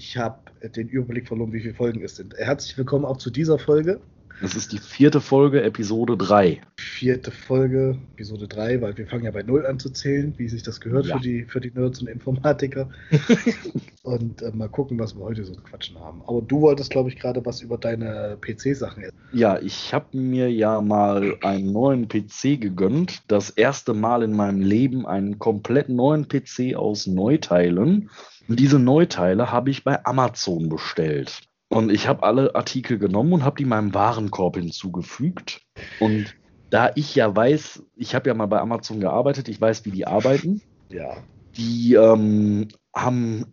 ich habe den Überblick verloren, wie viele Folgen es sind. Herzlich willkommen auch zu dieser Folge. Das ist die vierte Folge, Episode 3. Vierte Folge, Episode 3, weil wir fangen ja bei Null an zu zählen, wie sich das gehört ja. für, die, für die Nerds und Informatiker. und äh, mal gucken, was wir heute so quatschen haben. Aber du wolltest, glaube ich, gerade was über deine PC-Sachen erzählen. Ja, ich habe mir ja mal einen neuen PC gegönnt. Das erste Mal in meinem Leben einen komplett neuen PC aus Neuteilen. Und diese Neuteile habe ich bei Amazon bestellt. Und ich habe alle Artikel genommen und habe die meinem Warenkorb hinzugefügt. Und da ich ja weiß, ich habe ja mal bei Amazon gearbeitet, ich weiß, wie die arbeiten. Ja. Die ähm, haben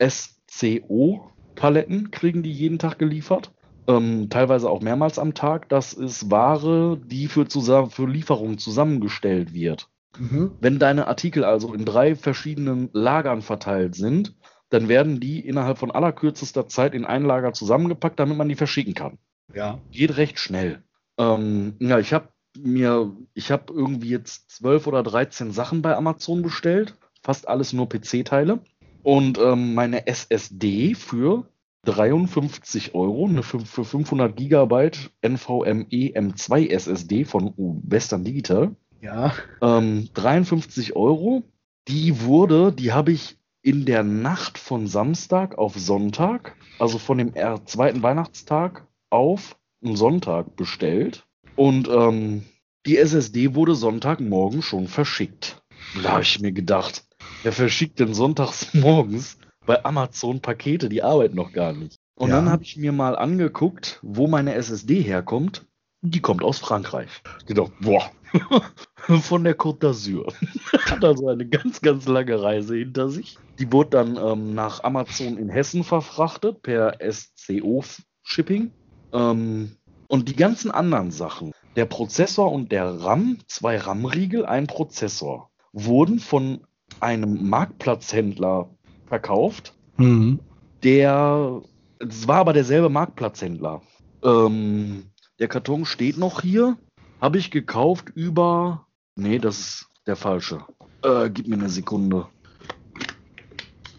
SCO-Paletten, kriegen die jeden Tag geliefert. Ähm, teilweise auch mehrmals am Tag. Das ist Ware, die für, zusammen, für Lieferungen zusammengestellt wird. Mhm. Wenn deine Artikel also in drei verschiedenen Lagern verteilt sind, dann werden die innerhalb von allerkürzester Zeit in ein Lager zusammengepackt, damit man die verschicken kann. Ja. Geht recht schnell. Ähm, ja, ich habe mir, ich habe irgendwie jetzt zwölf oder 13 Sachen bei Amazon bestellt. Fast alles nur PC-Teile. Und ähm, meine SSD für 53 Euro, eine für 500 Gigabyte NVMe M2 SSD von Western Digital. Ja. Ähm, 53 Euro. Die wurde, die habe ich in der Nacht von Samstag auf Sonntag, also von dem zweiten Weihnachtstag auf Sonntag bestellt. Und ähm, die SSD wurde Sonntagmorgen schon verschickt. Da habe ich mir gedacht, wer verschickt denn sonntags morgens bei Amazon Pakete? Die arbeiten noch gar nicht. Und ja. dann habe ich mir mal angeguckt, wo meine SSD herkommt. Die kommt aus Frankreich. Ich gedacht, boah, von der Côte d'Azur. Hat also eine ganz, ganz lange Reise hinter sich. Die wurde dann ähm, nach Amazon in Hessen verfrachtet per SCO-Shipping. Ähm, und die ganzen anderen Sachen, der Prozessor und der RAM, zwei RAM-Riegel, ein Prozessor, wurden von einem Marktplatzhändler verkauft. Mhm. Der, es war aber derselbe Marktplatzhändler. Ähm, der Karton steht noch hier. Habe ich gekauft über. Nee, das ist der falsche. Äh, gib mir eine Sekunde.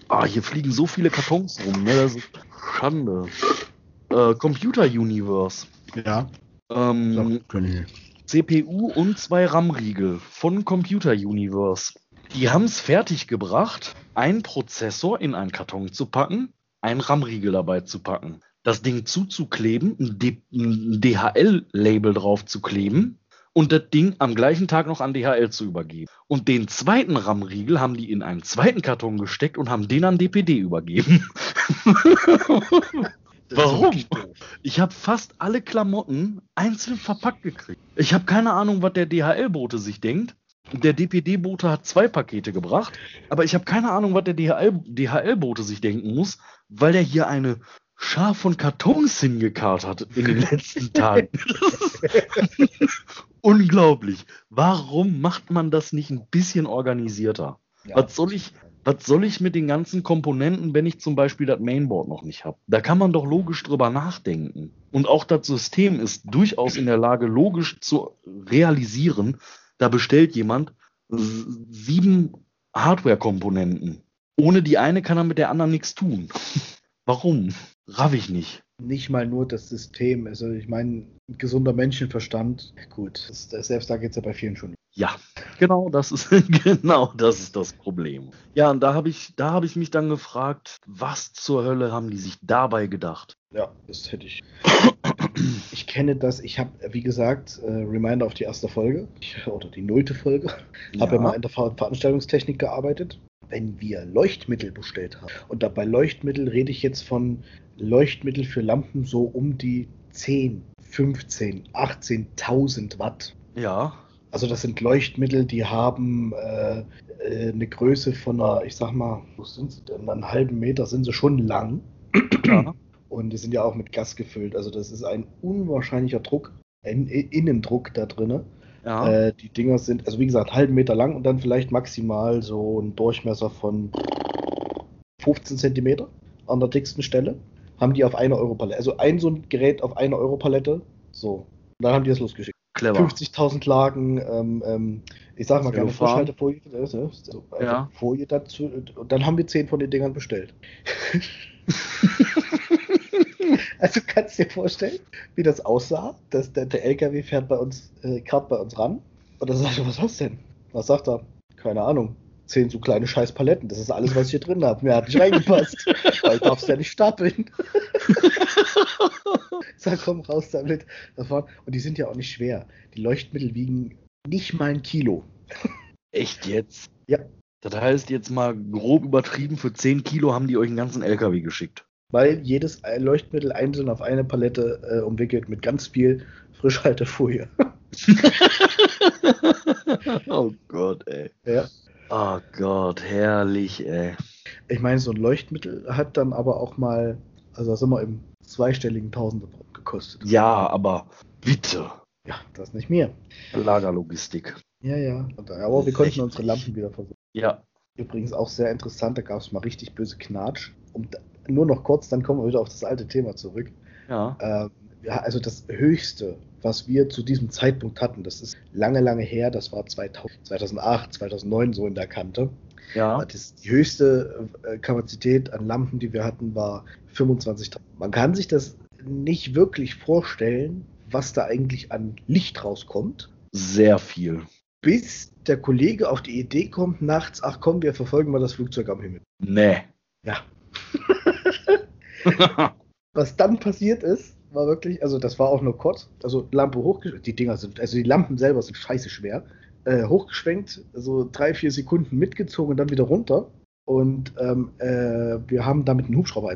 Ah, hier fliegen so viele Kartons rum, ne? Das ist Schande. Äh, Computer Universe. Ja. Ähm, CPU und zwei RAM-Riegel von Computer Universe. Die haben es fertig gebracht, einen Prozessor in einen Karton zu packen, einen RAM-Riegel dabei zu packen das Ding zuzukleben, ein, DHL-Label drauf zu kleben und das Ding am gleichen Tag noch an DHL zu übergeben. Und den zweiten RAM-Riegel haben die in einen zweiten Karton gesteckt und haben den an DPD übergeben. Warum? Ich habe fast alle Klamotten einzeln verpackt gekriegt. Ich habe keine Ahnung, was der DHL-Bote sich denkt. Der DPD-Bote hat zwei Pakete gebracht, aber ich habe keine Ahnung, was der DHL-Bote sich denken muss, weil der hier eine Schar von Kartons hingekarrt in den letzten Tagen. Unglaublich. Warum macht man das nicht ein bisschen organisierter? Ja. Was soll ich, was soll ich mit den ganzen Komponenten, wenn ich zum Beispiel das Mainboard noch nicht habe? Da kann man doch logisch drüber nachdenken. Und auch das System ist durchaus in der Lage, logisch zu realisieren. Da bestellt jemand sieben Hardware-Komponenten. Ohne die eine kann er mit der anderen nichts tun. Warum? Raff ich nicht. Nicht mal nur das System. Also ich meine, gesunder Menschenverstand, gut, das, das, selbst da geht es ja bei vielen schon. Ja, genau, das ist genau das ist das Problem. Ja, und da habe ich, da habe ich mich dann gefragt, was zur Hölle haben die sich dabei gedacht? Ja, das hätte ich. Ich kenne das, ich habe, wie gesagt, äh, Reminder auf die erste Folge oder die nullte Folge. Ja. Habe ja mal in der Ver Veranstaltungstechnik gearbeitet wenn wir Leuchtmittel bestellt haben. Und dabei Leuchtmittel rede ich jetzt von Leuchtmittel für Lampen so um die 10, 15, 18.000 Watt. Ja. Also das sind Leuchtmittel, die haben äh, äh, eine Größe von einer, ich sag mal, wo sind sie denn? Einen halben Meter sind sie schon lang. Ja. Und die sind ja auch mit Gas gefüllt. Also das ist ein unwahrscheinlicher Druck, ein Innendruck da drin. Ja. Äh, die Dinger sind, also wie gesagt, einen halben Meter lang und dann vielleicht maximal so ein Durchmesser von 15 Zentimeter an der dicksten Stelle. Haben die auf einer Euro-Palette. Also ein so ein Gerät auf einer Euro-Palette. So. Und dann haben die das losgeschickt. Clever. 50.000 Lagen, ähm, ähm, ich sag mal gerne Frischhaltefolie, äh, so, ja. Folie dazu. Und dann haben wir 10 von den Dingern bestellt. also kannst du dir vorstellen, wie das aussah, dass der, der LKW fährt bei uns, äh, kart bei uns ran und dann sagt er, was hast du denn? Was sagt er? Keine Ahnung. Zehn so kleine Scheißpaletten. Das ist alles, was ich hier drin habe. Mir hat nicht reingepasst. weil ich darf es ja nicht stapeln. Sag, komm raus damit. Das und die sind ja auch nicht schwer. Die Leuchtmittel wiegen nicht mal ein Kilo. Echt jetzt? Ja. Das heißt, jetzt mal grob übertrieben, für 10 Kilo haben die euch einen ganzen LKW geschickt. Weil jedes Leuchtmittel einzeln auf eine Palette äh, umwickelt mit ganz viel Frischhaltefolie. oh Gott, ey. ja. Oh Gott, herrlich, ey. Ich meine, so ein Leuchtmittel hat dann aber auch mal, also das immer im zweistelligen Tausender gekostet. Ja, aber bitte. Ja, das ist nicht mehr. Lagerlogistik. Ja, ja. Und, aber wir konnten unsere Lampen wieder versorgen. Ja. Übrigens auch sehr interessant, da gab es mal richtig böse Knatsch. Und nur noch kurz, dann kommen wir wieder auf das alte Thema zurück. Ja. Ähm, ja, also das Höchste, was wir zu diesem Zeitpunkt hatten, das ist lange, lange her, das war 2000, 2008, 2009 so in der Kante. Ja. Das, die höchste äh, Kapazität an Lampen, die wir hatten, war 25.000. Man kann sich das nicht wirklich vorstellen, was da eigentlich an Licht rauskommt, Sehr viel. bis der Kollege auf die Idee kommt, nachts, ach komm, wir verfolgen mal das Flugzeug am Himmel. Nee. Ja. Was dann passiert ist, war wirklich, also das war auch nur kurz, also Lampe hochgeschwenkt, die Dinger sind, also die Lampen selber sind scheiße schwer, äh, hochgeschwenkt, so drei, vier Sekunden mitgezogen und dann wieder runter. Und ähm, äh, wir haben damit einen Hubschrauber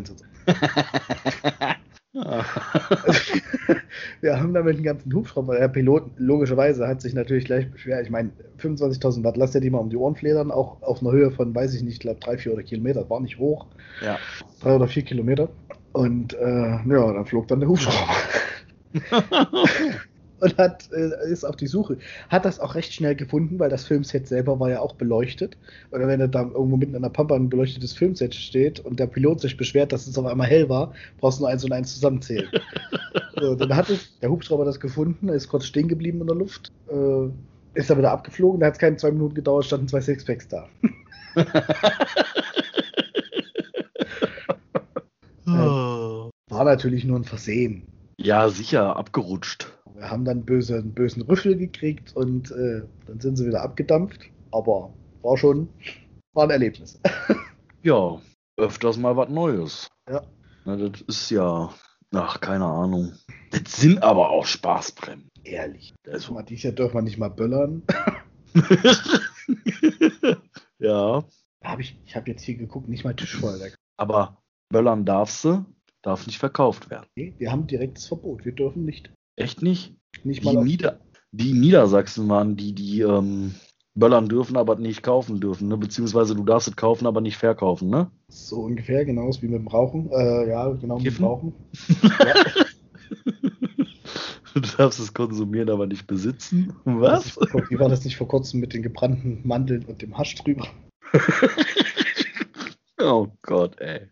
einsetzt. wir haben damit einen ganzen Hubschrauber. Der Pilot logischerweise hat sich natürlich gleich beschwert. Ich meine, 25.000 Watt, lass dir die mal um die Ohren fledern, auch auf einer Höhe von, weiß ich nicht, ich glaube drei, vier oder Kilometer. War nicht hoch, ja. drei oder vier Kilometer. Und äh, ja, dann flog dann der Hubschrauber. und hat, äh, ist auf die Suche. Hat das auch recht schnell gefunden, weil das Filmset selber war ja auch beleuchtet. Oder wenn da dann irgendwo mitten an der Pampa ein beleuchtetes Filmset steht und der Pilot sich beschwert, dass es auf einmal hell war, brauchst du nur eins und eins zusammenzählen. so, dann hat es, der Hubschrauber das gefunden, ist kurz stehen geblieben in der Luft, äh, ist dann wieder abgeflogen, da hat es keine zwei Minuten gedauert, standen zwei Sixpacks da. Oh. War natürlich nur ein Versehen. Ja, sicher, abgerutscht. Wir haben dann böse, einen bösen Rüffel gekriegt und äh, dann sind sie wieder abgedampft. Aber war schon, war ein Erlebnis. Ja, öfters mal was Neues. Ja. Na, das ist ja, ach, keine Ahnung. Das sind aber auch Spaßbremsen. Ehrlich. Also, Mal dieses Jahr dürfen wir nicht mal böllern. ja, hab ich ich habe jetzt hier geguckt, nicht mal Tischfeuerwerk. aber böllern darfst du, darf nicht verkauft werden. Nee, wir haben direktes Verbot. Wir dürfen nicht. Echt nicht? Nicht Die, mal auf, Nieder die Niedersachsen waren, die, die ähm, böllern dürfen, aber nicht kaufen dürfen. Ne? Beziehungsweise du darfst es kaufen, aber nicht verkaufen, ne? so ungefähr, genauso wie mit dem Rauchen. Äh, ja, genau mit Kiffen? dem Rauchen. ja, Du darfst es konsumieren, aber nicht besitzen. Was? Wie war das nicht vor kurzem mit den gebrannten Mandeln und dem Hasch drüber? oh Gott, ey.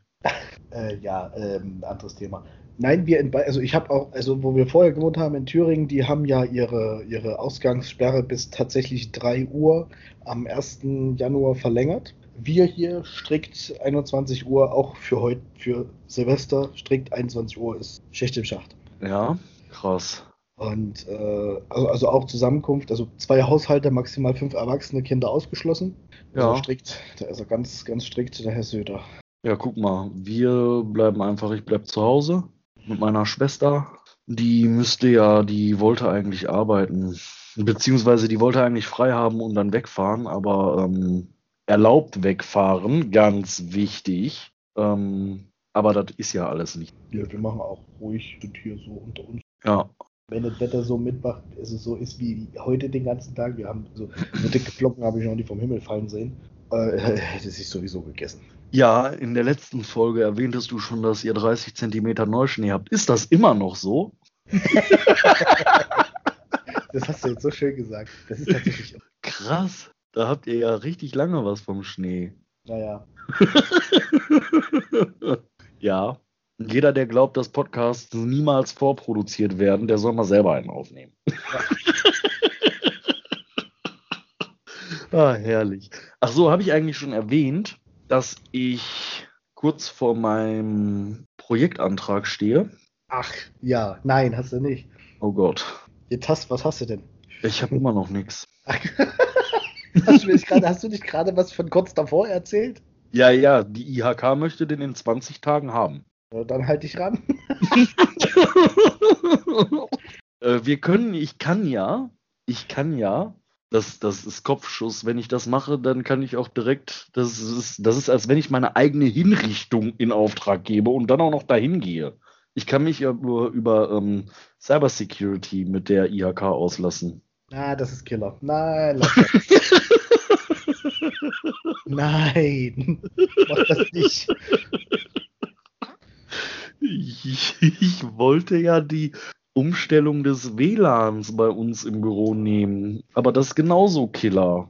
Äh, ja, ähm, anderes Thema. Nein, wir in, Ba- also ich habe auch, also wo wir vorher gewohnt haben in Thüringen, die haben ja ihre, ihre Ausgangssperre bis tatsächlich 3 Uhr am 1. Januar verlängert. Wir hier strikt 21 Uhr, auch für heute, für Silvester, strikt 21 Uhr ist Schicht im Schacht. Ja, krass. Und äh, also, also auch Zusammenkunft, also zwei Haushalte, maximal fünf erwachsene Kinder ausgeschlossen. Also Ja. strikt, da ist er ganz, ganz strikt, der Herr Söder. Ja, guck mal, wir bleiben einfach, ich bleib zu Hause mit meiner Schwester. Die müsste ja, die wollte eigentlich arbeiten, beziehungsweise die wollte eigentlich frei haben und dann wegfahren, aber ähm, erlaubt wegfahren, ganz wichtig. Ähm, aber das ist ja alles nicht. Ja, wir machen auch ruhig und hier so unter uns. Ja, Wenn das Wetter so mitmacht, ist es so ist wie heute den ganzen Tag. Wir haben so, so dicke Flocken, habe ich noch nie vom Himmel fallen sehen. Äh, hätte sich sowieso gegessen. Ja, in der letzten Folge erwähntest du schon, dass ihr 30 Zentimeter Neuschnee habt. Ist das immer noch so? Das hast du jetzt so schön gesagt. Das ist tatsächlich, Krass. Da habt ihr ja richtig lange was vom Schnee. naja, ja. Jeder, der glaubt, dass Podcasts niemals vorproduziert werden, der soll mal selber einen aufnehmen. ah, herrlich. Ach so, habe ich eigentlich schon erwähnt, dass ich kurz vor meinem Projektantrag stehe. Ach, ja, nein, hast du nicht. Oh Gott. Jetzt hast, was hast du denn? Ich habe immer noch nichts. hast, du nicht grade, hast du nicht gerade was von kurz davor erzählt? Ja, ja, die IHK möchte den in 20 Tagen haben. Ja, dann halt dich ran. äh, wir können, ich kann ja, ich kann ja, das, das ist Kopfschuss. Wenn ich das mache, dann kann ich auch direkt, das ist, das ist, als wenn ich meine eigene Hinrichtung in Auftrag gebe und dann auch noch dahin gehe. Ich kann mich ja nur über ähm, Cybersecurity mit der IHK auslassen. Ah, das ist Killer. Nein, lass das. Nein, mach das nicht. Ich, ich, wollte ja die Umstellung des WLANs bei uns im Büro nehmen, aber das ist genauso Killer.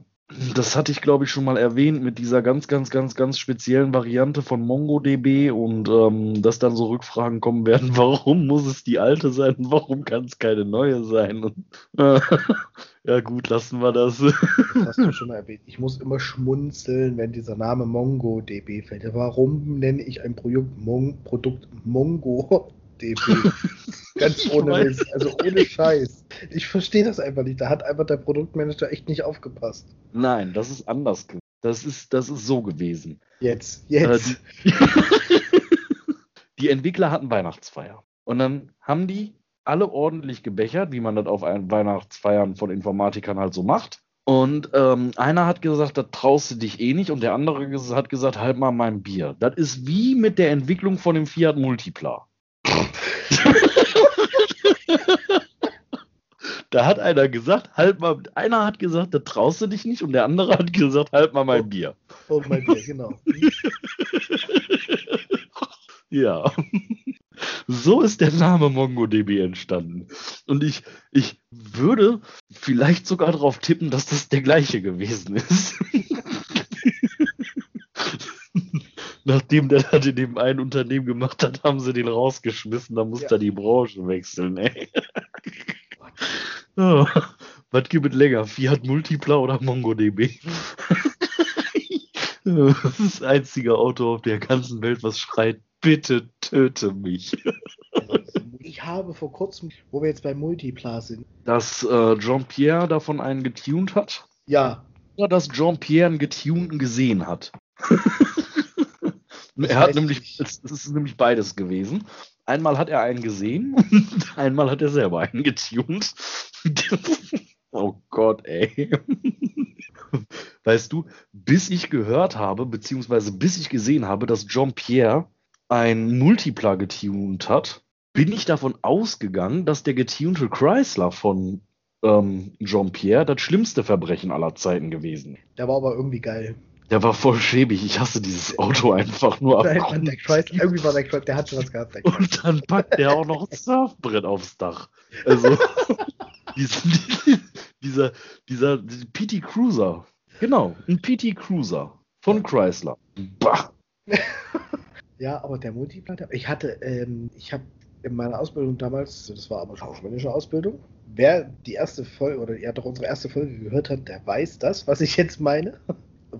Das hatte ich, glaube ich, schon mal erwähnt mit dieser ganz, ganz, ganz, ganz speziellen Variante von MongoDB und ähm, dass dann so Rückfragen kommen werden, warum muss es die alte sein und warum kann es keine neue sein? Und, äh, ja gut, lassen wir das. Das hast du schon mal erwähnt. Ich muss immer schmunzeln, wenn dieser Name MongoDB fällt. Warum nenne ich ein Produkt, Mon Produkt MongoDB? Ganz ohne Mist, also ohne Scheiß. Ich verstehe das einfach nicht. Da hat einfach der Produktmanager echt nicht aufgepasst. Nein, das ist anders. Das ist, das ist so gewesen. Jetzt, jetzt. Äh, die, die Entwickler hatten Weihnachtsfeier. Und dann haben die alle ordentlich gebechert, wie man das auf Weihnachtsfeiern von Informatikern halt so macht. Und ähm, einer hat gesagt, da traust du dich eh nicht, und der andere hat gesagt, halt mal mein Bier. Das ist wie mit der Entwicklung von dem Fiat Multipla. da hat einer gesagt, halt mal, einer hat gesagt, da traust du dich nicht, und der andere hat gesagt, halt mal mein Bier. Oh, mein Bier, genau. ja. So ist der Name MongoDB entstanden. Und ich, ich würde vielleicht sogar darauf tippen, dass das der gleiche gewesen ist. Nachdem der das in dem einen Unternehmen gemacht hat, haben sie den rausgeschmissen, da musste ja. er die Branche wechseln, ey. oh, was gibt es länger? Fiat Multipla oder MongoDB? das ist das einzige Auto auf der ganzen Welt, was schreit, bitte töte mich. Ich habe vor kurzem, wo wir jetzt bei Multipla sind. Dass äh, Jean-Pierre davon einen getuned hat? Ja. Oder dass Jean-Pierre einen getunten gesehen hat? er hat nämlich, es ist nämlich beides gewesen. Einmal hat er einen gesehen und einmal hat er selber einen getuned. oh Gott, ey. Weißt du, bis ich gehört habe, beziehungsweise bis ich gesehen habe, dass Jean-Pierre ein Multipla getuned hat, bin ich davon ausgegangen, dass der getunte Chrysler von ähm, Jean-Pierre das schlimmste Verbrechen aller Zeiten gewesen. Der war aber irgendwie geil. Der war voll schäbig. Ich hasse dieses Auto einfach nur ab. Irgendwie war der Chrysler, der hat schon was gehabt. Und dann packt der auch noch ein Surfbrett aufs Dach. Also, diesen, dieser, dieser PT Cruiser. Genau, ein PT Cruiser von Chrysler. Bah. ja, aber der Multiplatter, ich hatte, ähm, ich habe in meiner Ausbildung damals, das war aber schauspielerische Ausbildung, wer die erste Folge oder ja doch unsere erste Folge gehört hat, der weiß das, was ich jetzt meine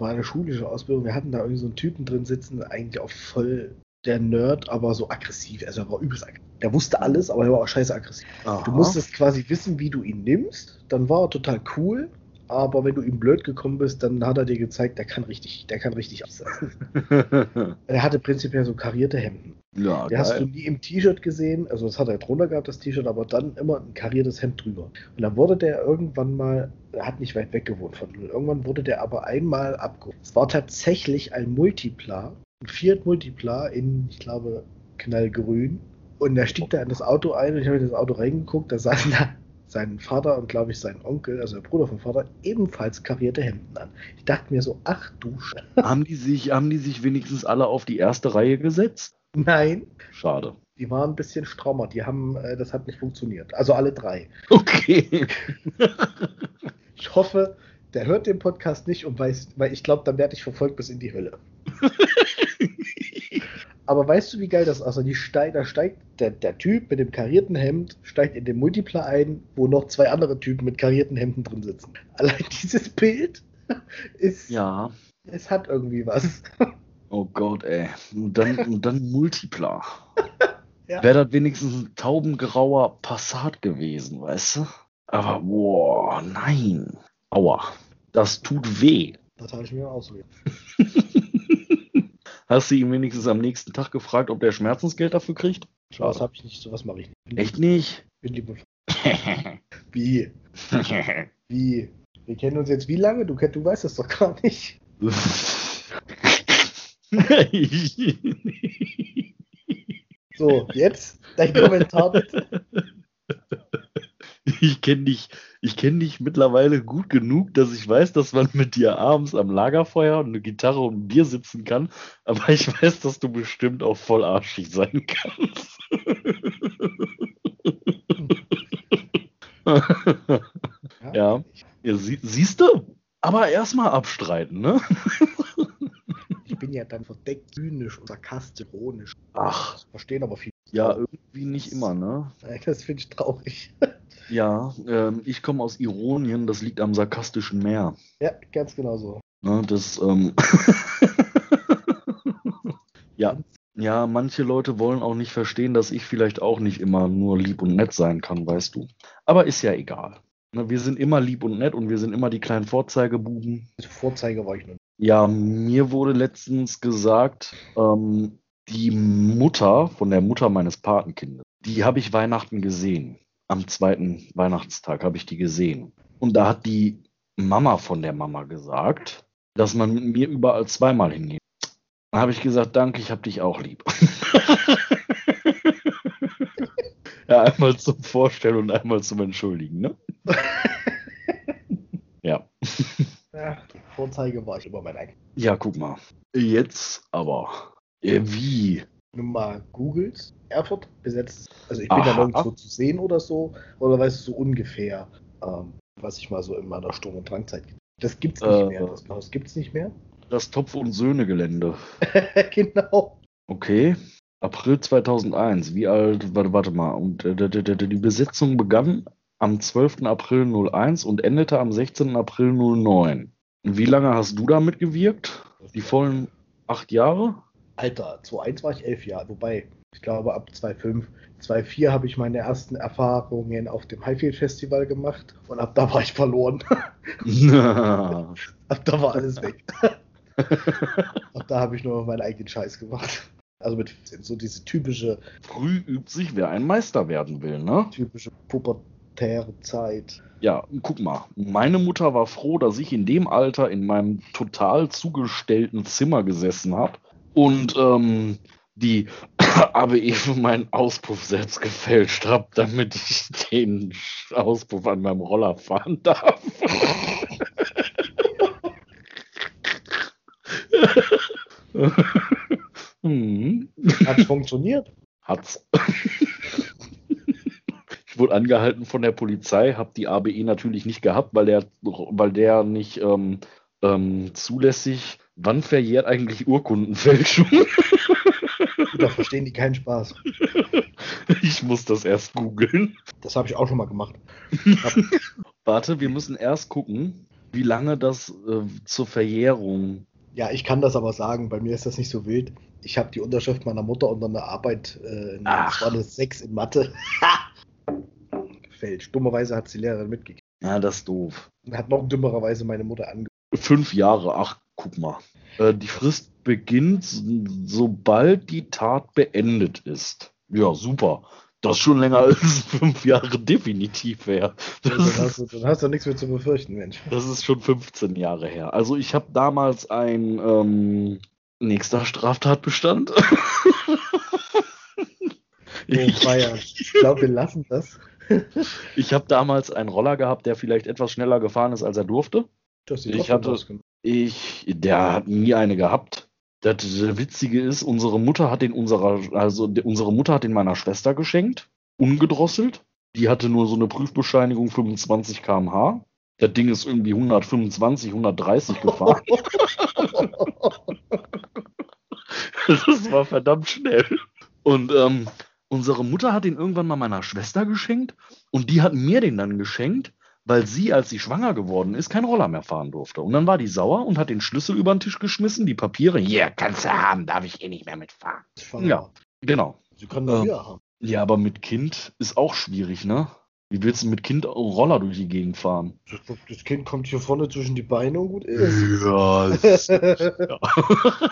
war eine schulische Ausbildung. Wir hatten da irgendwie so einen Typen drin sitzen, eigentlich auch voll der Nerd, aber so aggressiv. Also er war übelst aggressiv. Der wusste alles, aber er war auch scheiße aggressiv. Aha. Du musstest quasi wissen, wie du ihn nimmst. Dann war er total cool, aber wenn du ihm blöd gekommen bist, dann hat er dir gezeigt, der kann richtig, der kann richtig absetzen. er hatte prinzipiell so karierte Hemden. Ja, der hast du nie im T-Shirt gesehen, also das hat er drunter gehabt, das T-Shirt, aber dann immer ein kariertes Hemd drüber. Und dann wurde der irgendwann mal, er hat nicht weit weg gewohnt von irgendwann wurde der aber einmal abgeholt. Es war tatsächlich ein Multipla, ein Fiat Multipla in, ich glaube, knallgrün. Und er stieg da in das Auto ein und ich habe in das Auto reingeguckt, da saßen da sein Vater und glaube ich sein Onkel, also der Bruder vom Vater, ebenfalls karierte Hemden an. Ich dachte mir so, ach du Sch haben die sich, haben die sich wenigstens alle auf die erste Reihe gesetzt? Nein. Schade. Die waren ein bisschen straumer, die haben, äh, das hat nicht funktioniert. Also alle drei. Okay. ich hoffe, der hört den Podcast nicht und weiß, weil ich glaube, dann werde ich verfolgt bis in die Hölle. Aber weißt du, wie geil das aussieht? Die steigt, da steigt der, der, Typ mit dem karierten Hemd, steigt in den Multipler ein, wo noch zwei andere Typen mit karierten Hemden drin sitzen. Allein dieses Bild ist. Ja. Es hat irgendwie was. Oh Gott, ey. Und dann, und dann Multipla. Ja. Wäre das wenigstens ein taubengrauer Passat gewesen, weißt du? Aber, boah, nein. Aua. Das tut weh. Das habe ich mir ausgewählt. Hast du ihn wenigstens am nächsten Tag gefragt, ob der Schmerzensgeld dafür kriegt? Sowas habe ich nicht, sowas mache ich nicht. Bin Echt nicht? Bin lieb und Wie? Wie? Wir kennen uns jetzt wie lange? Du, du weißt das doch gar nicht. So, jetzt dein Kommentar bitte. Ich kenne dich, ich kenn dich mittlerweile gut genug, dass ich weiß, dass man mit dir abends am Lagerfeuer und eine Gitarre und ein Bier sitzen kann. Aber ich weiß, dass du bestimmt auch voll arschig sein kannst. ja, ja sie, siehst du? Aber erstmal abstreiten, ne? Ich bin ja dann verdeckt zynisch und sarkastisch, ironisch. Ach, Das verstehen aber viele. ja, irgendwie nicht immer, ne? Das finde ich traurig. Ja, ähm, ich komme aus Ironien, das liegt am sarkastischen Meer. Ja, ganz genau so. Ne, das, ähm ja, ja, manche Leute wollen auch nicht verstehen, dass ich vielleicht auch nicht immer nur lieb und nett sein kann, weißt du. Aber ist ja egal. Ne, wir sind immer lieb und nett und wir sind immer die kleinen Vorzeigebuben. Vorzeige war ich noch. Ja, mir wurde letztens gesagt, ähm, die Mutter von der Mutter meines Patenkindes, die habe ich Weihnachten gesehen. Am zweiten Weihnachtstag habe ich die gesehen. Und da hat die Mama von der Mama gesagt, dass man mit mir überall zweimal hingeht. Dann habe ich gesagt, danke, ich habe dich auch lieb. ja, einmal zum Vorstellen und einmal zum Entschuldigen, ne? ja. Ja, Vorzeige war ich immer mein eigenes. Ja, guck mal. Jetzt aber. Äh, wie? Du mal googelst, Erfurt besetzt. Also ich bin da Aha. nirgendwo zu sehen oder so. Oder weißt du so ungefähr, ähm, was ich mal so in meiner Sturm- und Drangzeit. Das gibt's nicht Äh. mehr. Das Haus gibt's nicht mehr. Das Topf- und Söhne-Gelände. genau. Okay. April 2001. Wie alt? Warte, warte mal. Und äh, die Besetzung begann am 12. April 01 und endete am 16. April 09. Und wie lange hast du da mitgewirkt? Die vollen acht Jahre? Alter, 2.1 war ich elf Jahre. Wobei, ich glaube ab 2.5, 2.4 habe ich meine ersten Erfahrungen auf dem Highfield Festival gemacht. Und ab da war ich verloren. ab da war alles weg. ab da habe ich nur noch meinen eigenen Scheiß gemacht. Also mit so diese typische, Früh übt sich, wer ein Meister werden will, ne? typische pubertäre Zeit. Ja, guck mal. Meine Mutter war froh, dass ich in dem Alter in meinem total zugestellten Zimmer gesessen habe und ähm, die ABE für meinen Auspuff selbst gefälscht habe, damit ich den Auspuff an meinem Roller fahren darf. hm. Hat funktioniert. Hat's. Ich wurde angehalten von der Polizei, habe die ABE natürlich nicht gehabt, weil der, weil der nicht ähm, ähm, zulässig. Wann verjährt eigentlich Urkundenfälschung? Da verstehen die keinen Spaß. Ich muss das erst googeln. Das habe ich auch schon mal gemacht. Warte, wir müssen erst gucken, wie lange das äh, zur Verjährung. Ja, ich kann das aber sagen, bei mir ist das nicht so wild. Ich habe die Unterschrift meiner Mutter unter einer Arbeit, äh, das war eine 6 in Mathe. Gefälscht. Dummerweise hat die Lehrerin mitgegeben. Ja, das ist doof. Und hat noch dümmererweise meine Mutter ange... Fünf Jahre, ach, guck mal. Äh, die Frist beginnt, sobald die Tat beendet ist. Ja, super. Das ist schon länger als fünf Jahre definitiv her. Dann Das du, dann hast du nichts mehr zu befürchten, Mensch. das ist schon 15 Jahre her. Also ich habe damals ein ähm, nächster Straftatbestand. Oh, feiern. Ich glaube, wir lassen das. Ich habe damals einen Roller gehabt, der vielleicht etwas schneller gefahren ist, als er durfte. Das sieht Ich hatte- aus. Ich, der hat nie eine gehabt. Das, Witzige ist, unsere Mutter hat den unserer, also unsere Mutter hat den meiner Schwester geschenkt, ungedrosselt. Die hatte nur so eine Prüfbescheinigung 25 km/h. Das Ding ist irgendwie 125, 130 gefahren. das war verdammt schnell. Und ähm, unsere Mutter hat den irgendwann mal meiner Schwester geschenkt und die hat mir den dann geschenkt, weil sie, als sie schwanger geworden ist, keinen Roller mehr fahren durfte. Und dann war die sauer und hat den Schlüssel über den Tisch geschmissen, die Papiere, hier, yeah, kannst du haben, darf ich eh nicht mehr mitfahren. Ja, genau. Sie können das äh, haben. Ja, aber mit Kind ist auch schwierig, ne? Wie willst du mit Kind Roller durch die Gegend fahren? Das Kind kommt hier vorne zwischen die Beine und gut ist. Ja, ist, ja.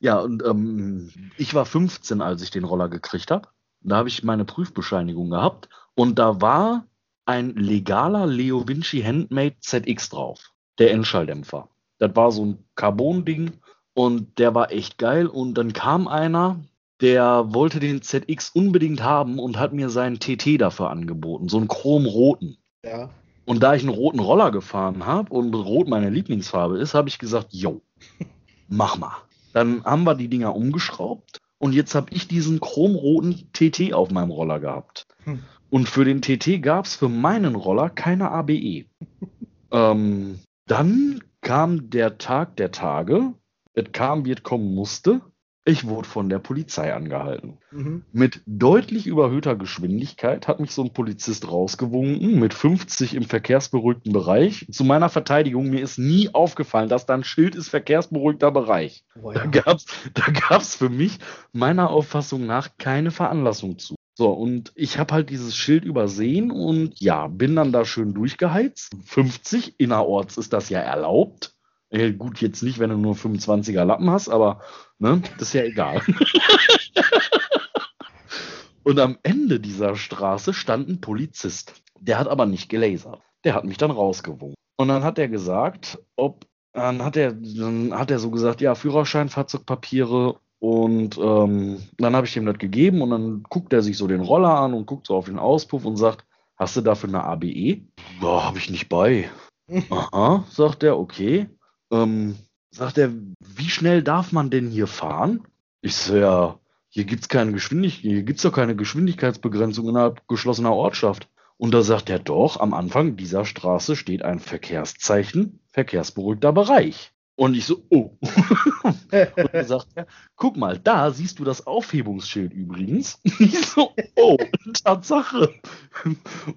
ja und ähm, ich war 15, als ich den Roller gekriegt habe. Da habe ich meine Prüfbescheinigung gehabt und da war ein legaler Leo Vinci Handmade ZX drauf, der Endschalldämpfer. Das war so ein Carbon-Ding und der war echt geil. Und dann kam einer, der wollte den ZX unbedingt haben und hat mir seinen TT dafür angeboten, so einen chromroten. Ja. Und da ich einen roten Roller gefahren habe und rot meine Lieblingsfarbe ist, habe ich gesagt, yo, mach mal. Dann haben wir die Dinger umgeschraubt und jetzt habe ich diesen chromroten TT auf meinem Roller gehabt. Hm. Und für den TT gab es für meinen Roller keine ABE. ähm, dann kam der Tag der Tage. Es kam, wie es kommen musste. Ich wurde von der Polizei angehalten. Mhm. Mit deutlich überhöhter Geschwindigkeit hat mich so ein Polizist rausgewunken, mit 50 im verkehrsberuhigten Bereich. Zu meiner Verteidigung, mir ist nie aufgefallen, dass da ein Schild ist, verkehrsberuhigter Bereich. Oh ja. Da gab es da gab's für mich meiner Auffassung nach keine Veranlassung zu. So, und ich habe halt dieses Schild übersehen und ja, bin dann da schön durchgeheizt. 50 innerorts ist das ja erlaubt. Äh, gut, jetzt nicht, wenn du nur 25er Lappen hast, aber ne, das ist ja egal. und am Ende dieser Straße stand ein Polizist. Der hat aber nicht gelasert. Der hat mich dann rausgewunken. Und dann hat er gesagt, ob, dann hat er, dann hat er so gesagt, ja, Führerschein, Fahrzeugpapiere und ähm, dann habe ich ihm das gegeben und dann guckt er sich so den Roller an und guckt so auf den Auspuff und sagt, hast du dafür eine ABE? Ja, habe ich nicht bei. Aha, sagt er, okay. Ähm, sagt er, wie schnell darf man denn hier fahren? Ich so, ja, hier gibt's keine Geschwindigkeit, hier gibt's doch keine Geschwindigkeitsbegrenzung innerhalb geschlossener Ortschaft. Und da sagt er doch, am Anfang dieser Straße steht ein Verkehrszeichen, verkehrsberuhigter Bereich. Und ich so, oh. und er sagt er, guck mal, da siehst du das Aufhebungsschild übrigens. Ich so, oh, Tatsache.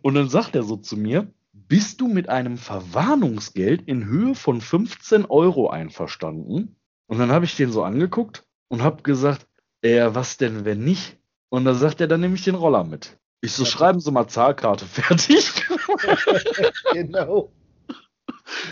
Und dann sagt er so zu mir, bist du mit einem Verwarnungsgeld in Höhe von 15 Euro einverstanden? Und dann habe ich den so angeguckt und habe gesagt, äh, was denn, wenn nicht? Und dann sagt er, dann nehme ich den Roller mit. Ich so, schreiben Sie mal Zahlkarte fertig. genau.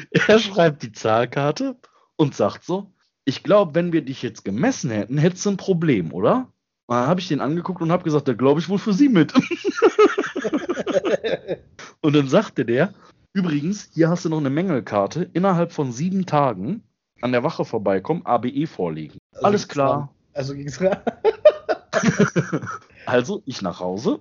Er schreibt die Zahlkarte und sagt so, ich glaube, wenn wir dich jetzt gemessen hätten, hättest du ein Problem, oder? Und dann habe ich den angeguckt und habe gesagt, da glaube ich wohl für Sie mit. und dann sagte der, übrigens, hier hast du noch eine Mängelkarte, innerhalb von sieben Tagen an der Wache vorbeikommen, ABE vorlegen. Also Alles klar. Also ging's Also ich nach Hause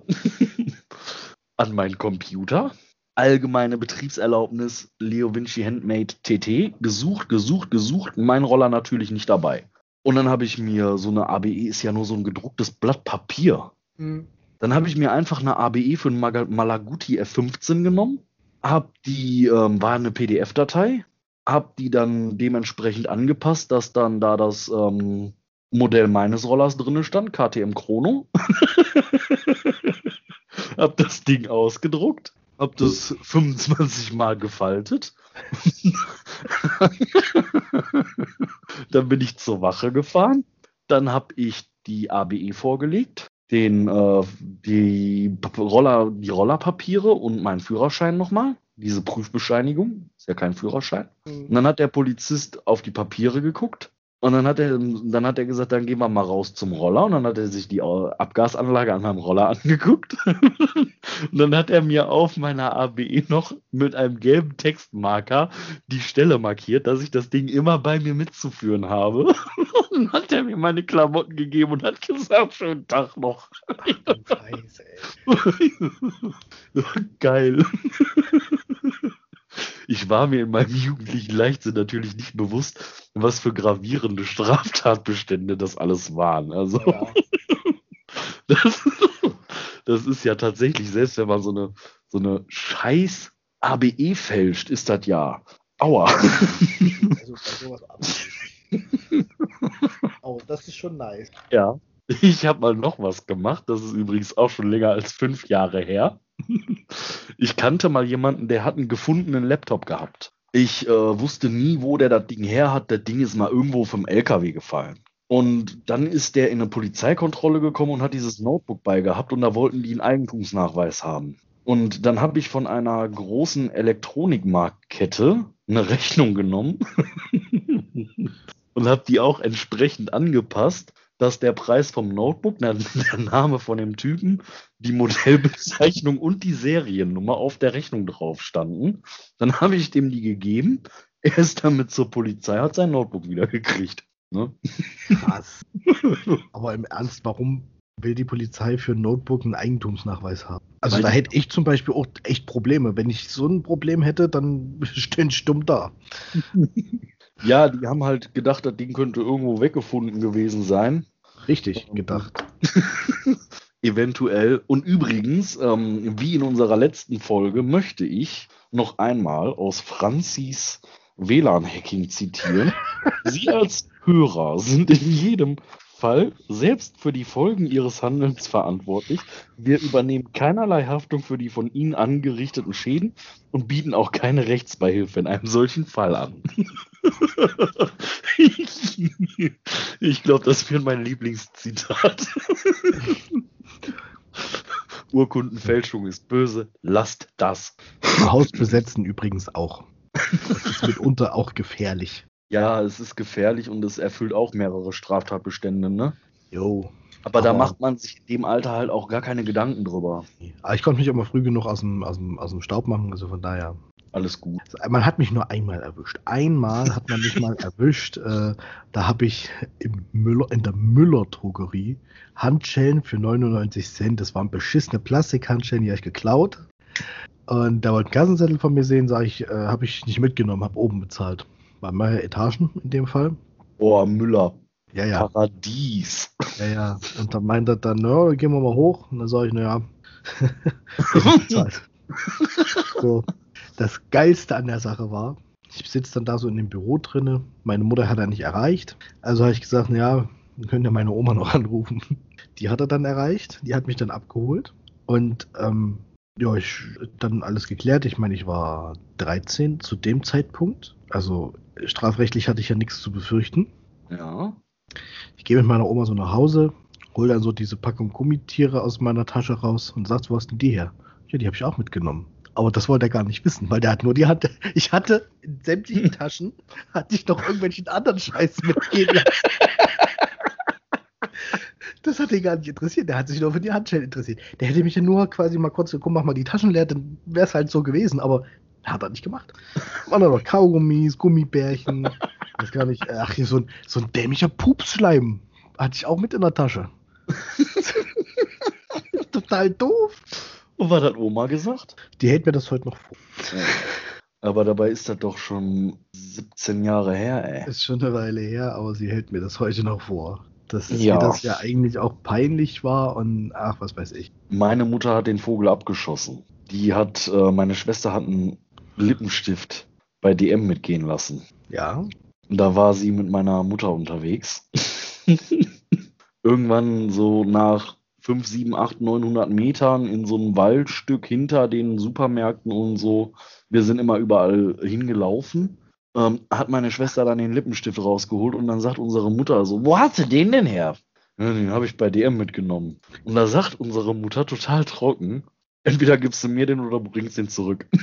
an meinen Computer, allgemeine Betriebserlaubnis Leo Vinci Handmade TT gesucht, gesucht, gesucht. Mein Roller natürlich nicht dabei. Und dann habe ich mir so eine ABE, ist ja nur so ein gedrucktes Blatt Papier. Mhm. Dann habe ich mir einfach eine ABE für einen Malaguti F15 genommen, hab die, ähm, war eine PDF-Datei, hab die dann dementsprechend angepasst, dass dann da das ähm, Modell meines Rollers drin stand, KTM Chrono. hab das Ding ausgedruckt, hab das 25 Mal gefaltet. dann bin ich zur Wache gefahren. Dann habe ich die ABE vorgelegt, den, äh, die Roller, die Rollerpapiere und meinen Führerschein nochmal. Diese Prüfbescheinigung, ist ja kein Führerschein. Mhm. Und dann hat der Polizist auf die Papiere geguckt und dann hat er, dann hat er gesagt, dann gehen wir mal raus zum Roller. Und dann hat er sich die Abgasanlage an meinem Roller angeguckt. und dann hat er mir auf meiner ABE noch mit einem gelben Textmarker die Stelle markiert, dass ich das Ding immer bei mir mitzuführen habe. und dann hat er mir meine Klamotten gegeben und hat gesagt, schönen Tag noch. Ach, Scheiße, ey. Geil ich war mir in meinem jugendlichen Leichtsinn natürlich nicht bewusst, was für gravierende Straftatbestände das alles waren. Also ja. das, das, ist ja tatsächlich, selbst wenn man so eine, so eine scheiß ABE fälscht, ist das ja Aua. Also sowas oh, das ist schon nice. Ja. Ich habe mal noch was gemacht, das ist übrigens auch schon länger als fünf Jahre her. ich kannte mal jemanden, der hat einen gefundenen Laptop gehabt. Ich äh, wusste nie, wo der das Ding her hat. Das Ding ist mal irgendwo vom LKW gefallen. Und dann ist der in eine Polizeikontrolle gekommen und hat dieses Notebook beigehabt und da wollten die einen Eigentumsnachweis haben. Und dann habe ich von einer großen Elektronikmarktkette eine Rechnung genommen und habe die auch entsprechend angepasst, dass der Preis vom Notebook, der, der Name von dem Typen, die Modellbezeichnung und die Seriennummer auf der Rechnung drauf standen. Dann habe ich dem die gegeben. Er ist damit zur Polizei, hat sein Notebook wieder gekriegt. Ne? Krass. Aber im Ernst, warum will die Polizei für ein Notebook einen Eigentumsnachweis haben? Also Weil da hätte ich zum Beispiel auch echt Probleme. Wenn ich so ein Problem hätte, dann stehen stumm da. Ja, die haben halt gedacht, das Ding könnte irgendwo weggefunden gewesen sein. Richtig gedacht. Eventuell. Und übrigens, ähm, wie in unserer letzten Folge, möchte ich noch einmal aus Franzis WLAN-Hacking zitieren. Sie als Hörer sind in jedem Fall selbst für die Folgen Ihres Handelns verantwortlich. Wir übernehmen keinerlei Haftung für die von Ihnen angerichteten Schäden und bieten auch keine Rechtsbeihilfe in einem solchen Fall an. ich glaube, das wird mein Lieblingszitat. Urkundenfälschung ist böse, lasst das. Haus besetzen übrigens auch. Das ist mitunter auch gefährlich. Ja, es ist gefährlich und es erfüllt auch mehrere Straftatbestände, ne? Jo. Aber, aber, da macht man sich in dem Alter halt auch gar keine Gedanken drüber. Aber ich konnte mich auch mal früh genug aus dem, aus dem, aus dem Staub machen, also von daher. Alles gut. Man hat mich nur einmal erwischt. Einmal hat man mich mal erwischt. Äh, da habe ich im Müller, in der Müller-Drogerie Handschellen für 99 Cent. Das waren beschissene Plastikhandschellen, die habe ich geklaut. Und da wollte ein Kassenzettel von mir sehen, sage ich, äh, habe ich nicht mitgenommen, habe oben bezahlt waren mehrere Etagen in dem Fall. Boah, Müller. Ja, ja. Paradies. Ja, ja. Und dann meint er dann, na, gehen wir mal hoch. Und dann sage ich, naja, so. Das Geilste an der Sache war, ich sitze dann da so in dem Büro drinne. Meine Mutter hat er nicht erreicht. Also habe ich gesagt, naja, dann könnt ihr meine Oma noch anrufen. Die hat er dann erreicht. Die hat mich dann abgeholt. Und ähm, ja, ich dann alles geklärt. Ich meine, ich war 13 zu dem Zeitpunkt. Also strafrechtlich hatte ich ja nichts zu befürchten. Ja. Ich gehe mit meiner Oma so nach Hause, hole dann so diese Packung Gummitiere aus meiner Tasche raus und sagt, wo hast denn die her? Ja, die habe ich auch mitgenommen. Aber das wollte er gar nicht wissen, weil der hat nur die Hand. Ich hatte in sämtlichen Taschen, hatte ich noch irgendwelchen anderen Scheiß mitgegeben. Das hat ihn gar nicht interessiert. Der hat sich nur für die Handschellen interessiert. Der hätte mich ja nur quasi mal kurz, komm, mach mal die Taschen leer, dann wäre es halt so gewesen. Aber hat er nicht gemacht. Waren da noch Kaugummis, Gummibärchen. weiß gar nicht. Ach, hier so ein, so ein dämlicher Pupsschleim. Hatte ich auch mit in der Tasche. Total doof. Und was hat Oma gesagt? Die hält mir das heute noch vor. Ja. Aber dabei ist das doch schon 17 Jahre her, ey. Ist schon eine Weile her, aber sie hält mir das heute noch vor. Dass ja. das ja eigentlich auch peinlich war und ach, was weiß ich. Meine Mutter hat den Vogel abgeschossen. Die hat, äh, meine Schwester hat einen Lippenstift bei DM mitgehen lassen. Ja. Da war sie mit meiner Mutter unterwegs. Irgendwann so nach 5, 7, 8, 900 Metern in so einem Waldstück hinter den Supermärkten und so. Wir sind immer überall hingelaufen. Ähm, hat meine Schwester dann den Lippenstift rausgeholt und dann sagt unsere Mutter so, wo hast du den denn her? Ja, den habe ich bei DM mitgenommen. Und da sagt unsere Mutter total trocken, Entweder gibst du mir den oder bringst den zurück.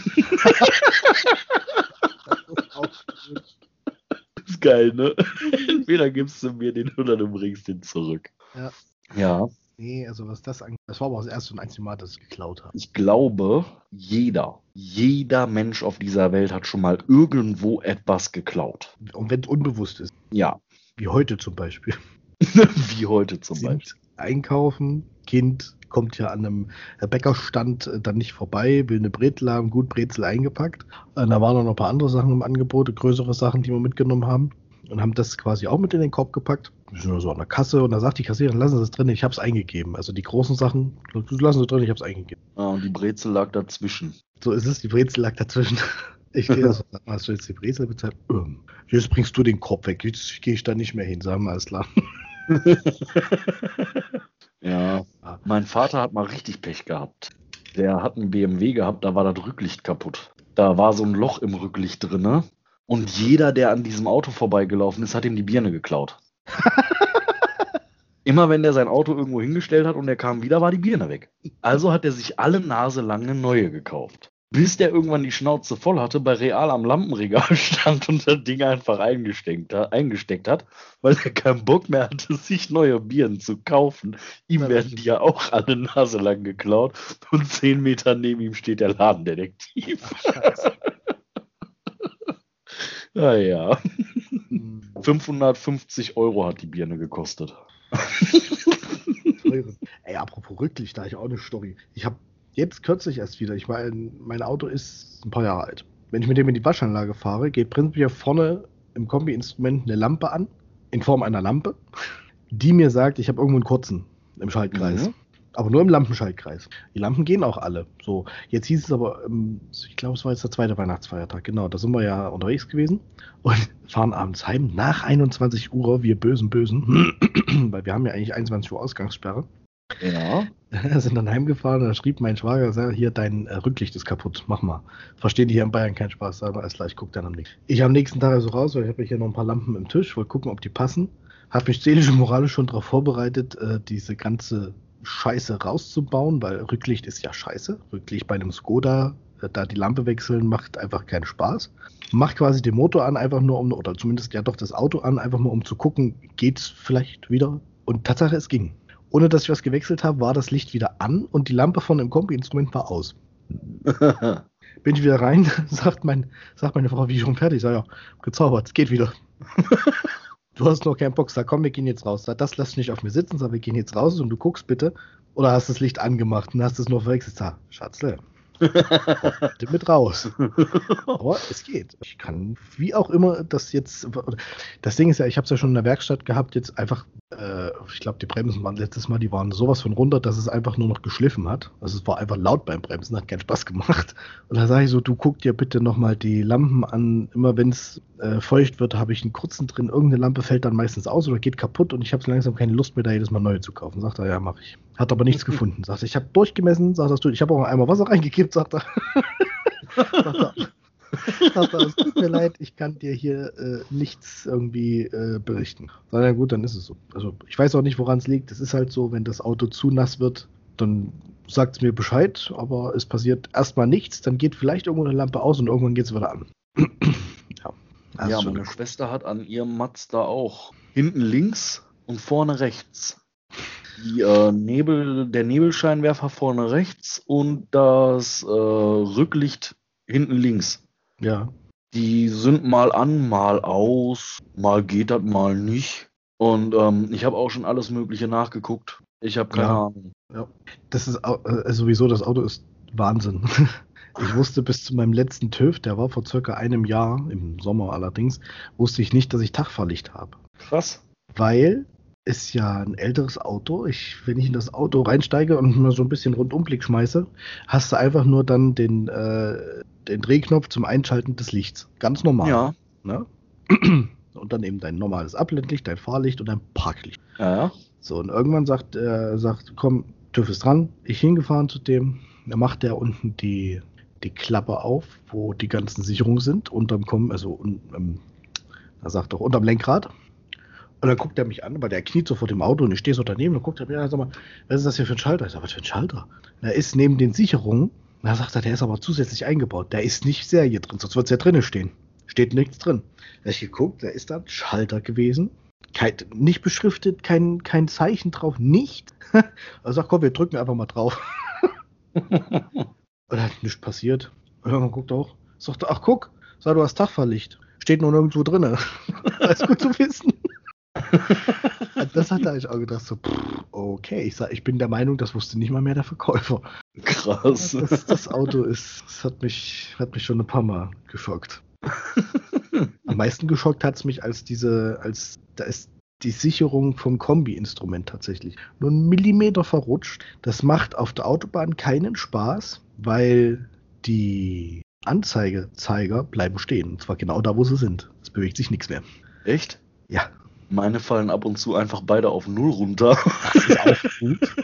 das ist geil, ne? Entweder gibst du mir den oder du bringst den zurück. Ja. Ja. Nee, also was das angeht, das war aber das erste und einzige Mal, dass ich geklaut habe. Ich glaube, jeder, jeder Mensch auf dieser Welt hat schon mal irgendwo etwas geklaut. Und wenn es unbewusst ist. Ja. Wie heute zum Beispiel. Wie heute zum Sind Beispiel. Einkaufen, Kind kommt ja an einem Bäckerstand äh, dann nicht vorbei, will eine Brezel haben, gut Brezel eingepackt. Und da waren noch ein paar andere Sachen im Angebot, größere Sachen, die wir mitgenommen haben. Und haben das quasi auch mit in den Korb gepackt. Wir sind so an der Kasse und da sagt die Kassiererin, lassen Sie das drin, ich habe es eingegeben. Also die großen Sachen, lassen Sie drin, ich habe es eingegeben. Ah, und die Brezel lag dazwischen. So ist es, die Brezel lag dazwischen. Ich gehe also, hast du jetzt die Brezel bezahlt? Ähm, jetzt bringst du den Korb weg, jetzt gehe ich da nicht mehr hin, sagen wir alles klar. Ja, mein Vater hat mal richtig Pech gehabt. Der hat einen BMW gehabt, da war das Rücklicht kaputt. Da war so ein Loch im Rücklicht drin. Und jeder, der an diesem Auto vorbeigelaufen ist, hat ihm die Birne geklaut. Immer wenn der sein Auto irgendwo hingestellt hat und er kam wieder, war die Birne weg. Also hat er sich alle Nase lang eine neue gekauft. Bis der irgendwann die Schnauze voll hatte, bei Real am Lampenregal stand und das Ding einfach eingesteckt, eingesteckt hat, weil er keinen Bock mehr hatte, sich neue Birnen zu kaufen. Ihm ja, werden die ja auch alle Nase lang geklaut und zehn Meter neben ihm steht der Ladendetektiv. naja. 550 Euro hat die Birne gekostet. Ey, apropos Rücklicht, da habe ich auch eine Story. Ich habe jetzt kürzlich erst wieder, ich meine, mein Auto ist ein paar Jahre alt. Wenn ich mit dem in die Waschanlage fahre, geht prinzipiell vorne im Kombi-Instrument eine Lampe an, in Form einer Lampe, die mir sagt, ich habe irgendwo einen kurzen im Schaltkreis. Mhm. Aber nur im Lampenschaltkreis. Die Lampen gehen auch alle. So, jetzt hieß es aber, ähm, ich glaube, es war jetzt der zweite Weihnachtsfeiertag. Genau, da sind wir ja unterwegs gewesen und fahren abends heim nach 21 Uhr, wir bösen Bösen, weil wir haben ja eigentlich 21 Uhr Ausgangssperre. Ja. sind dann heimgefahren und da schrieb mein Schwager, hier, dein äh, Rücklicht ist kaputt, mach mal. Verstehen die hier in Bayern keinen Spaß, aber alles klar, ich guck dann am nächsten. Ich am nächsten Tag also raus, weil ich habe hier noch ein paar Lampen im Tisch, wollte gucken, ob die passen. Habe mich seelisch und moralisch schon darauf vorbereitet, äh, diese ganze Scheiße rauszubauen, weil Rücklicht ist ja scheiße. Rücklicht bei einem Skoda, äh, da die Lampe wechseln, macht einfach keinen Spaß. Macht quasi den Motor an, einfach nur um, oder zumindest ja doch das Auto an, einfach mal um zu gucken, geht's vielleicht wieder? Und Tatsache, es ging. Ohne dass ich was gewechselt habe, war das Licht wieder an und die Lampe von dem Kombi-Instrument war aus. Bin ich wieder rein, sagt, mein, sagt meine Frau, wie ich schon fertig? Ich sage, ja, gezaubert, es geht wieder. du hast noch keinen Bock, sag komm, wir gehen jetzt raus. Sag, das lass nicht auf mir sitzen, sag, wir gehen jetzt raus und du guckst bitte. Oder hast das Licht angemacht und hast es nur verwechselt. Sag, Schatzle, mit raus. Aber es geht. Ich kann, wie auch immer, das jetzt. Das Ding ist ja, ich habe es ja schon in der Werkstatt gehabt, jetzt einfach, äh, ich glaube, die Bremsen waren letztes Mal, die waren sowas von runter, dass es einfach nur noch geschliffen hat. Also es war einfach laut beim Bremsen, hat keinen Spaß gemacht. Und da sage ich so, du guck dir bitte nochmal die Lampen an. Immer wenn es äh, feucht wird, habe ich einen kurzen drin. Irgendeine Lampe fällt dann meistens aus oder geht kaputt und ich habe langsam keine Lust mehr, da jedes Mal neue zu kaufen. Sagt er, ja, mache ich. Hat aber nichts gefunden. Sagt er, ich habe durchgemessen, sagt er, ich habe auch einmal Wasser reingekippt, sagt er. sagt er. Er, es tut mir leid, ich kann dir hier äh, nichts irgendwie äh, berichten. Er, gut, dann ist es so. Also ich weiß auch nicht, woran es liegt. Es ist halt so, wenn das Auto zu nass wird, dann sagt es mir Bescheid, aber es passiert erstmal nichts, dann geht vielleicht irgendwo eine Lampe aus und irgendwann geht es wieder an. ja, ja meine Schwester hat an ihrem Mazda auch hinten links und vorne rechts die, äh, Nebel, der Nebelscheinwerfer vorne rechts und das äh, Rücklicht hinten links. Ja. Die sind mal an, mal aus, mal geht das, mal nicht. Und ähm, ich habe auch schon alles Mögliche nachgeguckt. Ich habe keine ja. Ahnung. Ja. Das ist äh, sowieso, das Auto ist Wahnsinn. Ich wusste bis zu meinem letzten TÜV, der war vor circa einem Jahr, im Sommer allerdings, wusste ich nicht, dass ich Tagfahrlicht habe. Krass. Weil ist ja ein älteres Auto. Ich, wenn ich in das Auto reinsteige und mal so ein bisschen Rundumblick schmeiße, hast du einfach nur dann den, äh, den Drehknopf zum Einschalten des Lichts. Ganz normal. Ja. Ne? Und dann eben dein normales Abblendlicht, dein Fahrlicht und dein Parklicht. Ja. So, und irgendwann sagt er, sagt, komm, TÜV ist dran. Ich hingefahren zu dem. Da macht er unten die, die Klappe auf, wo die ganzen Sicherungen sind. Unterm kommen, also um, ähm, er sagt doch unterm Lenkrad. Und dann guckt er mich an, weil der kniet so vor dem Auto und ich stehe so daneben und guckt er mir an, sag mal, was ist das hier für ein Schalter? Ich sag, was für ein Schalter? Er ist neben den Sicherungen, da sagt er, der ist aber zusätzlich eingebaut. Der ist nicht Serie drin, sonst wird es ja drinnen stehen. Steht nichts drin. Da ich geguckt, da ist da ein Schalter gewesen. Kein, nicht beschriftet, kein, kein Zeichen drauf, nicht. Er sagt, komm, wir drücken einfach mal drauf. und hat nichts passiert. Und irgendwann guckt auch, sagt ach guck, sag, du hast Tagfahrlicht. Steht nur nirgendwo drin. Alles gut zu wissen. das hat er eigentlich auch gedacht, so, pff, okay, ich, sag, ich bin der Meinung, das wusste nicht mal mehr der Verkäufer. Krass. Das, das Auto ist, das hat mich, hat mich schon ein paar Mal geschockt. Am meisten geschockt hat es mich, als diese, als da ist die Sicherung vom Kombi-Instrument tatsächlich nur einen Millimeter verrutscht. Das macht auf der Autobahn keinen Spaß, weil die Anzeigezeiger bleiben stehen. Und zwar genau da, wo sie sind. Es bewegt sich nichts mehr. Echt? Ja. Meine fallen ab und zu einfach beide auf Null runter. Das ist auch gut.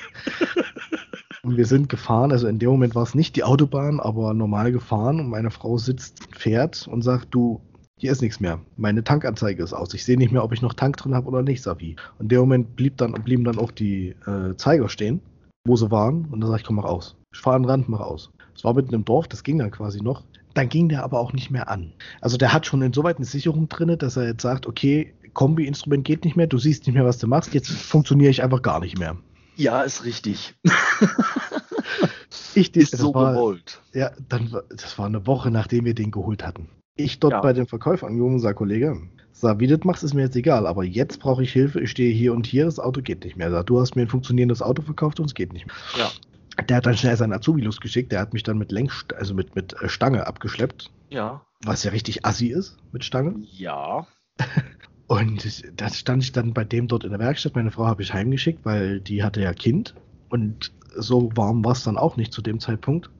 Und wir sind gefahren, also in dem Moment war es nicht die Autobahn, aber normal gefahren und meine Frau sitzt, fährt und sagt, du, hier ist nichts mehr. Meine Tankanzeige ist aus. Ich sehe nicht mehr, ob ich noch Tank drin habe oder nicht, Savi. Und in dem Moment blieb dann, blieben dann auch die äh, Zeiger stehen, wo sie waren. Und dann sage ich, komm, mach aus. Ich fahre an den Rand, mach aus. Es war mitten im Dorf, das ging dann quasi noch. Dann ging der aber auch nicht mehr an. Also der hat schon insoweit eine Sicherung drin, dass er jetzt sagt, okay, Kombi-Instrument geht nicht mehr, du siehst nicht mehr, was du machst, jetzt funktioniere ich einfach gar nicht mehr. Ja, ist richtig. ich, ist so war, gewollt. Ja, dann, das war eine Woche, nachdem wir den geholt hatten. Ich dort ja. bei dem Verkäufer angerufen und sage, Kollege, sag, wie du das machst, ist mir jetzt egal, aber jetzt brauche ich Hilfe, ich stehe hier und hier, das Auto geht nicht mehr. Sag, du hast mir ein funktionierendes Auto verkauft und es geht nicht mehr. Ja. Der hat dann schnell seinen Azubi losgeschickt, der hat mich dann mit Lenk, also mit, mit äh, Stange abgeschleppt. Ja. Was ja richtig assi ist mit Stange. Ja. Und da stand ich dann bei dem dort in der Werkstatt. Meine Frau habe ich heimgeschickt, weil die hatte ja Kind. Und so warm war es dann auch nicht zu dem Zeitpunkt.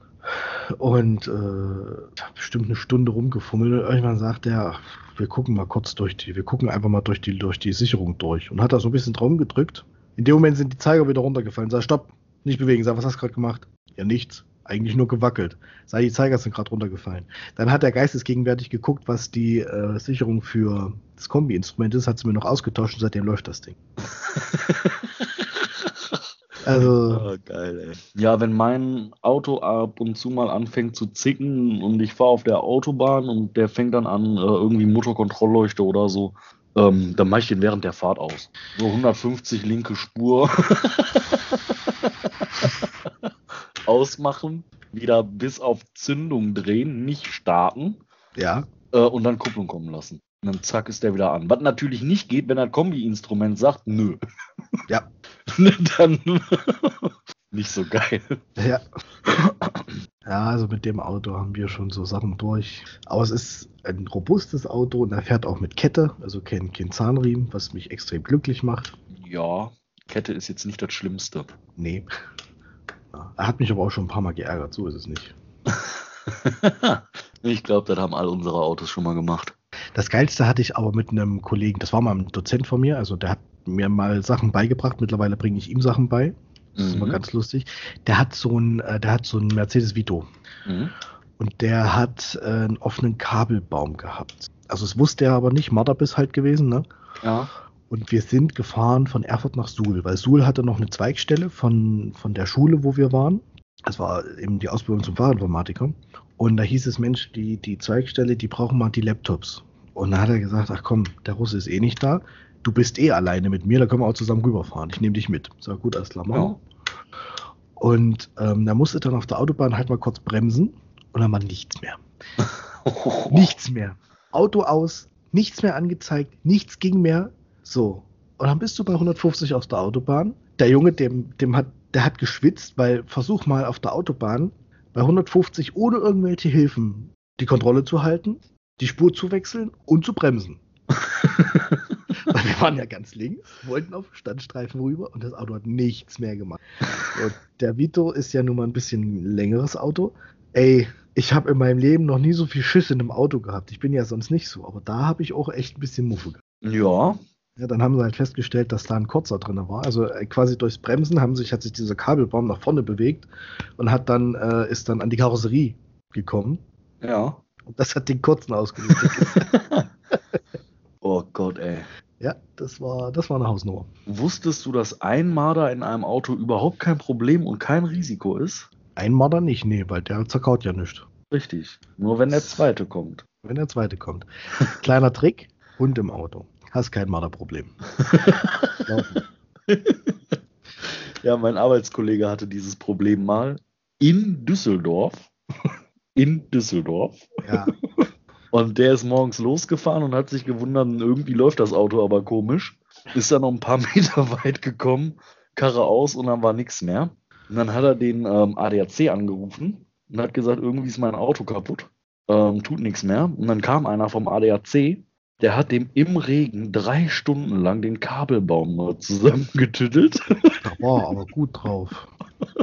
Und äh, bestimmt eine Stunde rumgefummelt. Irgendwann sagt er, wir gucken mal kurz durch die, wir gucken einfach mal durch die, durch die Sicherung durch. Und hat da so ein bisschen Traum gedrückt. In dem Moment sind die Zeiger wieder runtergefallen. Sag, stopp, nicht bewegen. Sag, was hast du gerade gemacht? Ja, nichts. Eigentlich nur gewackelt. Sei die Zeiger sind gerade runtergefallen. Dann hat der geistesgegenwärtig geguckt, was die äh, Sicherung für das Kombi-Instrument ist, hat sie mir noch ausgetauscht und seitdem läuft das Ding. Also. Oh, geil, ey. Ja, wenn mein Auto ab und zu mal anfängt zu zicken und ich fahre auf der Autobahn und der fängt dann an, äh, irgendwie Motorkontrollleuchte oder so, ähm, dann mache ich den während der Fahrt aus. So 150 linke Spur. Ausmachen, wieder bis auf Zündung drehen, nicht starten. Ja. Äh, und dann Kupplung kommen lassen. Und dann zack ist der wieder an. Was natürlich nicht geht, wenn ein Kombi-Instrument sagt, nö. Ja. dann nicht so geil. Ja. Ja, also mit dem Auto haben wir schon so Sachen durch. Aber es ist ein robustes Auto und er fährt auch mit Kette, also kein, kein Zahnriemen, was mich extrem glücklich macht. Ja, Kette ist jetzt nicht das Schlimmste. Nee. Er hat mich aber auch schon ein paar Mal geärgert, so ist es nicht. ich glaube, das haben all unsere Autos schon mal gemacht. Das Geilste hatte ich aber mit einem Kollegen, das war mal ein Dozent von mir, also der hat mir mal Sachen beigebracht, mittlerweile bringe ich ihm Sachen bei. Das ist immer mhm. ganz lustig. Der hat so ein, äh, der hat so ein Mercedes Vito. Mhm. Und der hat äh, einen offenen Kabelbaum gehabt. Also es wusste er aber nicht, Marderbiss halt gewesen, ne? Ja. Und wir sind gefahren von Erfurt nach Suhl, weil Suhl hatte noch eine Zweigstelle von, von der Schule, wo wir waren. Das war eben die Ausbildung zum Fachinformatiker. Und da hieß es, Mensch, die, die Zweigstelle, die brauchen mal die Laptops. Und dann hat er gesagt, ach komm, der Russe ist eh nicht da. Du bist eh alleine mit mir, da können wir auch zusammen rüberfahren. Ich nehme dich mit. Sag gut, alles klar. Ja. Und ähm, da musste dann auf der Autobahn halt mal kurz bremsen und dann war nichts mehr. nichts mehr. Auto aus, nichts mehr angezeigt, nichts ging mehr. So. Und dann bist du bei 150 auf der Autobahn. Der Junge, dem, dem hat, der hat geschwitzt, weil versuch mal auf der Autobahn bei 150 ohne irgendwelche Hilfen die Kontrolle zu halten, die Spur zu wechseln und zu bremsen. Weil wir waren ja ganz links, wollten auf Standstreifen rüber und das Auto hat nichts mehr gemacht. Und der Vito ist ja nun mal ein bisschen längeres Auto. Ey, ich habe in meinem Leben noch nie so viel Schiss in einem Auto gehabt. Ich bin ja sonst nicht so, aber da habe ich auch echt ein bisschen Muffe gehabt. Ja. Ja, dann haben sie halt festgestellt, dass da ein Kurzer drin war. Also äh, quasi durchs Bremsen haben sich, hat sich dieser Kabelbaum nach vorne bewegt und hat dann, äh, ist dann an die Karosserie gekommen. Ja. Und das hat den kurzen ausgelöst. oh Gott, ey. Ja, das war, das war eine Hausnummer. Wusstest du, dass ein Marder in einem Auto überhaupt kein Problem und kein Risiko ist? Ein Marder nicht, nee, weil der zerkaut ja nichts. Richtig. Nur wenn der zweite kommt. Wenn der zweite kommt. Kleiner Trick: Hund im Auto. Hast kein Marderproblem. ja, mein Arbeitskollege hatte dieses Problem mal in Düsseldorf. In Düsseldorf. Ja. Und der ist morgens losgefahren und hat sich gewundert, irgendwie läuft das Auto aber komisch. Ist dann noch ein paar Meter weit gekommen, Karre aus und dann war nichts mehr. Und dann hat er den ähm, ADAC angerufen und hat gesagt, irgendwie ist mein Auto kaputt, ähm, tut nichts mehr. Und dann kam einer vom ADAC, der hat dem im Regen drei Stunden lang den Kabelbaum zusammengetüttelt. Da war aber gut drauf.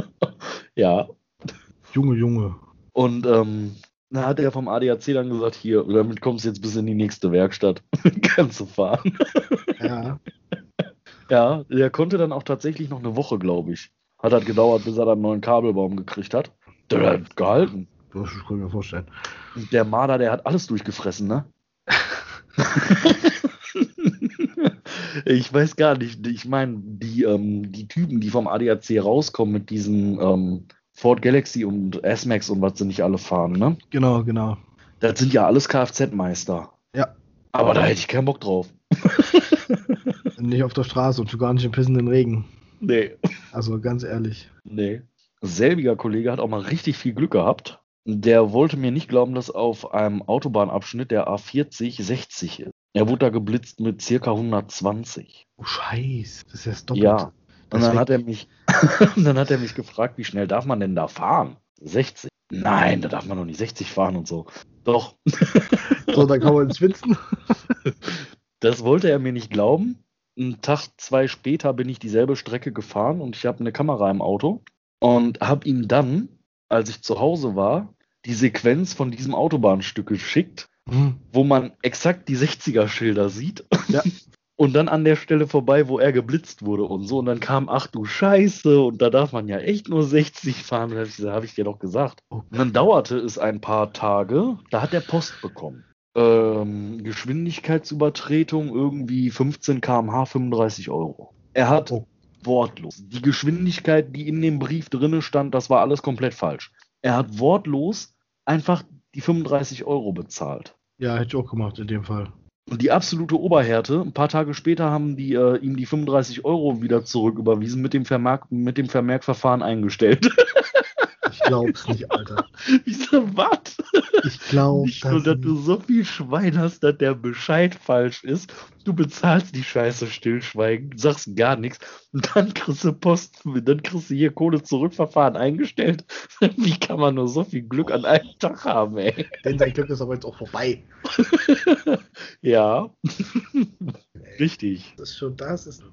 ja. Junge, Junge. Und ähm, dann hat er vom ADAC dann gesagt, hier, damit kommst du jetzt bis in die nächste Werkstatt. Kannst du fahren. Ja. Ja, der konnte dann auch tatsächlich noch eine Woche, glaube ich. Hat halt gedauert, bis er dann einen neuen Kabelbaum gekriegt hat. Der hat gehalten. Das kann ich mir vorstellen. Der Marder, der hat alles durchgefressen, ne? ich weiß gar nicht. Ich meine, die, ähm, die Typen, die vom ADAC rauskommen mit diesen ähm, Ford Galaxy und S-Max und was sie nicht alle fahren, ne? Genau, genau. Das sind ja alles Kfz-Meister. Ja. Aber da hätte ich keinen Bock drauf. nicht auf der Straße und schon gar nicht im pissenden Regen. Nee. Also ganz ehrlich. Nee. Selbiger Kollege hat auch mal richtig viel Glück gehabt. Der wollte mir nicht glauben, dass auf einem Autobahnabschnitt der A40 60 ist. Er wurde da geblitzt mit circa 120. Oh Scheiß, das ist ja das Doppelte. Ja. Und dann hat er mich, dann hat er mich gefragt, wie schnell darf man denn da fahren? 60. Nein, da darf man doch nicht 60 fahren und so. Doch. So, dann kann man ins Winston. Das wollte er mir nicht glauben. Einen Tag, zwei später bin ich dieselbe Strecke gefahren und ich habe eine Kamera im Auto und habe ihm dann, als ich zu Hause war, die Sequenz von diesem Autobahnstück geschickt, Hm. wo man exakt die 60er-Schilder sieht. Ja. Und dann an der Stelle vorbei, wo er geblitzt wurde und so. Und dann kam, ach du Scheiße, und da darf man ja echt nur 60 fahren. Da habe ich, hab ich dir doch gesagt. Oh. Und dann dauerte es ein paar Tage, da hat er Post bekommen. Ähm, Geschwindigkeitsübertretung irgendwie 15 km/h, 35 Euro. Er hat Oh. wortlos. Die Geschwindigkeit, die in dem Brief drinne stand, das war alles komplett falsch. Er hat wortlos einfach die 35 Euro bezahlt. Ja, hätte ich auch gemacht in dem Fall. Und die absolute Oberhärte, ein paar Tage später haben die äh, ihm die 35 Euro wieder zurücküberwiesen, mit dem, Vermerk, mit dem Vermerkverfahren eingestellt. Ich glaub's nicht, Alter. ich so, was? Ich glaub Nicht nur, das dass du so viel Schwein hast, dass der Bescheid falsch ist. Du bezahlst die Scheiße stillschweigen, sagst gar nichts. Und dann kriegst du Post, dann kriegst du hier Kohle zurückverfahren eingestellt. Wie kann man nur so viel Glück an einem Tag haben, ey? Denn sein Glück ist aber jetzt auch vorbei. Ja. Richtig. Das ist schon, das ist.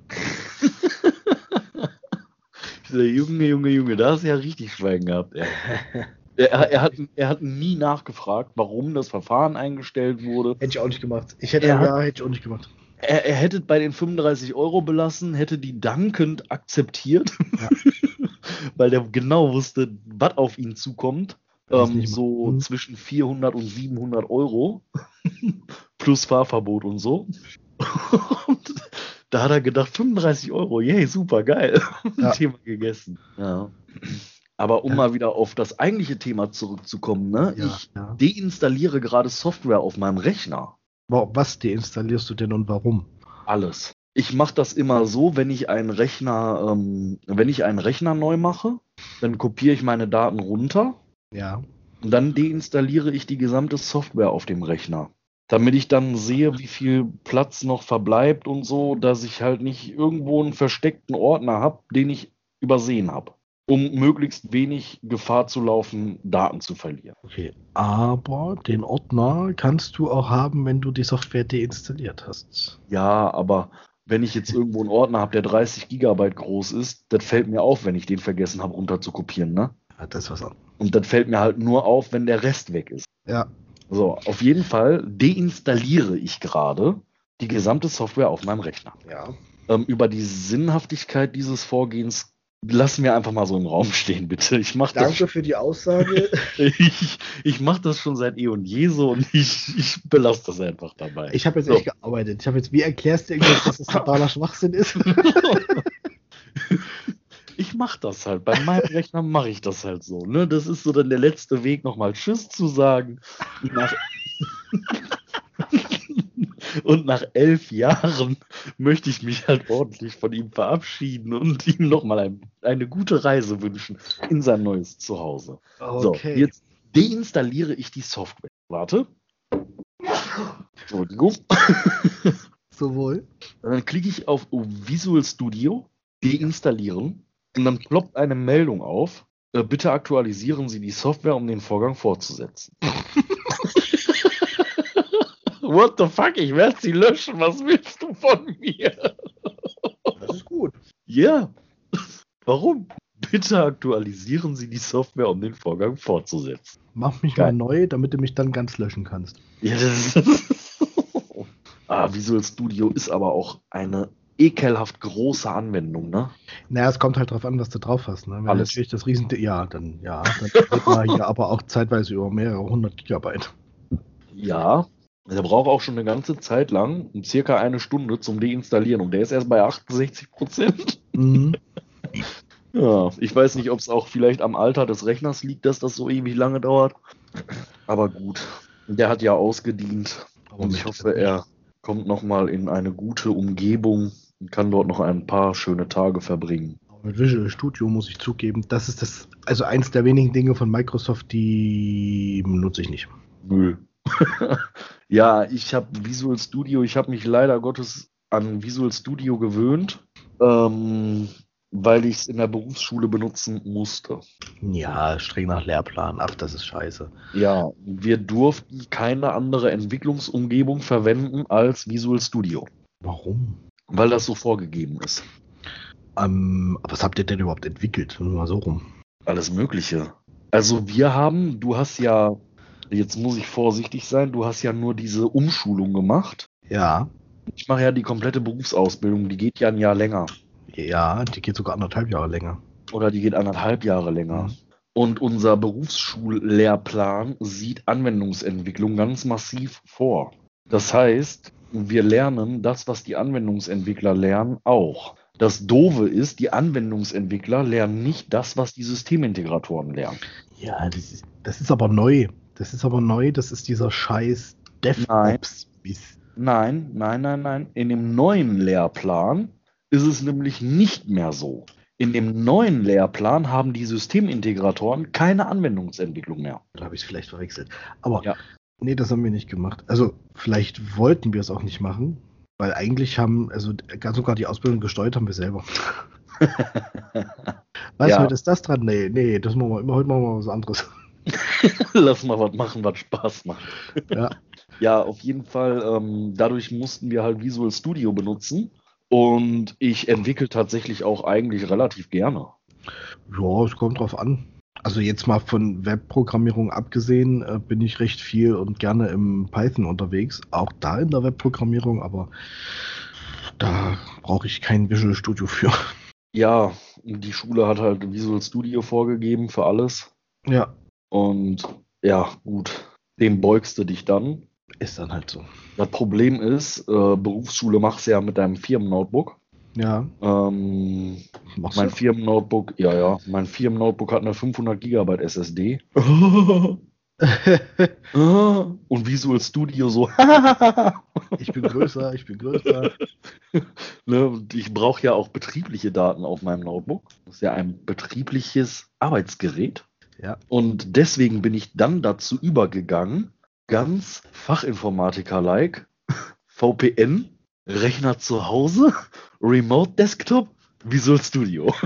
Junge, Junge, Junge, da hast du ja richtig Schweigen gehabt, ey. Er, er, hat, er hat nie nachgefragt, warum das Verfahren eingestellt wurde. Hätte ich auch nicht gemacht. Ich hätte, Er ja, hätte ich auch nicht gemacht. Er, er hätte bei den 35 Euro belassen, hätte die dankend akzeptiert, Ja. weil der genau wusste, was auf ihn zukommt. Ähm, so machen. zwischen 400 und 700 Euro plus Fahrverbot und so. Und da hat er gedacht, 35 Euro, yay, super, geil. Ja. Thema gegessen. Ja. Aber um Ja. mal wieder auf das eigentliche Thema zurückzukommen, ne? Ja, ich ja. deinstalliere gerade Software auf meinem Rechner. Was deinstallierst du denn und warum? Alles. Ich mache das immer so, wenn ich einen Rechner, ähm, wenn ich einen Rechner neu mache, dann kopiere ich meine Daten runter Ja. und dann deinstalliere ich die gesamte Software auf dem Rechner. Damit ich dann sehe, wie viel Platz noch verbleibt und so, dass ich halt nicht irgendwo einen versteckten Ordner habe, den ich übersehen habe. Um möglichst wenig Gefahr zu laufen, Daten zu verlieren. Okay. Aber den Ordner kannst du auch haben, wenn du die Software deinstalliert hast. Ja, aber wenn ich jetzt irgendwo einen Ordner habe, der 30 Gigabyte groß ist, das fällt mir auf, wenn ich den vergessen habe, runter zu kopieren, ne? Ja, das ist was anderes. Und das fällt mir halt nur auf, wenn der Rest weg ist. Ja. So, auf jeden Fall deinstalliere ich gerade die gesamte Software auf meinem Rechner. Ja. Ähm, über die Sinnhaftigkeit dieses Vorgehens lassen wir einfach mal so im Raum stehen, bitte. Ich mache das, Danke für die Aussage. ich, ich mach das schon seit eh und je so und ich, ich belasse das einfach dabei. Ich habe jetzt So. echt gearbeitet. Ich habe jetzt, wie erklärst du irgendwas, dass das totaler Schwachsinn ist? Ich mache das halt. Bei meinem Rechner mache ich das halt so. Ne? Das ist so dann der letzte Weg, nochmal Tschüss zu sagen. Nach, und nach elf Jahren möchte ich mich halt ordentlich von ihm verabschieden und ihm nochmal ein, eine gute Reise wünschen in sein neues Zuhause. So, jetzt deinstalliere ich die Software. Warte. Entschuldigung. Sowohl. Dann klicke ich auf Visual Studio, deinstallieren und dann ploppt eine Meldung auf. äh, Bitte aktualisieren Sie die Software, um den Vorgang fortzusetzen. What the fuck? Ich werde sie löschen. Was willst du von mir? Das ist gut. Ja. Warum? Bitte aktualisieren Sie die Software, um den Vorgang fortzusetzen. Mach mich Geil. mal neu, damit du mich dann ganz löschen kannst. Ja, das ist ah, Visual Studio ist aber auch eine ekelhaft große Anwendung, ne? Naja, es kommt halt drauf an, was du drauf hast. Ne? Wenn Alles. natürlich das Riesen... Ja, dann ja, dann reden wir hier aber auch zeitweise über mehrere hundert Gigabyte. Ja. Der braucht auch schon eine ganze Zeit lang, um circa eine Stunde zum Deinstallieren. Und der ist erst bei 68 Prozent. Mhm. Ja, ich weiß nicht, ob es auch vielleicht am Alter des Rechners liegt, dass das so ewig lange dauert. Aber gut, der hat ja ausgedient. Und ich hoffe, er kommt nochmal in eine gute Umgebung und kann dort noch ein paar schöne Tage verbringen. Mit Visual Studio muss ich zugeben, das ist das, also eins der wenigen Dinge von Microsoft, die nutze ich nicht. Müll. ja, ich habe Visual Studio, ich habe mich leider Gottes an Visual Studio gewöhnt, ähm, weil ich es in der Berufsschule benutzen musste. Ja, streng nach Lehrplan. Ach, das ist scheiße. Ja, wir durften keine andere Entwicklungsumgebung verwenden als Visual Studio, Warum? weil das so vorgegeben ist. Ähm, was habt ihr denn überhaupt entwickelt? Nur mal so rum. Alles Mögliche. Also wir haben, du hast ja, jetzt muss ich vorsichtig sein, du hast ja nur diese Umschulung gemacht. Ja, Ich mache ja die komplette Berufsausbildung, die geht ja ein Jahr länger. ja, die geht sogar anderthalb Jahre länger. Oder die geht anderthalb Jahre länger. Mhm. Und unser Berufsschullehrplan sieht Anwendungsentwicklung ganz massiv vor. Das heißt, wir lernen das, was die Anwendungsentwickler lernen, auch. Das Doofe ist, die Anwendungsentwickler lernen nicht das, was die Systemintegratoren lernen. Ja, das ist, das ist aber neu. Das ist aber neu, das ist dieser scheiß DevOps-Mist. Nein, nein, nein, nein. In dem neuen Lehrplan ist es nämlich nicht mehr so. In dem neuen Lehrplan haben die Systemintegratoren keine Anwendungsentwicklung mehr. Da habe ich es vielleicht verwechselt. Aber Ja. nee, das haben wir nicht gemacht. Also vielleicht wollten wir es auch nicht machen, weil eigentlich haben, also ganz sogar die Ausbildung gesteuert haben wir selber. Was, Ja. heute ist das dran? Nee, nee, das machen wir immer, heute machen wir was anderes. Lass mal was machen, was Spaß macht. Ja. Ja, auf jeden Fall. Ähm, dadurch mussten wir halt Visual Studio benutzen. Und ich entwickle tatsächlich auch eigentlich relativ gerne. Ja, es kommt drauf an. Also jetzt mal von Webprogrammierung abgesehen, äh, bin ich recht viel und gerne im Python unterwegs. Auch da in der Webprogrammierung, aber da brauche ich kein Visual Studio für. Ja, die Schule hat halt Visual Studio vorgegeben für alles. Ja, Und ja, gut, dem beugst du dich dann. ist dann halt so. Das Problem ist, äh, Berufsschule machst du ja mit deinem Firmennotebook. Ja, Ähm, machst mein? Firmennotebook, ja, ja, mein Firmennotebook hat eine 500 Gigabyte SSD. Und Visual Studio so. ich bin größer, ich bin größer. ne, ich brauche ja auch betriebliche Daten auf meinem Notebook. Das ist ja ein betriebliches Arbeitsgerät. Ja. Und deswegen bin ich dann dazu übergegangen, ganz Fachinformatiker-like, VPN, Rechner zu Hause, Remote Desktop, Visual Studio.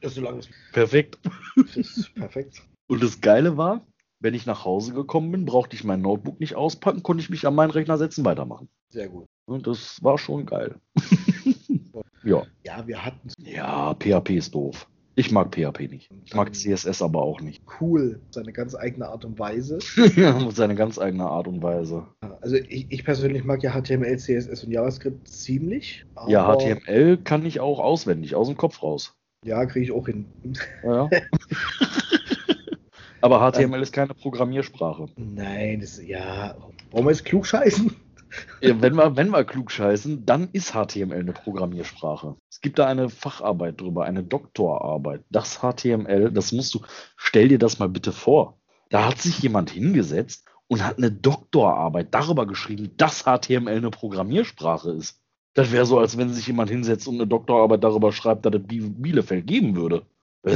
Ja, solange Perfekt. es ist perfekt. Und das Geile war, wenn ich nach Hause gekommen bin, brauchte ich mein Notebook nicht auspacken, konnte ich mich an meinen Rechner setzen, weitermachen. Sehr gut. Und das war schon geil. ja. Ja, wir hatten Ja, PHP ist doof. Ich mag PHP nicht. Ich mag CSS aber auch nicht. cool, seine ganz eigene Art und Weise. Auf seine ganz eigene Art und Weise. Also ich, ich persönlich mag ja HTML, CSS und JavaScript ziemlich. Ja, HTML kann ich auch auswendig, aus dem Kopf raus. Ja, kriege ich auch hin. Ja. aber HTML ist keine Programmiersprache. Nein, das ja. Wollen wir jetzt klug scheißen? Ja, Wenn wir, wenn wir klug scheißen, dann ist HTML eine Programmiersprache. Es gibt da eine Facharbeit drüber, eine Doktorarbeit. Das HTML, das musst du, stell dir das mal bitte vor. Da hat sich jemand hingesetzt und hat eine Doktorarbeit darüber geschrieben, dass HTML eine Programmiersprache ist. Das wäre so, als wenn sich jemand hinsetzt und eine Doktorarbeit darüber schreibt, dass es Bi- Bielefeld geben würde.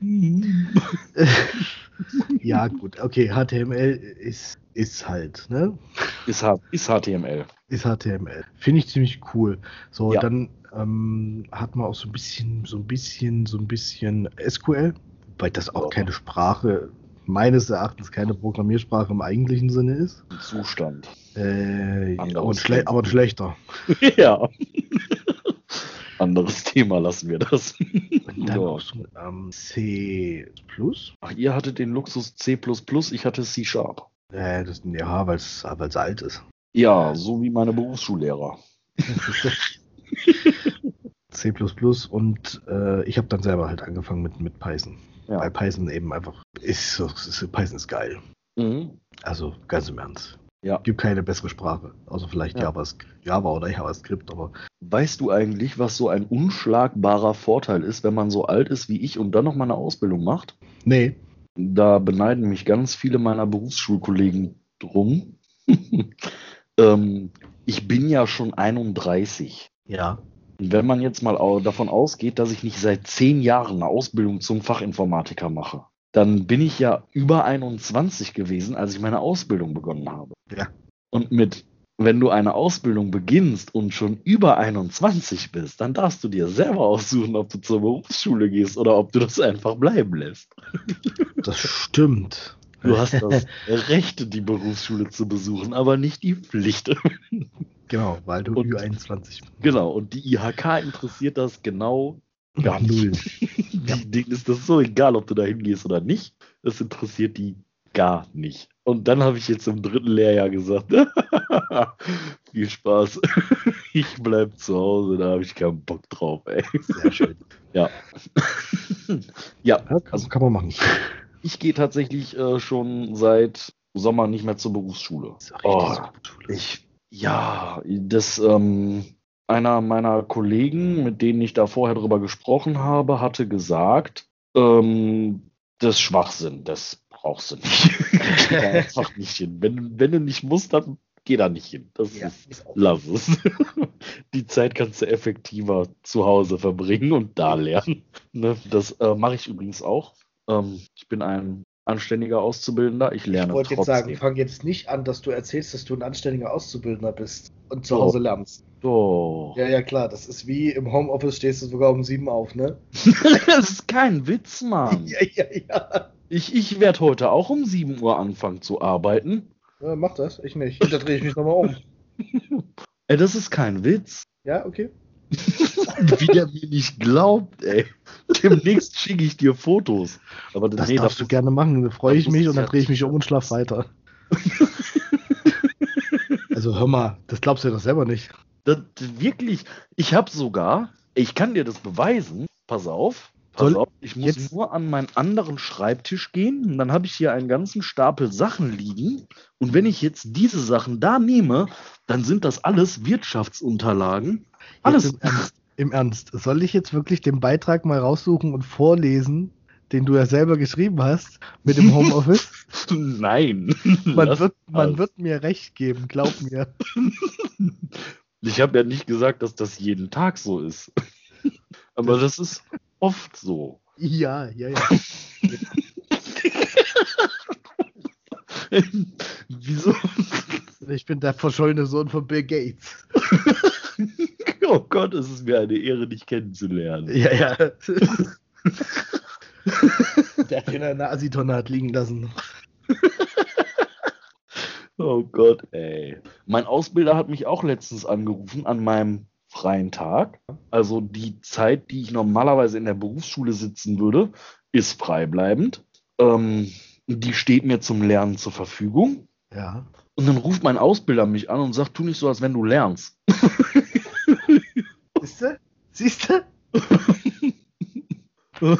Ja, gut, okay, HTML ist, ist halt, ne? ist, ist HTML. Ist HTML. Finde ich ziemlich cool. So, Ja. dann ähm, hat man auch so ein bisschen, so ein bisschen, so ein bisschen SQL, wobei das auch Ja. keine Sprache, meines Erachtens keine Programmiersprache im eigentlichen Sinne ist. Zustand. Äh, aber, ein aber ein schlechter. ja. Anderes Thema lassen wir das. Und dann Ja. auch so ähm, C++. Ach, ihr hattet den Luxus C++, ich hatte C Sharp. Äh, das, ja, weil es alt ist. Ja, so wie meine Berufsschullehrer. C und äh, ich habe dann selber halt angefangen mit, mit Python. Ja. Weil Python eben einfach ist, ist Python ist geil. Mhm. Also ganz im Ernst. Ja. Gibt keine bessere Sprache, außer vielleicht ja. Java oder JavaScript, aber. Weißt du eigentlich, was so ein unschlagbarer Vorteil ist, wenn man so alt ist wie ich und dann noch mal eine Ausbildung macht? Nee. Da beneiden mich ganz viele meiner Berufsschulkollegen drum. ähm, ich bin ja schon 31. Ja. Wenn man jetzt mal davon ausgeht, dass ich nicht seit zehn Jahren eine Ausbildung zum Fachinformatiker mache, dann bin ich ja über 21 gewesen, als ich meine Ausbildung begonnen habe. Ja. Und mit, wenn du eine Ausbildung beginnst und schon über 21 bist, dann darfst du dir selber aussuchen, ob du zur Berufsschule gehst oder ob du das einfach bleiben lässt. Das stimmt. Du hast das Recht, die Berufsschule zu besuchen, aber nicht die Pflicht. Genau, weil du und, Ü21 bist. Genau, und die IHK interessiert das genau gar Null. die, denen ist das so egal, ob du da hingehst oder nicht. Das interessiert die gar nicht. Und dann habe ich jetzt im dritten Lehrjahr gesagt, viel Spaß. ich bleibe zu Hause, da habe ich keinen Bock drauf, ey. Sehr schön. Ja. ja, also kann man machen. Ich gehe tatsächlich äh, schon seit Sommer nicht mehr zur Berufsschule. Oh, ich ja, das ähm, einer meiner Kollegen, mit denen ich da vorher drüber gesprochen habe, hatte gesagt, ähm, das Schwachsinn, das brauchst du nicht. einfach nicht hin. Wenn, wenn du nicht musst, dann geh da nicht hin. Das ja, ist, lass es. Die Zeit kannst du effektiver zu Hause verbringen und da lernen. Ne? Das äh, mache ich übrigens auch. Ähm, ich bin ein anständiger Auszubildender. Ich lerne. Ich wollte jetzt sagen, fang jetzt nicht an, dass du erzählst, dass du ein anständiger Auszubildender bist und zu Hause lernst. Doch. Ja, ja, klar. Das ist wie im Homeoffice stehst du sogar um sieben auf, ne? das ist kein Witz, Mann. ja, ja, ja. Ich, ich werde heute auch um 7 Uhr anfangen zu arbeiten. Ja, mach das, ich nicht. Da drehe ich mich nochmal um. Ey, das ist kein Witz. Ja, okay. Wie der mir nicht glaubt, ey. Demnächst schicke ich dir Fotos. Aber das nee, darfst du gerne machen. Da freue ich mich und dann drehe ich mich um und schlaf weiter. also hör mal, das glaubst du ja doch selber nicht. Das, wirklich, ich habe sogar, ich kann dir das beweisen. Pass auf. Pass auf, ich muss jetzt? nur an meinen anderen Schreibtisch gehen und dann habe ich hier einen ganzen Stapel Sachen liegen. Und wenn ich jetzt diese Sachen da nehme, dann sind das alles Wirtschaftsunterlagen. Alles. Im Ernst, Im Ernst, soll ich jetzt wirklich den Beitrag mal raussuchen und vorlesen, den du ja selber geschrieben hast mit dem Homeoffice? Nein. Man, wird, man wird mir recht geben, glaub mir. Ich habe ja nicht gesagt, dass das jeden Tag so ist. Aber das ist oft so. Ja, ja, ja. Wieso? Ich bin der verschollene Sohn von Bill Gates. oh Gott, es ist mir eine Ehre, dich kennenzulernen. Ja, ja. der hat in einer Nazi-Tonne hat liegen lassen. oh Gott, ey. Mein Ausbilder hat mich auch letztens angerufen an meinem freien Tag. Also die Zeit, die ich normalerweise in der Berufsschule sitzen würde, ist freibleibend. Ähm, die steht mir zum Lernen zur Verfügung. Ja. Und dann ruft mein Ausbilder mich an und sagt, tu nicht so, als wenn du lernst. Siehst du? Siehst du?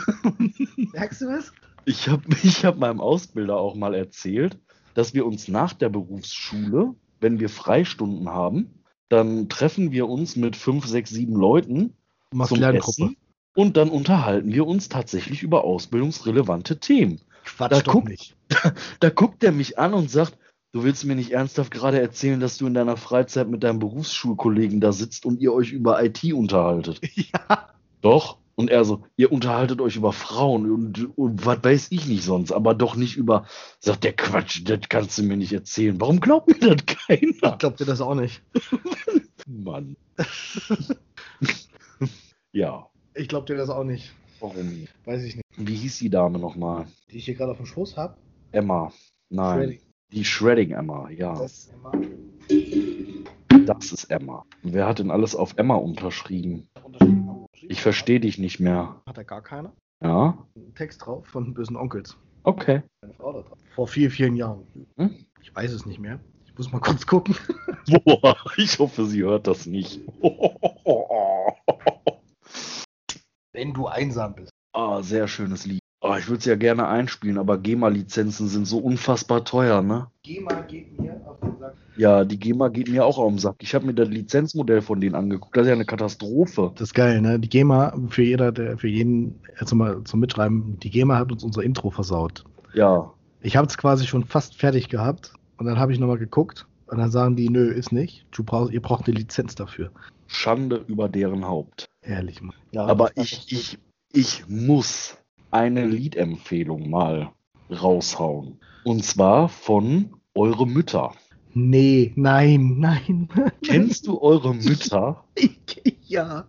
Merkst du was? Ich habe ich hab meinem Ausbilder auch mal erzählt, dass wir uns nach der Berufsschule, wenn wir Freistunden haben, dann treffen wir uns mit fünf, sechs, sieben Leuten Machst zum Essen und dann unterhalten wir uns tatsächlich über ausbildungsrelevante Themen. Quatsch da, guckt, nicht. Da, da guckt er mich an und sagt, du willst mir nicht ernsthaft gerade erzählen, dass du in deiner Freizeit mit deinem Berufsschulkollegen da sitzt und ihr euch über IT unterhaltet. Ja. Doch. Und er so, ihr unterhaltet euch über Frauen und, und was weiß ich nicht sonst, aber doch nicht über, sagt der Quatsch, das kannst du mir nicht erzählen. Warum glaubt mir das keiner? Ich glaubt dir das auch nicht. Mann. ja. Ich glaub dir das auch nicht. Warum? Weiß ich nicht. Wie hieß die Dame nochmal? Die ich hier gerade auf dem Schoß habe? Emma. Nein. Shredding. Die Shredding Emma, ja. Das ist Emma. Das ist Emma. Wer hat denn alles auf Emma unterschrieben? Ich verstehe dich nicht mehr. Hat er gar keiner? Ja. Ein Text drauf von bösen Onkels. Okay. Eine Frau da drauf. Vor vielen, vielen Jahren. Hm? Ich weiß es nicht mehr. Ich muss mal kurz gucken. Boah, ich hoffe, sie hört das nicht. Wenn du einsam bist. Ah, sehr schönes Lied. Oh, ich würde es ja gerne einspielen, aber GEMA-Lizenzen sind so unfassbar teuer, ne? GEMA geht mir. Ja, die GEMA geht mir auch auf den Sack. Ich habe mir das Lizenzmodell von denen angeguckt. Das ist ja eine Katastrophe. Das ist geil, ne? Die GEMA, für jeder, der, für jeden, also mal zum Mitschreiben, die GEMA hat uns unser Intro versaut. Ja. Ich habe es quasi schon fast fertig gehabt und dann habe ich nochmal geguckt und dann sagen die, nö, ist nicht. Du brauchst, ihr braucht eine Lizenz dafür. Schande über deren Haupt. Ehrlich, Mann. Ja, aber ich, ich, ich muss eine Liedempfehlung mal raushauen. Und zwar von Eure Mütter. Nee, nein, nein. Kennst du Eure Mütter? ja.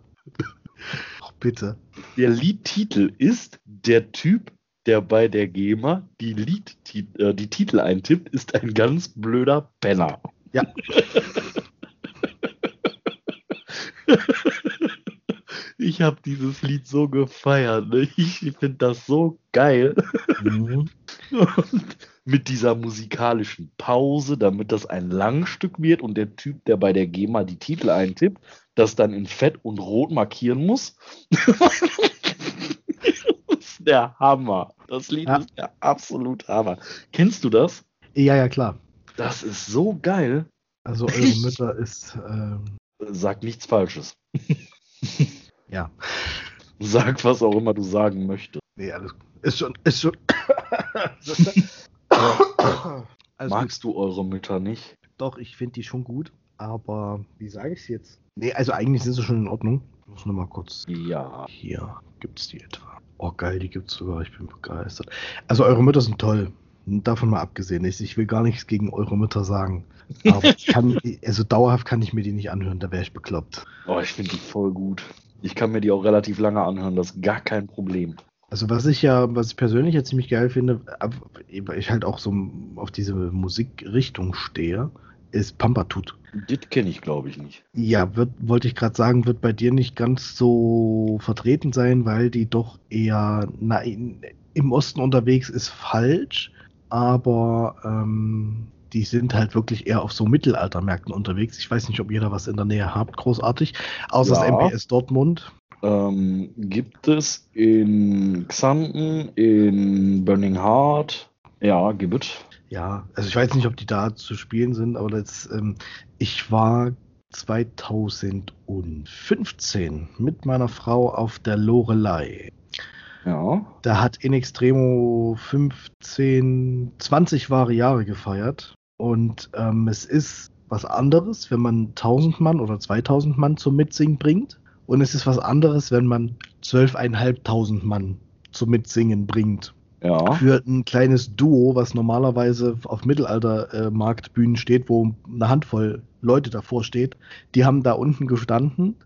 Ach, bitte. Der Liedtitel ist Der Typ, der bei der GEMA die, Liedti äh, die Titel eintippt, ist ein ganz blöder Penner. Ja. Ich habe dieses Lied so gefeiert. Ne? Ich finde das so geil. Mhm. Und mit dieser musikalischen Pause, damit das ein Langstück wird und der Typ, der bei der GEMA die Titel eintippt, das dann in Fett und Rot markieren muss. das ist der Hammer. Das Lied Ja. ist der absolute Hammer. Kennst du das? Ja, ja, klar. Das ist so geil. Also eure Mütter ist, ähm, Sag nichts Falsches. ja. Sag, was auch immer du sagen möchtest. Nee, alles ist schon, ist schon. gut. Magst du eure Mütter nicht? Doch, ich finde die schon gut, aber wie sage ich es jetzt? Nee, also eigentlich sind sie schon in Ordnung. Ich muss nur mal kurz. Ja. Hier gibt's die etwa. Oh geil, die gibt's sogar. Ich bin begeistert. Also eure Mütter sind toll. Davon mal abgesehen. Ich, ich will gar nichts gegen eure Mütter sagen. Aber kann, also dauerhaft kann ich mir die nicht anhören, da wäre ich bekloppt. Oh, ich finde die voll gut. Ich kann mir die auch relativ lange anhören, das ist gar kein Problem. Also was ich ja, was ich persönlich ja ziemlich geil finde, weil ich halt auch so auf diese Musikrichtung stehe, ist Pampatut. Das kenne ich, glaube ich, nicht. Ja, wird, wollte ich gerade sagen, wird bei dir nicht ganz so vertreten sein, weil die doch eher na, im Osten unterwegs ist falsch, aber ähm, die sind halt wirklich eher auf so Mittelaltermärkten unterwegs. Ich weiß nicht, ob ihr da was in der Nähe habt, großartig. Außer Ja. das MPS Dortmund. Ähm, gibt es in Xanten, in Burning Heart? Ja, gibt es. Ja, also ich weiß nicht, ob die da zu spielen sind, aber das, ähm, ich war 2015 mit meiner Frau auf der Lorelei. Ja. Da hat In Extremo 15, 20 wahre Jahre gefeiert. Und ähm, es ist was anderes, wenn man 1000 Mann oder 2000 Mann zum Mitsingen bringt. Und es ist was anderes, wenn man 12.500 Mann zum Mitsingen bringt. Ja. Für ein kleines Duo, was normalerweise auf Mittelalter-Marktbühnen steht, wo eine Handvoll Leute davor steht, die haben da unten gestanden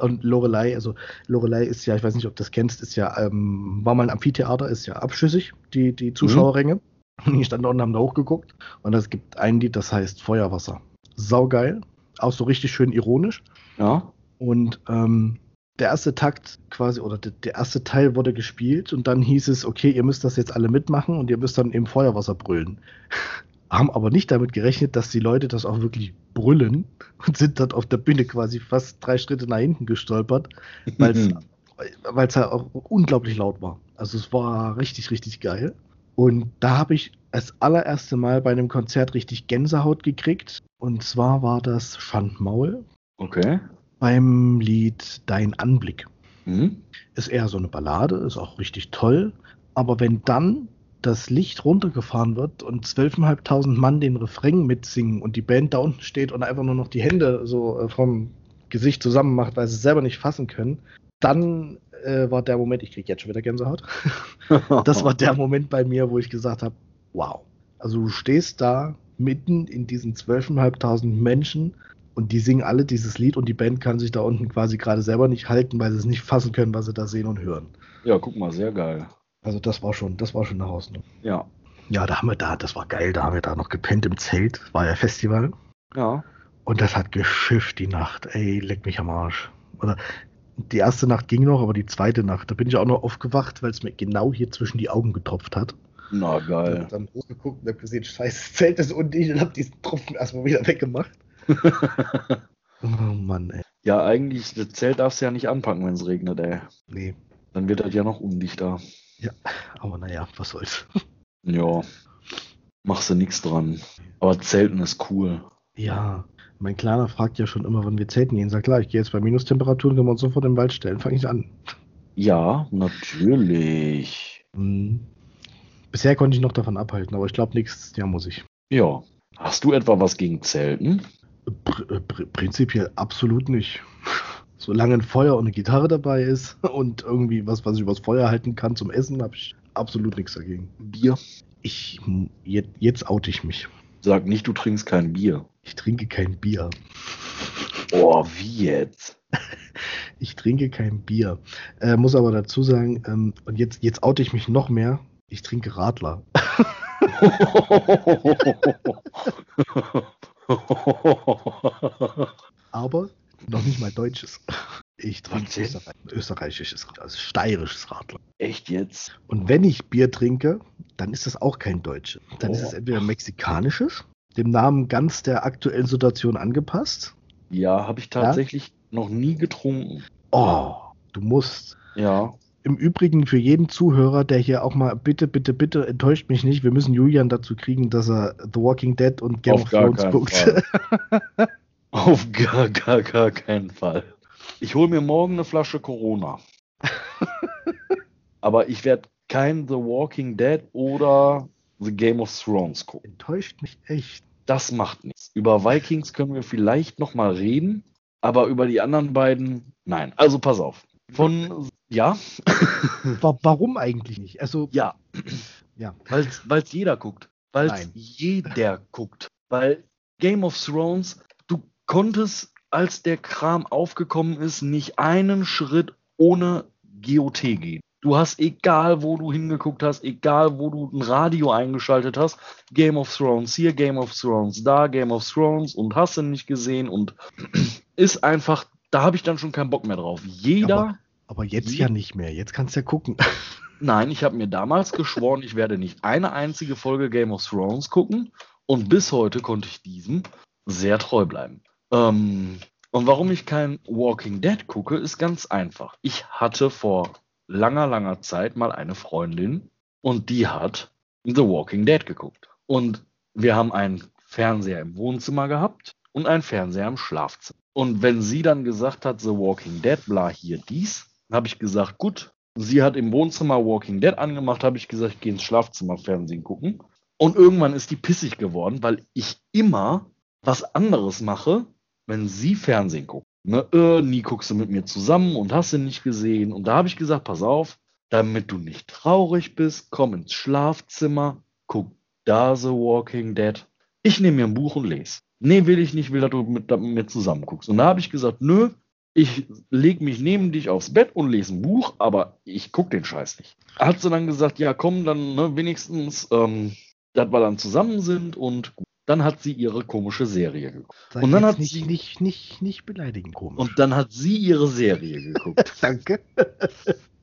und Lorelei, also Lorelei ist ja, ich weiß nicht, ob du das kennst, ist ja, ähm, war mal ein Amphitheater, ist ja abschüssig, die, die Zuschauerränge. Und die standen da unten, haben da hochgeguckt und es gibt ein Lied, das heißt Feuerwasser. Saugeil, auch so richtig schön ironisch. Ja. Und ähm, der erste Takt quasi, oder der, erste Teil wurde gespielt und dann hieß es, okay, ihr müsst das jetzt alle mitmachen und ihr müsst dann im Feuerwasser brüllen. Haben aber nicht damit gerechnet, dass die Leute das auch wirklich brüllen und sind dann auf der Bühne quasi fast drei Schritte nach hinten gestolpert, weil es weil es halt auch unglaublich laut war. Also es war richtig, richtig geil. Und da habe ich das allererste Mal bei einem Konzert richtig Gänsehaut gekriegt. Und zwar war das Schandmaul Okay. Beim Lied Dein Anblick. Hm? Ist eher so eine Ballade, ist auch richtig toll. Aber wenn dann das Licht runtergefahren wird und 12.500 Mann den Refrain mitsingen und die Band da unten steht und einfach nur noch die Hände so äh, vom Gesicht zusammen macht, weil sie es selber nicht fassen können, dann äh, war der Moment, ich kriege jetzt schon wieder Gänsehaut, das war der Moment bei mir, wo ich gesagt habe, wow. Also du stehst da mitten in diesen 12.500 Menschen und die singen alle dieses Lied und die Band kann sich da unten quasi gerade selber nicht halten, weil sie es nicht fassen können, was sie da sehen und hören. Ja, guck mal, sehr geil. Also das war schon, das war schon eine Hausnummer. Ja. Ja, da haben wir da, das war geil, da haben wir da noch gepennt im Zelt, war ja Festival. Ja. Und das hat geschifft die Nacht. Ey, leck mich am Arsch. Oder die erste Nacht ging noch, aber die zweite Nacht, da bin ich auch noch aufgewacht, weil es mir genau hier zwischen die Augen getropft hat. Na geil. Hab dann hochgeguckt und hab gesehen, scheiße, das Zelt ist undicht und hab diesen Tropfen erstmal wieder weggemacht. oh Mann, ey. Ja, eigentlich, das Zelt darfst du ja nicht anpacken, wenn es regnet, ey. Nee. Dann wird das ja noch undichter. Ja, aber naja, was soll's. Ja. Machst du nichts dran. Aber Zelten ist cool. Ja, mein Kleiner fragt ja schon immer, wann wir zelten gehen. Sag klar, ich gehe jetzt bei Minustemperaturen, können wir uns sofort im Wald stellen. Fange ich an. Ja, natürlich. Hm. Bisher konnte ich noch davon abhalten, aber ich glaube, nächstes Jahr muss ich. Ja. Hast du etwa was gegen Zelten? Pr äh, pr prinzipiell absolut nicht. Solange ein Feuer und eine Gitarre dabei ist und irgendwie was, was ich übers Feuer halten kann zum Essen, habe ich absolut nichts dagegen. Bier? Ich, jetzt, jetzt oute ich mich. Sag nicht, du trinkst kein Bier. Ich trinke kein Bier. Oh, wie jetzt? Ich trinke kein Bier. Äh, muss aber dazu sagen, ähm, und jetzt, jetzt oute ich mich noch mehr. Ich trinke Radler. aber noch nicht mal deutsches. Ich trinke? Österreich, österreichisches, also steirisches Radler. Echt jetzt? Und wenn ich Bier trinke, dann ist das auch kein deutsches. Dann ist Oh. es entweder mexikanisches, dem Namen ganz der aktuellen Situation angepasst. Ja, habe ich tatsächlich noch nie getrunken. Oh, du musst. Ja. Im Übrigen für jeden Zuhörer, der hier auch mal, bitte, bitte, bitte, enttäuscht mich nicht. Wir müssen Julian dazu kriegen, dass er The Walking Dead und Game Auf of Thrones guckt. Auf gar, gar, gar keinen Fall. Ich hole mir morgen eine Flasche Corona. Aber ich werde kein The Walking Dead oder The Game of Thrones gucken. Enttäuscht mich echt. Das macht nichts. Über Vikings können wir vielleicht noch mal reden, aber über die anderen beiden nein. Also pass auf. Von ja, Wa- Warum eigentlich nicht? Also, ja, ja. weil es jeder guckt. Weil Nein. jeder guckt. Weil Game of Thrones, du konntest, als der Kram aufgekommen ist, nicht einen Schritt ohne GOT gehen. Du hast, egal wo du hingeguckt hast, egal wo du ein Radio eingeschaltet hast, Game of Thrones hier, Game of Thrones da, Game of Thrones und hast du nicht gesehen und ist einfach, da habe ich dann schon keinen Bock mehr drauf. Jeder. Aber- jetzt Wie? ja nicht mehr. Jetzt kannst du ja gucken. Nein, ich habe mir damals geschworen, ich werde nicht eine einzige Folge Game of Thrones gucken. Und bis heute konnte ich diesem sehr treu bleiben. Ähm, und warum ich kein Walking Dead gucke, ist ganz einfach. Ich hatte vor langer, langer Zeit mal eine Freundin und die hat The Walking Dead geguckt. Und wir haben einen Fernseher im Wohnzimmer gehabt und einen Fernseher im Schlafzimmer. Und wenn sie dann gesagt hat, The Walking Dead, bla, hier dies, habe ich gesagt, gut, Sie hat im Wohnzimmer Walking Dead angemacht, habe ich gesagt, ich gehe ins Schlafzimmer Fernsehen gucken. Und irgendwann ist die pissig geworden, weil ich immer was anderes mache, wenn sie Fernsehen guckt. Ne, äh, nie guckst du mit mir zusammen und hast ihn nicht gesehen. Und da habe ich gesagt, pass auf, damit du nicht traurig bist, komm ins Schlafzimmer, guck da The Walking Dead. Ich nehme mir ein Buch und lese. Nee, will ich nicht, will, dass du mit, mit mir zusammen guckst. Und da habe ich gesagt, nö, ich leg mich neben dich aufs Bett und lese ein Buch, aber ich guck den Scheiß nicht. Hat sie dann gesagt, ja komm, dann ne, wenigstens, ähm, dass wir dann zusammen sind und gut. dann hat sie ihre komische Serie geguckt. Sag Und dann hat nicht, sie- nicht, nicht, nicht beleidigen, komisch. Und dann hat sie ihre Serie geguckt. Danke.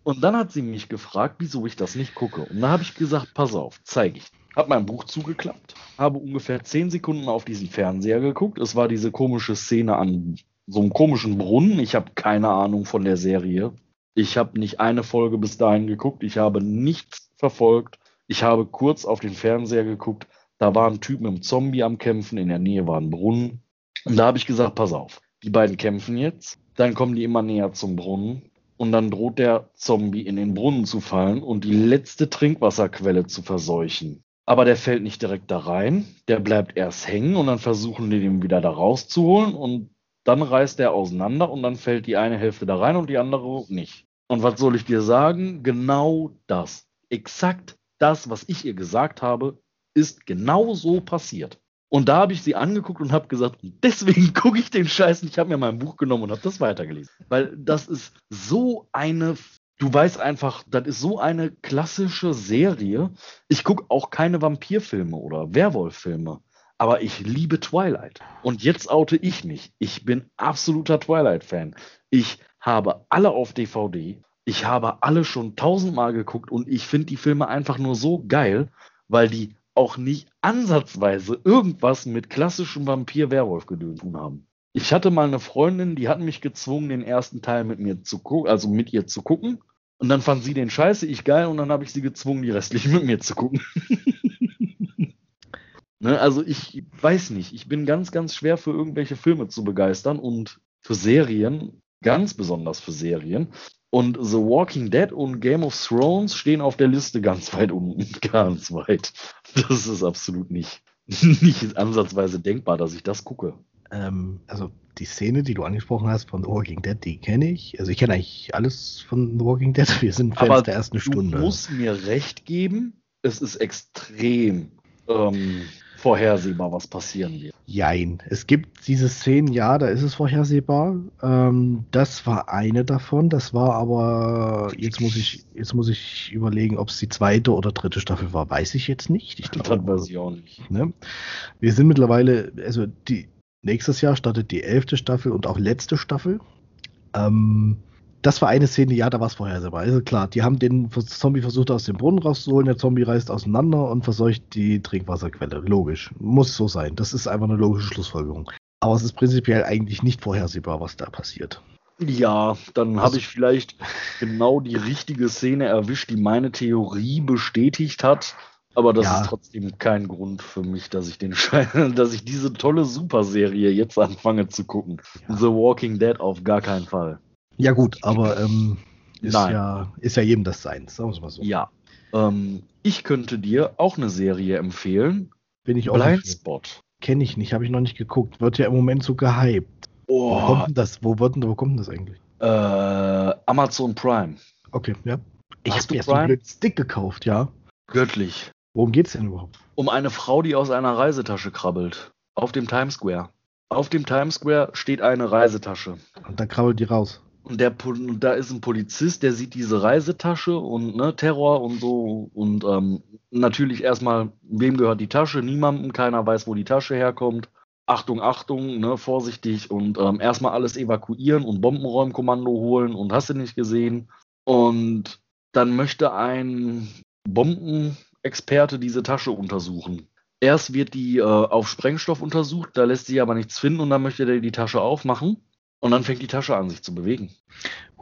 Und dann hat sie mich gefragt, wieso ich das nicht gucke. Und da habe ich gesagt, pass auf, zeige ich. Hab mein Buch zugeklappt, habe ungefähr zehn Sekunden auf diesen Fernseher geguckt. Es war diese komische Szene an so einem komischen Brunnen. Ich habe keine Ahnung von der Serie. Ich habe nicht eine Folge bis dahin geguckt. Ich habe nichts verfolgt. Ich habe kurz auf den Fernseher geguckt. Da war ein Typ mit einem Zombie am Kämpfen. In der Nähe war ein Brunnen. Und da habe ich gesagt, pass auf, die beiden kämpfen jetzt. Dann kommen die immer näher zum Brunnen. Und dann droht der Zombie in den Brunnen zu fallen und die letzte Trinkwasserquelle zu verseuchen. Aber der fällt nicht direkt da rein. Der bleibt erst hängen und dann versuchen die den wieder da rauszuholen und dann reißt er auseinander und dann fällt die eine Hälfte da rein und die andere nicht. Und was soll ich dir sagen? Genau das. Exakt das, was ich ihr gesagt habe, ist genau so passiert. Und da habe ich sie angeguckt und habe gesagt, deswegen gucke ich den Scheiß nicht. Ich habe mir mein Buch genommen und habe das weitergelesen. Weil das ist so eine, du weißt einfach, das ist so eine klassische Serie. Ich gucke auch keine Vampirfilme oder Werwolffilme. Aber ich liebe Twilight. Und jetzt oute ich mich. Ich bin absoluter Twilight-Fan. Ich habe alle auf DVD. Ich habe alle schon tausendmal geguckt und ich finde die Filme einfach nur so geil, weil die auch nicht ansatzweise irgendwas mit klassischem Vampir-Werwolf-Gedöns tun haben. Ich hatte mal eine Freundin, die hat mich gezwungen, den ersten Teil mit mir zu gucken, also mit ihr zu gucken. Und dann fand sie den scheiße, ich geil, und dann habe ich sie gezwungen, die restlichen mit mir zu gucken. ne, also ich weiß nicht, ich bin ganz, ganz schwer für irgendwelche Filme zu begeistern und für Serien, ganz besonders für Serien. Und The Walking Dead und Game of Thrones stehen auf der Liste ganz weit unten, ganz weit. Das ist absolut nicht, nicht ansatzweise denkbar, dass ich das gucke. Ähm, also die Szene, die du angesprochen hast von The Walking Dead, die kenne ich. Also ich kenne eigentlich alles von The Walking Dead. Wir sind Fans Aber der ersten Stunde. Du musst mir recht geben, es ist extrem ähm, vorhersehbar, was passieren wird. Jein. Es gibt diese Szenen, ja, da ist es vorhersehbar. Ähm, das war eine davon. Das war aber, jetzt muss ich, jetzt muss ich überlegen, ob es die zweite oder dritte Staffel war. Weiß ich jetzt nicht. Ich das weiß ich auch nicht. Ne? Wir sind mittlerweile, also die, nächstes Jahr startet die elfte Staffel und auch letzte Staffel. Ähm, das war eine Szene, ja, da war es vorhersehbar. Also klar, die haben den Zombie versucht aus dem Brunnen rauszuholen, der Zombie reißt auseinander und verseucht die Trinkwasserquelle. Logisch. Muss so sein. Das ist einfach eine logische Schlussfolgerung. Aber es ist prinzipiell eigentlich nicht vorhersehbar, was da passiert. Ja, dann habe also ich vielleicht genau die richtige Szene erwischt, die meine Theorie bestätigt hat. Aber das ja. ist trotzdem kein Grund für mich, dass ich den Schein, dass ich diese tolle Superserie jetzt anfange zu gucken. Ja. The Walking Dead auf gar keinen Fall. Ja, gut, aber ähm, ist, ja, ist ja jedem das Seins, sagen wir mal so. Ja. Ähm, ich könnte dir auch eine Serie empfehlen. Bin ich auch. Blindspot. Kenne ich nicht, habe ich noch nicht geguckt. Wird ja im Moment so gehypt. Oh. Wo kommt denn das? Wo, wird wo kommt denn das eigentlich? Äh, Amazon Prime. Okay, ja. Ich habe jetzt einen Stick gekauft, ja. Göttlich. Worum geht's denn überhaupt? Um eine Frau, die aus einer Reisetasche krabbelt. Auf dem Times Square. Auf dem Times Square steht eine Reisetasche. Und da krabbelt die raus. Und, der, und da ist ein Polizist, der sieht diese Reisetasche und ne, Terror und so. Und ähm, natürlich erstmal, wem gehört die Tasche? Niemandem, keiner weiß, wo die Tasche herkommt. Achtung, Achtung, ne, vorsichtig und ähm, erstmal alles evakuieren und Bombenräumkommando holen und hast du nicht gesehen. Und dann möchte ein Bombenexperte diese Tasche untersuchen. Erst wird die äh, auf Sprengstoff untersucht, da lässt sich aber nichts finden und dann möchte der die Tasche aufmachen. Und dann fängt die Tasche an, sich zu bewegen.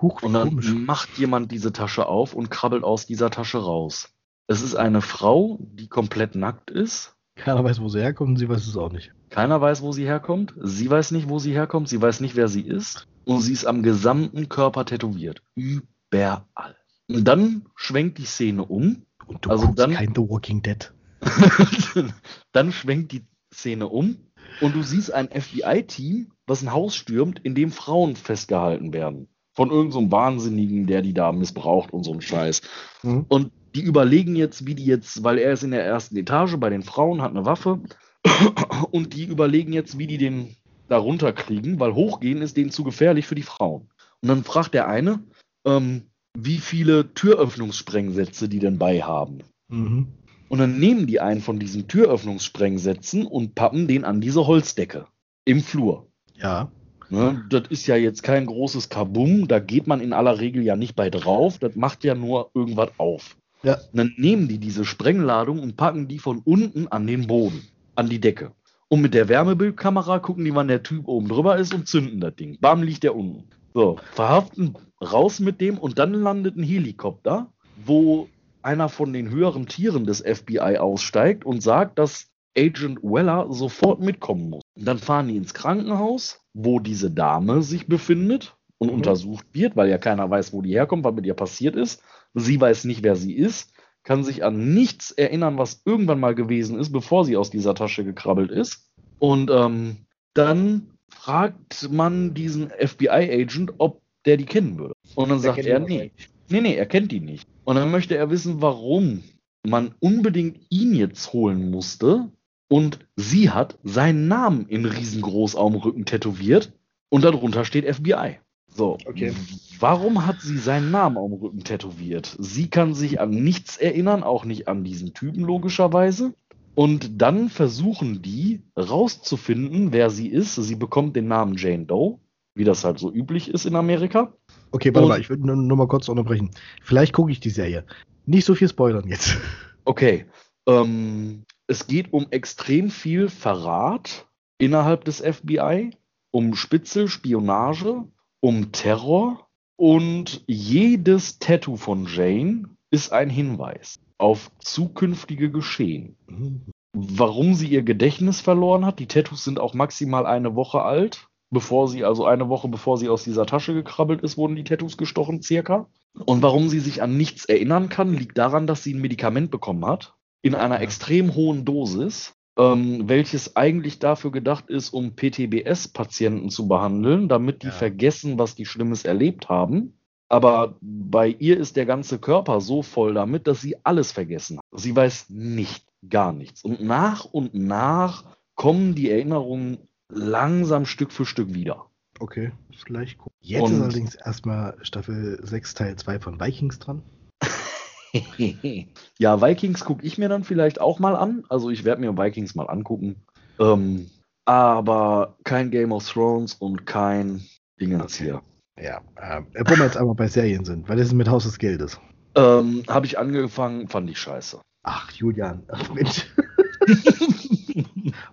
Huch, und dann komisch. macht jemand diese Tasche auf und krabbelt aus dieser Tasche raus. Es ist eine Frau, die komplett nackt ist. Keiner weiß, wo sie herkommt und sie weiß es auch nicht. Keiner weiß, wo sie herkommt. Sie weiß nicht, wo sie herkommt. Sie weiß nicht, wer sie ist. Und sie ist am gesamten Körper tätowiert. Überall. Und dann schwenkt die Szene um. Und du also dann, kein The Walking Dead. dann schwenkt die Szene um und du siehst ein FBI-Team, was ein Haus stürmt, in dem Frauen festgehalten werden. Von irgendeinem so Wahnsinnigen, der die da missbraucht und so ein Scheiß. Mhm. Und die überlegen jetzt, wie die jetzt, weil er ist in der ersten Etage bei den Frauen, hat eine Waffe. und die überlegen jetzt, wie die den da runterkriegen, weil hochgehen ist denen zu gefährlich für die Frauen. Und dann fragt der eine, ähm, wie viele Türöffnungssprengsätze die denn bei haben. Mhm. Und dann nehmen die einen von diesen Türöffnungssprengsätzen und pappen den an diese Holzdecke im Flur. Ja. Ne, das ist ja jetzt kein großes Kabum, da geht man in aller Regel ja nicht bei drauf, das macht ja nur irgendwas auf. Ja. Und dann nehmen die diese Sprengladung und packen die von unten an den Boden, an die Decke. Und mit der Wärmebildkamera gucken die, wann der Typ oben drüber ist und zünden das Ding. Bam, liegt der unten. So, verhaften raus mit dem und dann landet ein Helikopter, wo einer von den höheren Tieren des FBI aussteigt und sagt, dass Agent Weller sofort mitkommen muss. Und dann fahren die ins Krankenhaus, wo diese Dame sich befindet und mhm. untersucht wird, weil ja keiner weiß, wo die herkommt, was mit ihr passiert ist. Sie weiß nicht, wer sie ist, kann sich an nichts erinnern, was irgendwann mal gewesen ist, bevor sie aus dieser Tasche gekrabbelt ist. Und ähm, dann fragt man diesen FBI-Agent, ob der die kennen würde. Und dann der sagt er, nee. Nee, nee, er kennt die nicht. Und dann möchte er wissen, warum man unbedingt ihn jetzt holen musste. Und sie hat seinen Namen in riesengroß am Rücken tätowiert und darunter steht FBI. So, okay. warum hat sie seinen Namen am Rücken tätowiert? Sie kann sich an nichts erinnern, auch nicht an diesen Typen logischerweise. Und dann versuchen die rauszufinden, wer sie ist. Sie bekommt den Namen Jane Doe. wie das halt so üblich ist in Amerika. Okay, warte Und, mal, ich würde nur, nur, mal kurz unterbrechen. Vielleicht gucke ich die Serie. Nicht so viel spoilern jetzt. Okay. Ähm, es geht um extrem viel Verrat innerhalb des FBI, um Spitzel, Spionage, um Terror und jedes Tattoo von Jane ist ein Hinweis auf zukünftige Geschehen. Warum sie ihr Gedächtnis verloren hat, die Tattoos sind auch maximal eine Woche alt. Bevor sie, also eine Woche bevor sie aus dieser Tasche gekrabbelt ist, wurden die Tattoos gestochen, circa. Und warum sie sich an nichts erinnern kann, liegt daran, dass sie ein Medikament bekommen hat, in einer extrem hohen Dosis, ähm, welches eigentlich dafür gedacht ist, um PTBS-Patienten zu behandeln, damit die ja. vergessen, was die Schlimmes erlebt haben. Aber bei ihr ist der ganze Körper so voll damit, dass sie alles vergessen hat. Sie weiß nicht, gar nichts. Und nach und nach kommen die Erinnerungen langsam Stück für Stück wieder. Okay, vielleicht gucken. Jetzt und ist allerdings erstmal Staffel 6 Teil 2 von Vikings dran. ja, Vikings gucke ich mir dann vielleicht auch mal an. Also ich werde mir Vikings mal angucken. Ähm, aber kein Game of Thrones und kein Dingens hier. Ja, äh, wo wir jetzt aber bei Serien sind, weil das ist mit Haus des Geldes. Ähm, Habe ich angefangen, fand ich scheiße. Ach, Julian, ach Mensch.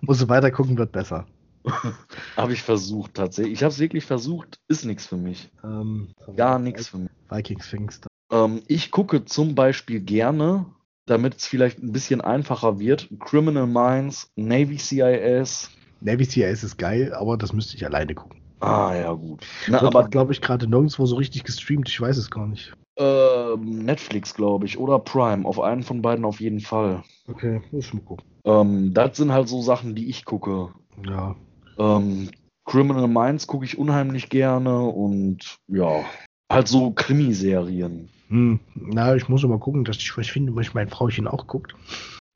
Musst du weiter gucken, wird besser. habe ich versucht, tatsächlich. Ich habe es wirklich versucht, ist nichts für mich. Ähm, Gar nichts für mich. Vikings Pfingst. Ähm, ich gucke zum Beispiel gerne, damit es vielleicht ein bisschen einfacher wird, Criminal Minds, Navy CIS. Navy CIS ist geil, aber das müsste ich alleine gucken. Ah, ja, gut. Na, aber glaube ich, gerade nirgendwo so richtig gestreamt. Ich weiß es gar nicht. Ähm, Netflix, glaube ich, oder Prime. Auf einen von beiden auf jeden Fall. Okay, muss ich mal gucken. Ähm, das sind halt so Sachen, die ich gucke. Ja. Ähm, Criminal Minds gucke ich unheimlich gerne und ja, halt so Krimiserien. Hm, na, ich muss mal gucken, dass ich was finde, was mein Frauchen auch guckt.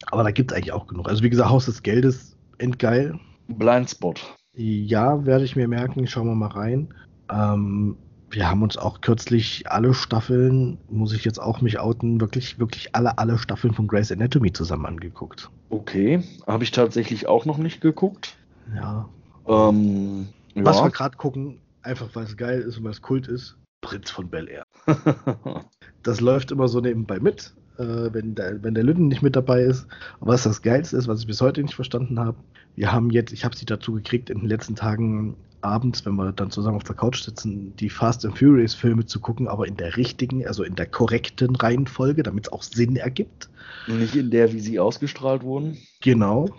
Aber da gibt es eigentlich auch genug. Also wie gesagt, Haus des Geldes, endgeil. Blindspot. Ja, werde ich mir merken. Schauen wir mal rein. Ähm, wir haben uns auch kürzlich alle Staffeln, muss ich jetzt auch mich outen, wirklich, wirklich alle, alle Staffeln von Grey's Anatomy zusammen angeguckt. Okay, habe ich tatsächlich auch noch nicht geguckt. Ja. Ähm, Was ja. wir gerade gucken, einfach weil es geil ist und weil es Kult ist, Prinz von Bel Air. das läuft immer so nebenbei mit, äh, wenn, der, wenn der Lütten nicht mit dabei ist. Aber was das Geilste ist, was ich bis heute nicht verstanden habe, wir haben jetzt, ich habe sie dazu gekriegt, in den letzten Tagen abends, wenn wir dann zusammen auf der Couch sitzen, die Fast and Furious Filme zu gucken, aber in der richtigen, also in der korrekten Reihenfolge, damit es auch Sinn ergibt. Nicht in der, wie sie ausgestrahlt wurden. Genau.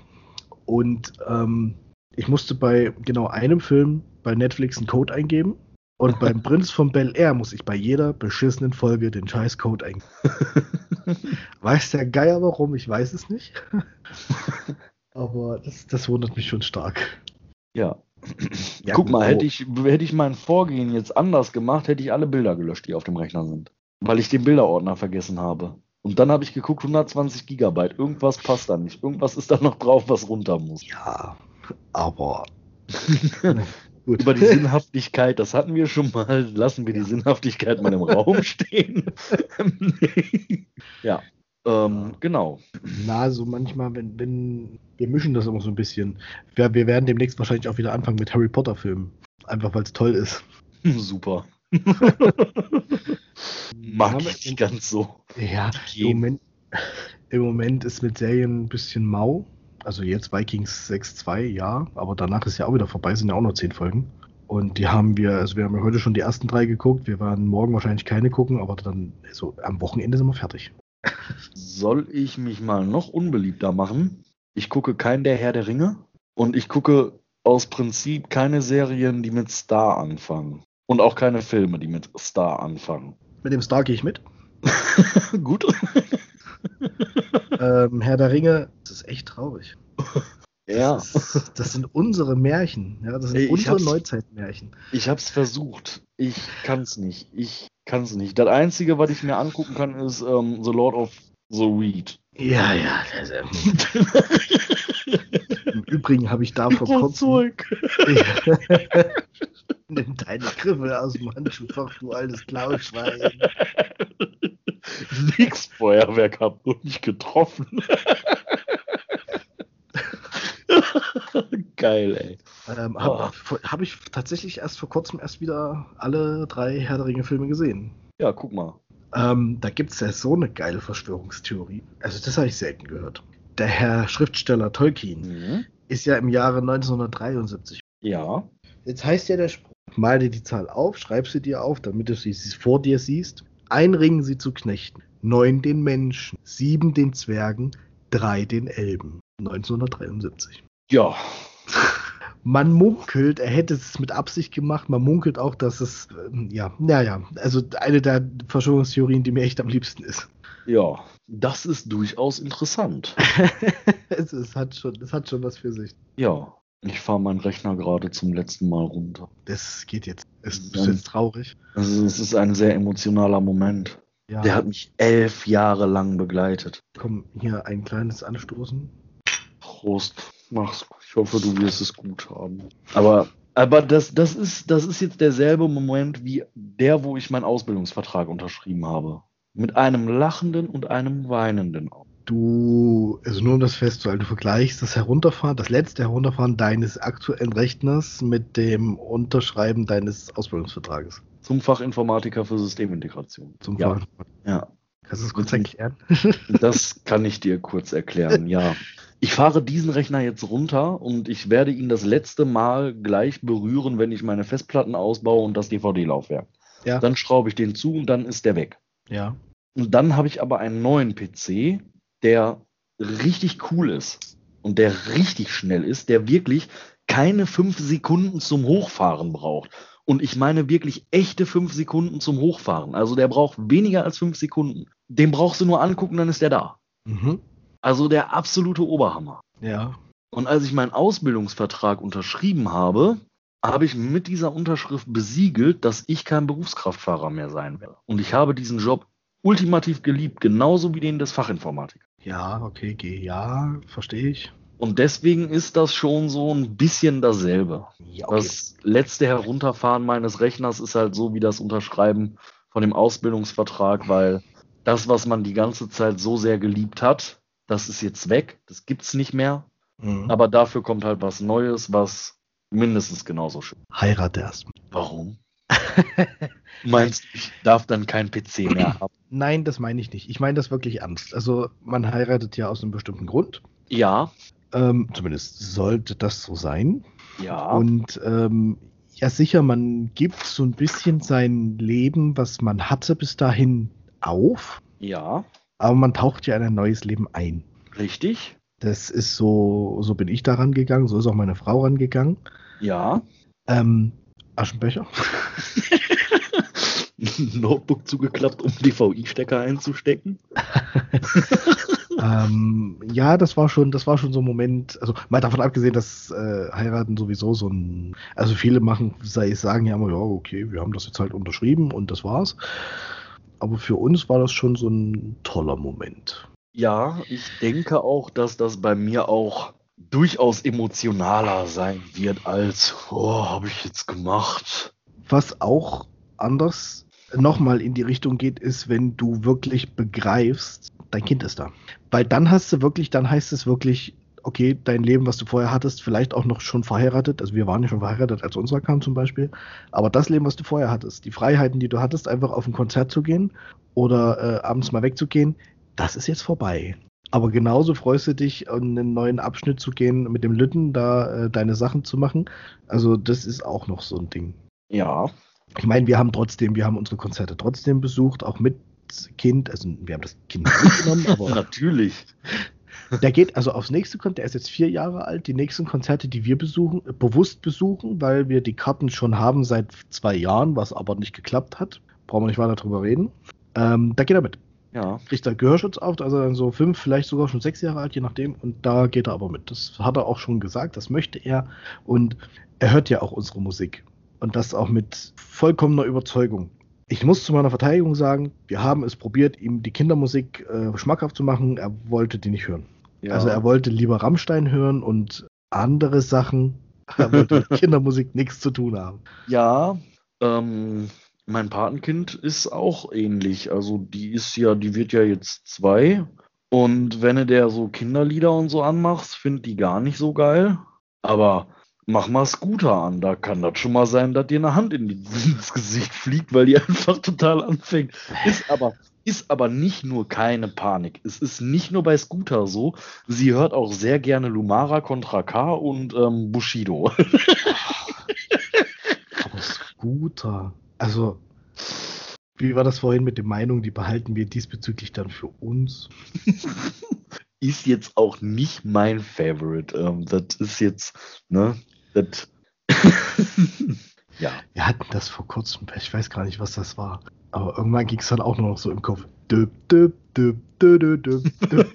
Und ähm, ich musste bei genau einem Film bei Netflix einen Code eingeben. Und beim Prinz von Bel Air muss ich bei jeder beschissenen Folge den scheiß Code eingeben. weiß der Geier warum? Ich weiß es nicht. Aber das, das wundert mich schon stark. Ja, ja, Guck mal, hätte ich, hätte ich mein Vorgehen jetzt anders gemacht, hätte ich alle Bilder gelöscht, die auf dem Rechner sind. Weil ich den Bilderordner vergessen habe. Und dann habe ich geguckt, 120 Gigabyte. Irgendwas passt da nicht. Irgendwas ist da noch drauf, was runter muss. Ja, aber. Gut. Über die Sinnhaftigkeit, das hatten wir schon mal. Lassen wir die Sinnhaftigkeit mal im Raum stehen. ja. Ähm, genau. Na, so manchmal, wenn, wenn, wir mischen das immer so ein bisschen. Wir, wir werden demnächst wahrscheinlich auch wieder anfangen mit Harry Potter Filmen. Einfach weil es toll ist. Super. Mag ich nicht ganz so. Ja, im Moment, im Moment ist mit Serien ein bisschen mau. Also jetzt Vikings 6.2, ja, aber danach ist ja auch wieder vorbei, sind ja auch noch zehn Folgen. Und die haben wir, also wir haben ja heute schon die ersten drei geguckt, wir werden morgen wahrscheinlich keine gucken, aber dann, so also am Wochenende sind wir fertig. Soll ich mich mal noch unbeliebter machen? Ich gucke keinen der Herr der Ringe und ich gucke aus Prinzip keine Serien, die mit Star anfangen. Und auch keine Filme, die mit Star anfangen. Mit dem Star gehe ich mit. Gut. ähm, Herr der Ringe, das ist echt traurig. Ja. Das, ist, das, sind unsere Märchen. Ja, das sind Ey, unsere Neuzeitmärchen. Ich habe es versucht. Ich kann es nicht. Ich kann es nicht. Das Einzige, was ich mir angucken kann, ist ähm, The Lord of the Weed. Ja, ja. Das, ähm, Im Übrigen habe ich da vor kurzem... Nimm deine Griffel aus dem Handschuhfach, du altes Klauschwein. Nix Feuerwerk nur nicht getroffen. Geil, ey. Ähm, Habe hab ich tatsächlich erst vor kurzem erst wieder alle drei Herr der Ringe-Filme gesehen. Ja, guck mal. Ähm, da gibt es ja so eine geile Verschwörungstheorie. Also, das habe ich selten gehört. Der Herr Schriftsteller Tolkien Mhm. ist ja im Jahre 1973. Ja. Jetzt heißt ja der Spruch: Mal dir die Zahl auf, schreib sie dir auf, damit du sie vor dir siehst. Ein Ring sie zu Knechten, neun den Menschen, sieben den Zwergen, drei den Elben. 1973. Ja. Man munkelt, er hätte es mit Absicht gemacht. Man munkelt auch, dass es, ähm, ja, naja, also eine der Verschwörungstheorien, die mir echt am liebsten ist. Ja. Das ist durchaus interessant. es, es, hat schon, es hat schon was für sich. Ja. Ich fahre meinen Rechner gerade zum letzten Mal runter. Das geht jetzt. Es ist Dann- jetzt traurig. Also es ist ein sehr emotionaler Moment. Ja, Der hat mich elf Jahre lang begleitet. komm, hier ein kleines Anstoßen. Prost. Mach's. Ich hoffe, du wirst es gut haben. Aber, aber das, das, ist, das ist jetzt derselbe Moment wie der, wo ich meinen Ausbildungsvertrag unterschrieben habe. Mit einem lachenden und einem weinenden Auge. Du, also nur um das festzuhalten, du vergleichst das Herunterfahren, das letzte Herunterfahren deines aktuellen Rechners mit dem Unterschreiben deines Ausbildungsvertrages. Zum Fachinformatiker für Systemintegration. Zum ja, Fahren. ja. Kannst du das kurz erklären? Das kann ich dir kurz erklären, ja. Ich fahre diesen Rechner jetzt runter und ich werde ihn das letzte Mal gleich berühren, wenn ich meine Festplatten ausbaue und das DVD-Laufwerk. Ja. Dann schraube ich den zu und dann ist der weg. Ja. Und dann habe ich aber einen neuen PC, der richtig cool ist und der richtig schnell ist, der wirklich keine fünf Sekunden zum Hochfahren braucht. Und ich meine wirklich echte fünf Sekunden zum Hochfahren. Also der braucht weniger als fünf Sekunden. Den brauchst du nur angucken, dann ist der da. Mhm. Also der absolute Oberhammer. Ja. Und als ich meinen Ausbildungsvertrag unterschrieben habe, habe ich mit dieser Unterschrift besiegelt, dass ich kein Berufskraftfahrer mehr sein werde. Und ich habe diesen Job ultimativ geliebt, genauso wie den des Fachinformatikers. Ja, okay, geh, ja, verstehe ich. Und deswegen ist das schon so ein bisschen dasselbe. Ja, Das letzte Herunterfahren meines Rechners ist halt so wie das Unterschreiben von dem Ausbildungsvertrag, weil das, was man die ganze Zeit so sehr geliebt hat, das ist jetzt weg, das gibt's nicht mehr. Mhm. Aber dafür kommt halt was Neues, was mindestens genauso schön. Heirate erst. Warum? Meinst du, ich darf dann kein PC mehr haben? Nein, das meine ich nicht. Ich meine das wirklich ernst. Also man heiratet ja aus einem bestimmten Grund. Ja, Ähm, zumindest sollte das so sein. ja, Und ähm, ja, sicher, man gibt so ein bisschen sein Leben, was man hatte bis dahin, auf. ja, Aber man taucht ja in ein neues Leben ein. richtig. Das ist so, so bin ich da rangegangen, so ist auch meine Frau rangegangen. Ja. Ähm, Aschenbecher. Notebook zugeklappt, um DVI-Stecker einzustecken. ähm, ja, das war schon, das war schon so ein Moment, also mal davon abgesehen, dass äh, heiraten sowieso so ein, also viele machen, sei sagen ja immer, ja, okay, wir haben das jetzt halt unterschrieben und das war's. Aber für uns war das schon so ein toller Moment. Ja, ich denke auch, dass das bei mir auch durchaus emotionaler sein wird als, oh, habe ich jetzt gemacht. Was auch anders nochmal in die Richtung geht, ist, wenn du wirklich begreifst, dein Kind ist da. Weil dann hast du wirklich, dann heißt es wirklich, okay, dein Leben, was du vorher hattest, vielleicht auch noch schon verheiratet. Also wir waren ja schon verheiratet, als unserer kam zum Beispiel. Aber das Leben, was du vorher hattest, die Freiheiten, die du hattest, einfach auf ein Konzert zu gehen oder äh, abends mal wegzugehen, das ist jetzt vorbei. Aber genauso freust du dich, in einen neuen Abschnitt zu gehen, mit dem Lütten da äh, deine Sachen zu machen. Also das ist auch noch so ein Ding. Ja, Ich meine, wir haben trotzdem, wir haben unsere Konzerte trotzdem besucht, auch mit Kind. Also wir haben das Kind mitgenommen, aber natürlich. der geht also aufs nächste Konzert. Der ist jetzt vier Jahre alt. Die nächsten Konzerte, die wir besuchen, äh, bewusst besuchen, weil wir die Karten schon haben seit zwei Jahren, was aber nicht geklappt hat. Brauchen wir nicht weiter drüber reden. Ähm, da geht er mit. Ja, Kriegt er Gehörschutz auf, also dann so fünf, vielleicht sogar schon sechs Jahre alt, je nachdem. Und da geht er aber mit. Das hat er auch schon gesagt, das möchte er. Und er hört ja auch unsere Musik. Und das auch mit vollkommener Überzeugung. Ich muss zu meiner Verteidigung sagen, wir haben es probiert, ihm die Kindermusik äh, schmackhaft zu machen. Er wollte die nicht hören. ja. Also er wollte lieber Rammstein hören und andere Sachen. Er wollte mit Kindermusik nichts zu tun haben. Ja, ähm, mein Patenkind ist auch ähnlich. Also die ist ja, die wird ja jetzt zwei. Und wenn du der so Kinderlieder und so anmachst, findet die gar nicht so geil. Aber mach mal Scooter an, da kann das schon mal sein, dass dir eine Hand in die, ins Gesicht fliegt, weil die einfach total anfängt. Ist aber, ist aber nicht nur keine Panik. Es ist nicht nur bei Scooter so. Sie hört auch sehr gerne Lumara Contra K und ähm, Bushido. aber Scooter, also wie war das vorhin mit der Meinung, die behalten wir diesbezüglich dann für uns? ist jetzt auch nicht mein Favorite. Ähm, das ist jetzt, ne, das. ja. Wir hatten das vor kurzem, ich weiß gar nicht, was das war. Aber irgendwann ging es dann auch nur noch so im Kopf. Döp, döp, döp, döp, döp, döp.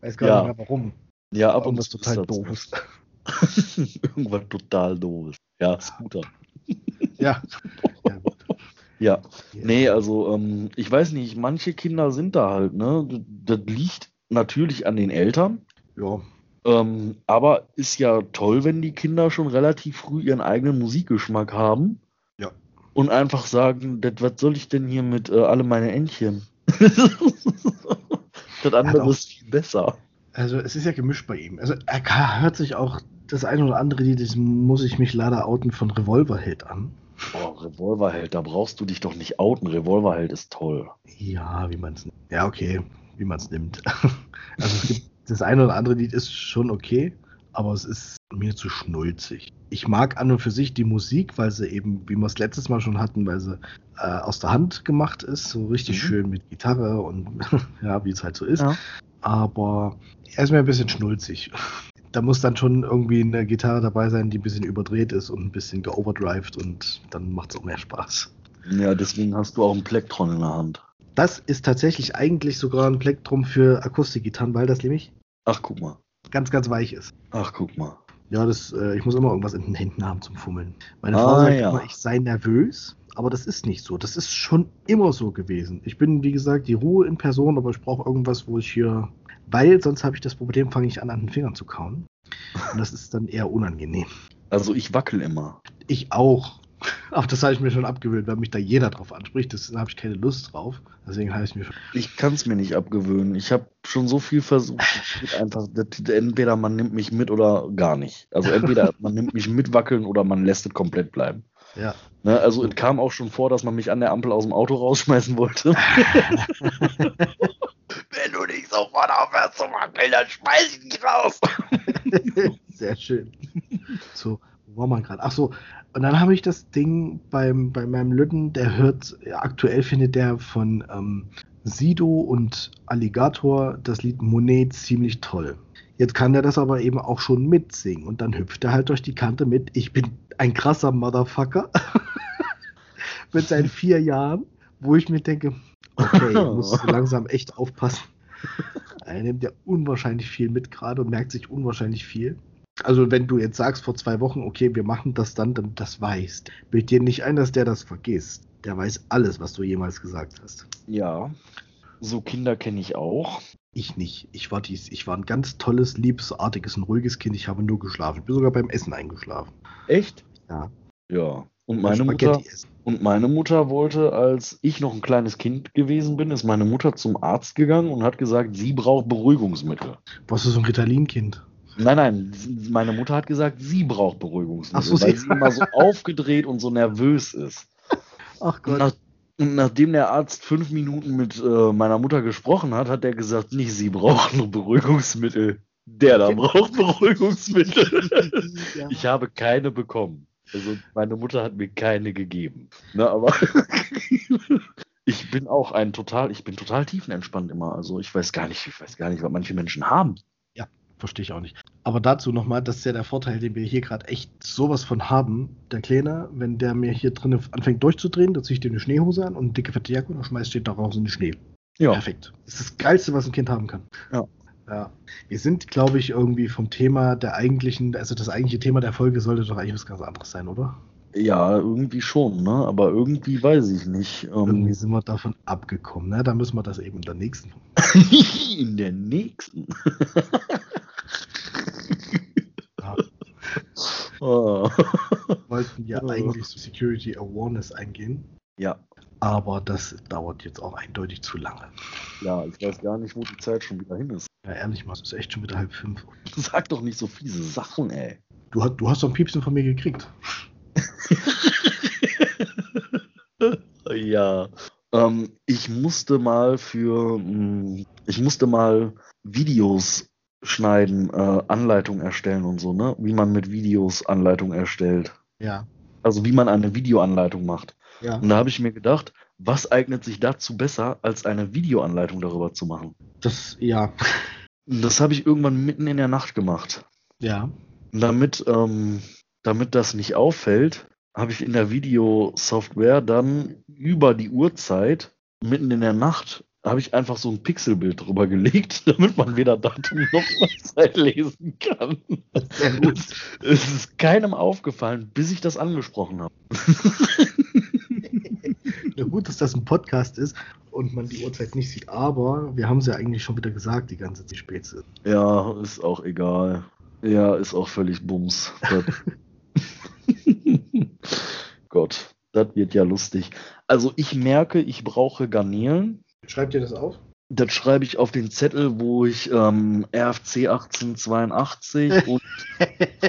weiß gar ja. nicht mehr warum. Ja, aber irgendwas total doofes. irgendwas total doofes. Ja, Scooter. ja. ja ja, nee, also ähm, ich weiß nicht, manche Kinder sind da halt, ne? Das liegt natürlich an den Eltern. Ja. Ähm, aber ist ja toll, wenn die Kinder schon relativ früh ihren eigenen Musikgeschmack haben. Ja. Und einfach sagen, das, was soll ich denn hier mit äh, alle meine Entchen? das andere ist viel besser. Also es ist ja gemischt bei ihm. Also er hört sich auch das eine oder andere Lied, das muss ich mich leider outen, von Revolverheld an. Boah, Revolverheld, da brauchst du dich doch nicht outen. Revolverheld ist toll. Ja, wie man es Ja, okay, wie man es nimmt. also es gibt das eine oder andere Lied ist schon okay, aber es ist mir zu schnulzig. Ich mag an und für sich die Musik, weil sie eben, wie wir es letztes Mal schon hatten, weil sie äh, aus der Hand gemacht ist, so richtig mhm. schön mit Gitarre und ja, wie es halt so ist. Ja. Aber er ist mir ein bisschen schnulzig da muss dann schon irgendwie eine Gitarre dabei sein, die ein bisschen überdreht ist und ein bisschen geoverdrived und dann macht es auch mehr Spaß. Ja, deswegen hast du auch ein Plektron in der Hand. Das ist tatsächlich eigentlich sogar ein Plektrum für Akustikgitarren, weil das nämlich. Ach, guck mal. Ganz, ganz weich ist. Ach, guck mal. Ja, das, äh, ich muss immer irgendwas in den Händen haben zum Fummeln. Meine ah, Frau sagt ja. immer, ich sei nervös, aber das ist nicht so. Das ist schon immer so gewesen. Ich bin, wie gesagt, die Ruhe in Person, aber ich brauche irgendwas, wo ich hier weil sonst habe ich das Problem, fange ich an, an den Fingern zu kauen. Und das ist dann eher unangenehm. Also ich wackel immer. Ich auch. Aber das habe ich mir schon abgewöhnt, weil mich da jeder drauf anspricht. Da habe ich keine Lust drauf. Deswegen habe ich mir schon. Ich kann es mir nicht abgewöhnen. Ich habe schon so viel versucht. einfach, entweder man nimmt mich mit oder gar nicht. Also entweder man nimmt mich mit wackeln oder man lässt es komplett bleiben. Ja. Ne, also es kam auch schon vor, dass man mich an der Ampel aus dem Auto rausschmeißen wollte. Wenn du nicht sofort aufhörst zu wackeln, dann schmeiß ich dich raus. Sehr schön. So, wo war man gerade? Ach so, und dann habe ich das Ding beim, bei meinem Lütten, der hört, aktuell findet der von ähm, Sido und Alligator das Lied Monet ziemlich toll. Jetzt kann er das aber eben auch schon mitsingen und dann hüpft er halt durch die Kante mit. Ich bin ein krasser Motherfucker mit seinen vier Jahren, wo ich mir denke, okay, ich muss langsam echt aufpassen. Er nimmt ja unwahrscheinlich viel mit gerade und merkt sich unwahrscheinlich viel. Also wenn du jetzt sagst vor zwei Wochen, okay, wir machen das dann, dann das weißt. Bild dir nicht ein, dass der das vergisst. Der weiß alles, was du jemals gesagt hast. Ja, so Kinder kenne ich auch. Ich nicht. Ich war, dies, ich war ein ganz tolles, liebesartiges und ruhiges Kind. Ich habe nur geschlafen. Ich bin sogar beim Essen eingeschlafen. Echt? Ja. Ja. Und meine Mutter, und meine Mutter wollte, als ich noch ein kleines Kind gewesen bin, ist meine Mutter zum Arzt gegangen und hat gesagt, sie braucht Beruhigungsmittel. Was ist so ein Ritalin-Kind? Nein, nein, meine Mutter hat gesagt, sie braucht Beruhigungsmittel, so, weil sie immer so aufgedreht und so nervös ist. Ach Gott. Und, nach, und nachdem der Arzt fünf Minuten mit äh, meiner Mutter gesprochen hat, hat er gesagt, nicht sie braucht nur Beruhigungsmittel. Der da braucht Beruhigungsmittel. ja. Ich habe keine bekommen. Also meine Mutter hat mir keine gegeben. Ne, aber ich bin auch ein total, ich bin total tiefenentspannt immer. Also ich weiß gar nicht, ich weiß gar nicht, was manche Menschen haben. Ja, verstehe ich auch nicht. Aber dazu nochmal, das ist ja der Vorteil, den wir hier gerade echt sowas von haben. Der Kleine, wenn der mir hier drin anfängt durchzudrehen, dann ziehe ich dir eine Schneehose an und eine dicke fette Jacke und dann schmeißt den da raus in den Schnee. Ja. Perfekt. Das ist das Geilste, was ein Kind haben kann. Ja. Ja. Wir sind, glaube ich, irgendwie vom Thema der eigentlichen, also das eigentliche Thema der Folge sollte doch eigentlich was ganz anderes sein, oder? Ja, irgendwie schon, ne? Aber irgendwie weiß ich nicht. Ähm irgendwie sind wir davon abgekommen, ne? Da müssen wir das eben in der nächsten. in der nächsten. ja. oh. Wir wollten ja oh. eigentlich so Security Awareness eingehen. Ja. Aber das dauert jetzt auch eindeutig zu lange. Ja, ich weiß gar nicht, wo die Zeit schon wieder hin ist. Ja, ehrlich mal, es ist echt schon wieder halb fünf. Sag doch nicht so fiese Sachen, ey. Du, hast- du hast doch ein Piepsen von mir gekriegt. ja. Ähm, ich musste mal für, mh, ich musste mal Videos schneiden, äh, Anleitung erstellen und so, ne? Wie man mit Videos Anleitung erstellt. Ja. Also wie man eine Videoanleitung macht. Ja. Und da habe ich mir gedacht, was eignet sich dazu besser, als eine Videoanleitung darüber zu machen? Das, ja. Das habe ich irgendwann mitten in der Nacht gemacht. Ja. Und damit, ähm, damit das nicht auffällt, habe ich in der Videosoftware dann über die Uhrzeit, mitten in der Nacht, habe ich einfach so ein Pixelbild drüber gelegt, damit man weder Datum noch Uhrzeit lesen kann. Sehr gut. Es ist keinem aufgefallen, bis ich das angesprochen habe. Gut, dass das ein Podcast ist und man die Uhrzeit nicht sieht, aber wir haben es ja eigentlich schon wieder gesagt, die ganze Zeit, spät ist. Ja, ist auch egal. Ja, ist auch völlig Bums. Gott, das wird ja lustig. Also ich merke, ich brauche Garnelen. Schreibt ihr das auf? Das schreibe ich auf den Zettel, wo ich ähm, RFC 1882 und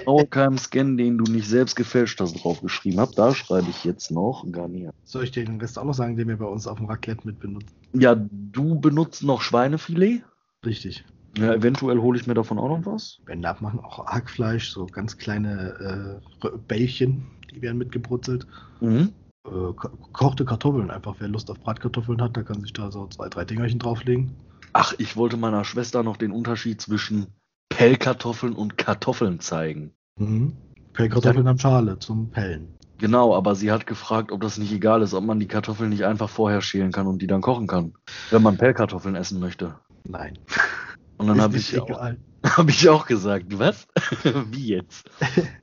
Powercam Scan, den du nicht selbst gefälscht hast, draufgeschrieben habe. Da schreibe ich jetzt noch Garnier. Soll ich dir den Rest auch noch sagen, den wir bei uns auf dem Raclette mit benutzen? Ja, du benutzt noch Schweinefilet. Richtig. Ja, eventuell hole ich mir davon auch noch was. Wenn abmachen, auch Hackfleisch, so ganz kleine äh, Bällchen, die werden mitgebrutzelt. Mhm. Äh, ko- kochte Kartoffeln einfach. Wer Lust auf Bratkartoffeln hat, der kann sich da so zwei, drei Dingerchen drauflegen. Ach, ich wollte meiner Schwester noch den Unterschied zwischen Pellkartoffeln und Kartoffeln zeigen. Mhm. Pellkartoffeln haben Schale zum Pellen. Genau, aber sie hat gefragt, ob das nicht egal ist, ob man die Kartoffeln nicht einfach vorher schälen kann und die dann kochen kann, wenn man Pellkartoffeln essen möchte. Nein. Und dann habe ich, auch- egal. hab ich auch gesagt, was? Wie jetzt?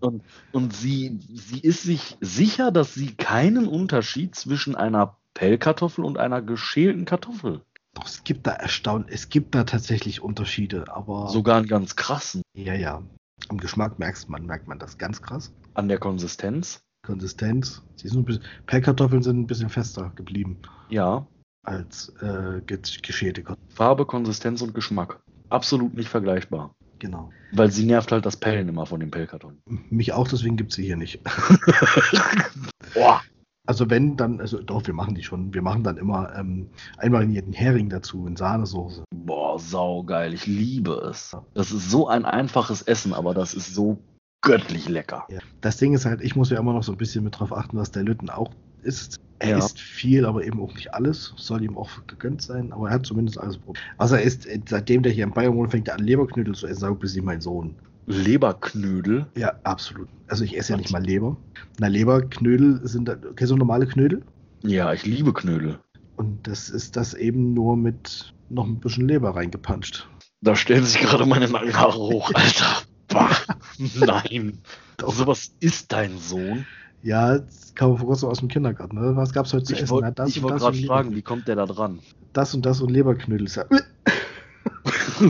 Und, und sie, sie ist sich sicher, dass sie keinen Unterschied zwischen einer Pellkartoffel und einer geschälten Kartoffel, Doch, es gibt da erstaunt, es gibt da tatsächlich Unterschiede, aber sogar einen ganz krassen, ja, ja. Am Geschmack merkst man, merkt man das ganz krass. an der Konsistenz. Konsistenz. Die sind ein bisschen, Pellkartoffeln sind ein bisschen fester geblieben Ja, als äh, ge- geschälte Kartoffeln. Farbe, Konsistenz und Geschmack. Absolut nicht vergleichbar. Genau. Weil sie nervt halt das Pellen immer von den Pellkartoffeln. Mich auch, deswegen gibt es sie hier nicht. Boah. Also wenn, dann, also doch, wir machen die schon. Wir machen dann immer ähm, einmarinierten Hering dazu in Sahnesoße. Boah, saugeil. Ich liebe es. Das ist so ein einfaches Essen, aber das ist so göttlich lecker. Ja. Das Ding ist halt, ich muss ja immer noch so ein bisschen mit drauf achten, was der Lütten auch isst. Er Ja. isst viel, aber eben auch nicht alles. Soll ihm auch gegönnt sein, aber er hat zumindest alles probiert. Was er isst, äh, seitdem der hier in Bayern wohnt, fängt er an Leberknödel zu essen, sagt bis wie mein Sohn. Leberknödel. Ja, absolut. Also ich esse ja nicht mal Leber. Na, Leberknödel sind, kennst du normale Knödel? Ja, ich liebe Knödel. Und das ist das eben nur mit noch ein bisschen Leber reingepanscht. Da stellen sich gerade meine Nackenhaare hoch, Alter. Bah. Nein. Doch. Sowas ist dein Sohn. Ja, kam vor kurzem aus dem Kindergarten. Ne? Was gab's heute zu Ich essen? wollte Na, das ich wollte gerade fragen, wie kommt der da dran? Das und das und Leberknödel. Ja-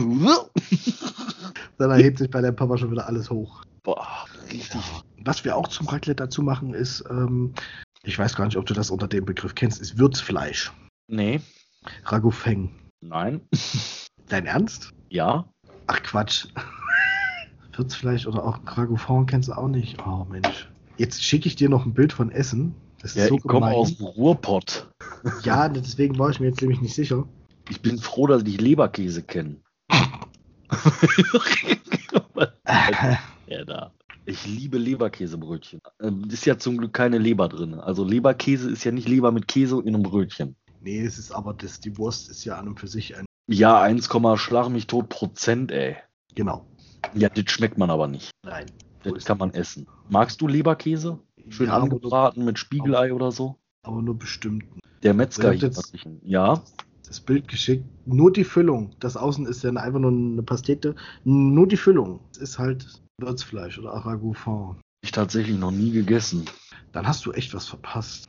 Dann erhebt sich bei deinem Papa schon wieder alles hoch. Boah, richtig. Was wir auch zum Raclette dazu machen, ist, ähm, ich weiß gar nicht, ob du das unter dem Begriff kennst, ist Würzfleisch. Nee. Ragoufeng. Nein. Dein Ernst? Ja. Ach Quatsch. Würzfleisch oder auch Ragoufeng kennst du auch nicht. Oh Mensch. Jetzt schicke ich dir noch ein Bild von Essen. Das ist Ja, so ich komme aus dem Ruhrpott. Ja, deswegen war ich mir jetzt nämlich nicht sicher. Ich bin froh, dass ich Leberkäse kenne. ja, da. Ich liebe Leberkäsebrötchen. Ähm, ist ja zum Glück keine Leber drin. Also Leberkäse ist ja nicht Leber mit Käse in einem Brötchen. Nee, es ist aber, das, die Wurst ist ja an und für sich ein. Ja, 1, schlag mich tot Prozent, ey. Genau. Ja, das schmeckt man aber nicht. Nein. Das kann man essen. Magst du Leberkäse? Schön ja, angebraten mit Spiegelei oder so? aber nur bestimmt. Der Metzger hier. Ja, Das Bild geschickt. Nur die Füllung. Das Außen ist ja einfach nur eine Pastete. Nur die Füllung. Es ist halt Würzfleisch oder Ragoufeng. ich tatsächlich noch nie gegessen. Dann hast du echt was verpasst.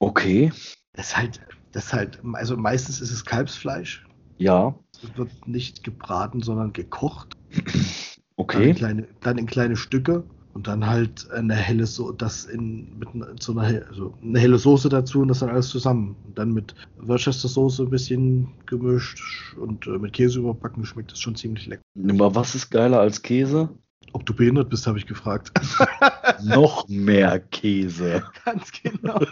Okay, Das ist halt, das ist halt, also meistens ist es Kalbsfleisch. ja, Es wird nicht gebraten, sondern gekocht. Dann, in okay. kleine, dann in kleine Stücke Und dann halt eine helle Soße, das in, mit so einer, also eine helle Soße dazu und das dann alles zusammen. Und dann mit Worcester Soße ein bisschen gemischt und äh, mit Käse überbacken schmeckt das schon ziemlich lecker. Aber was ist geiler als Käse? Ob du behindert bist, habe ich gefragt. Noch mehr Käse. Ganz genau.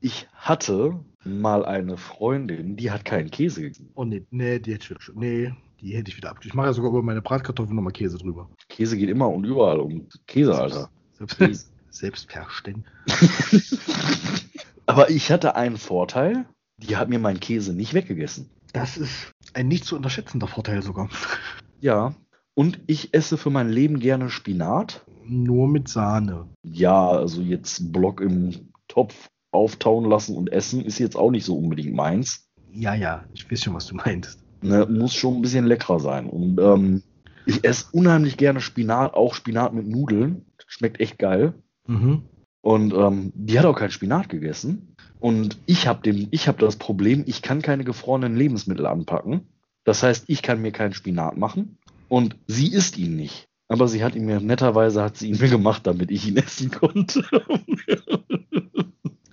Ich hatte mal eine Freundin, die hat keinen Käse gegessen. Oh nee, nee, die hätte ich wieder, nee, die hätte ich wieder ab. Ich mache ja sogar über meine Bratkartoffeln nochmal Käse drüber. Käse geht immer und überall um Käse, Alter. Selbst, Selbstverständlich. Aber ich hatte einen Vorteil, die hat mir meinen Käse nicht weggegessen. Das ist ein nicht zu unterschätzender Vorteil sogar. Ja, und ich esse für mein Leben gerne Spinat. Nur mit Sahne. Ja, also jetzt Block im Topf auftauen lassen und essen ist jetzt auch nicht so unbedingt meins. Ja, ja, ich weiß schon, was du meinst. Ne, muss schon ein bisschen leckerer sein. Und ähm, ich esse unheimlich gerne Spinat, auch Spinat mit Nudeln. Schmeckt echt geil. Mhm. Und ähm, die hat auch kein Spinat gegessen. Und ich habe hab das Problem, ich kann keine gefrorenen Lebensmittel anpacken. Das heißt, ich kann mir keinen Spinat machen und sie isst ihn nicht. Aber sie hat ihn mir, netterweise hat sie ihn mir gemacht, damit ich ihn essen konnte.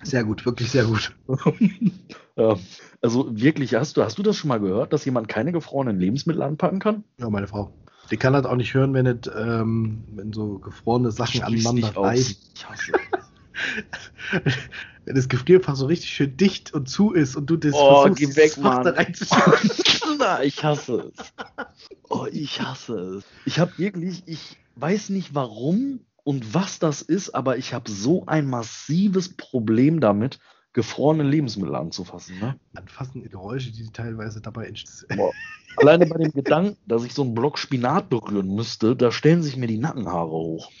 Sehr gut, wirklich sehr gut. ja, also wirklich, hast du, hast du das schon mal gehört, dass jemand keine gefrorenen Lebensmittel anpacken kann? Ja, meine Frau. Die kann das auch nicht hören, wenn, es, ähm, wenn so gefrorene Sachen Schließ aneinander reiben. Wenn das Gefrierfach so richtig schön dicht und zu ist und du das Oh, versuchst, geh weg, Mann. da reinzuschieben. Na, ich hasse es. Oh, ich hasse es. Ich habe wirklich, ich weiß nicht warum und was das ist, aber ich habe so ein massives Problem damit, gefrorene Lebensmittel anzufassen. Ne? Anfassen die Geräusche, die teilweise dabei entstehen. Alleine bei dem Gedanken, dass ich so einen Block Spinat berühren müsste, da stellen sich mir die Nackenhaare hoch.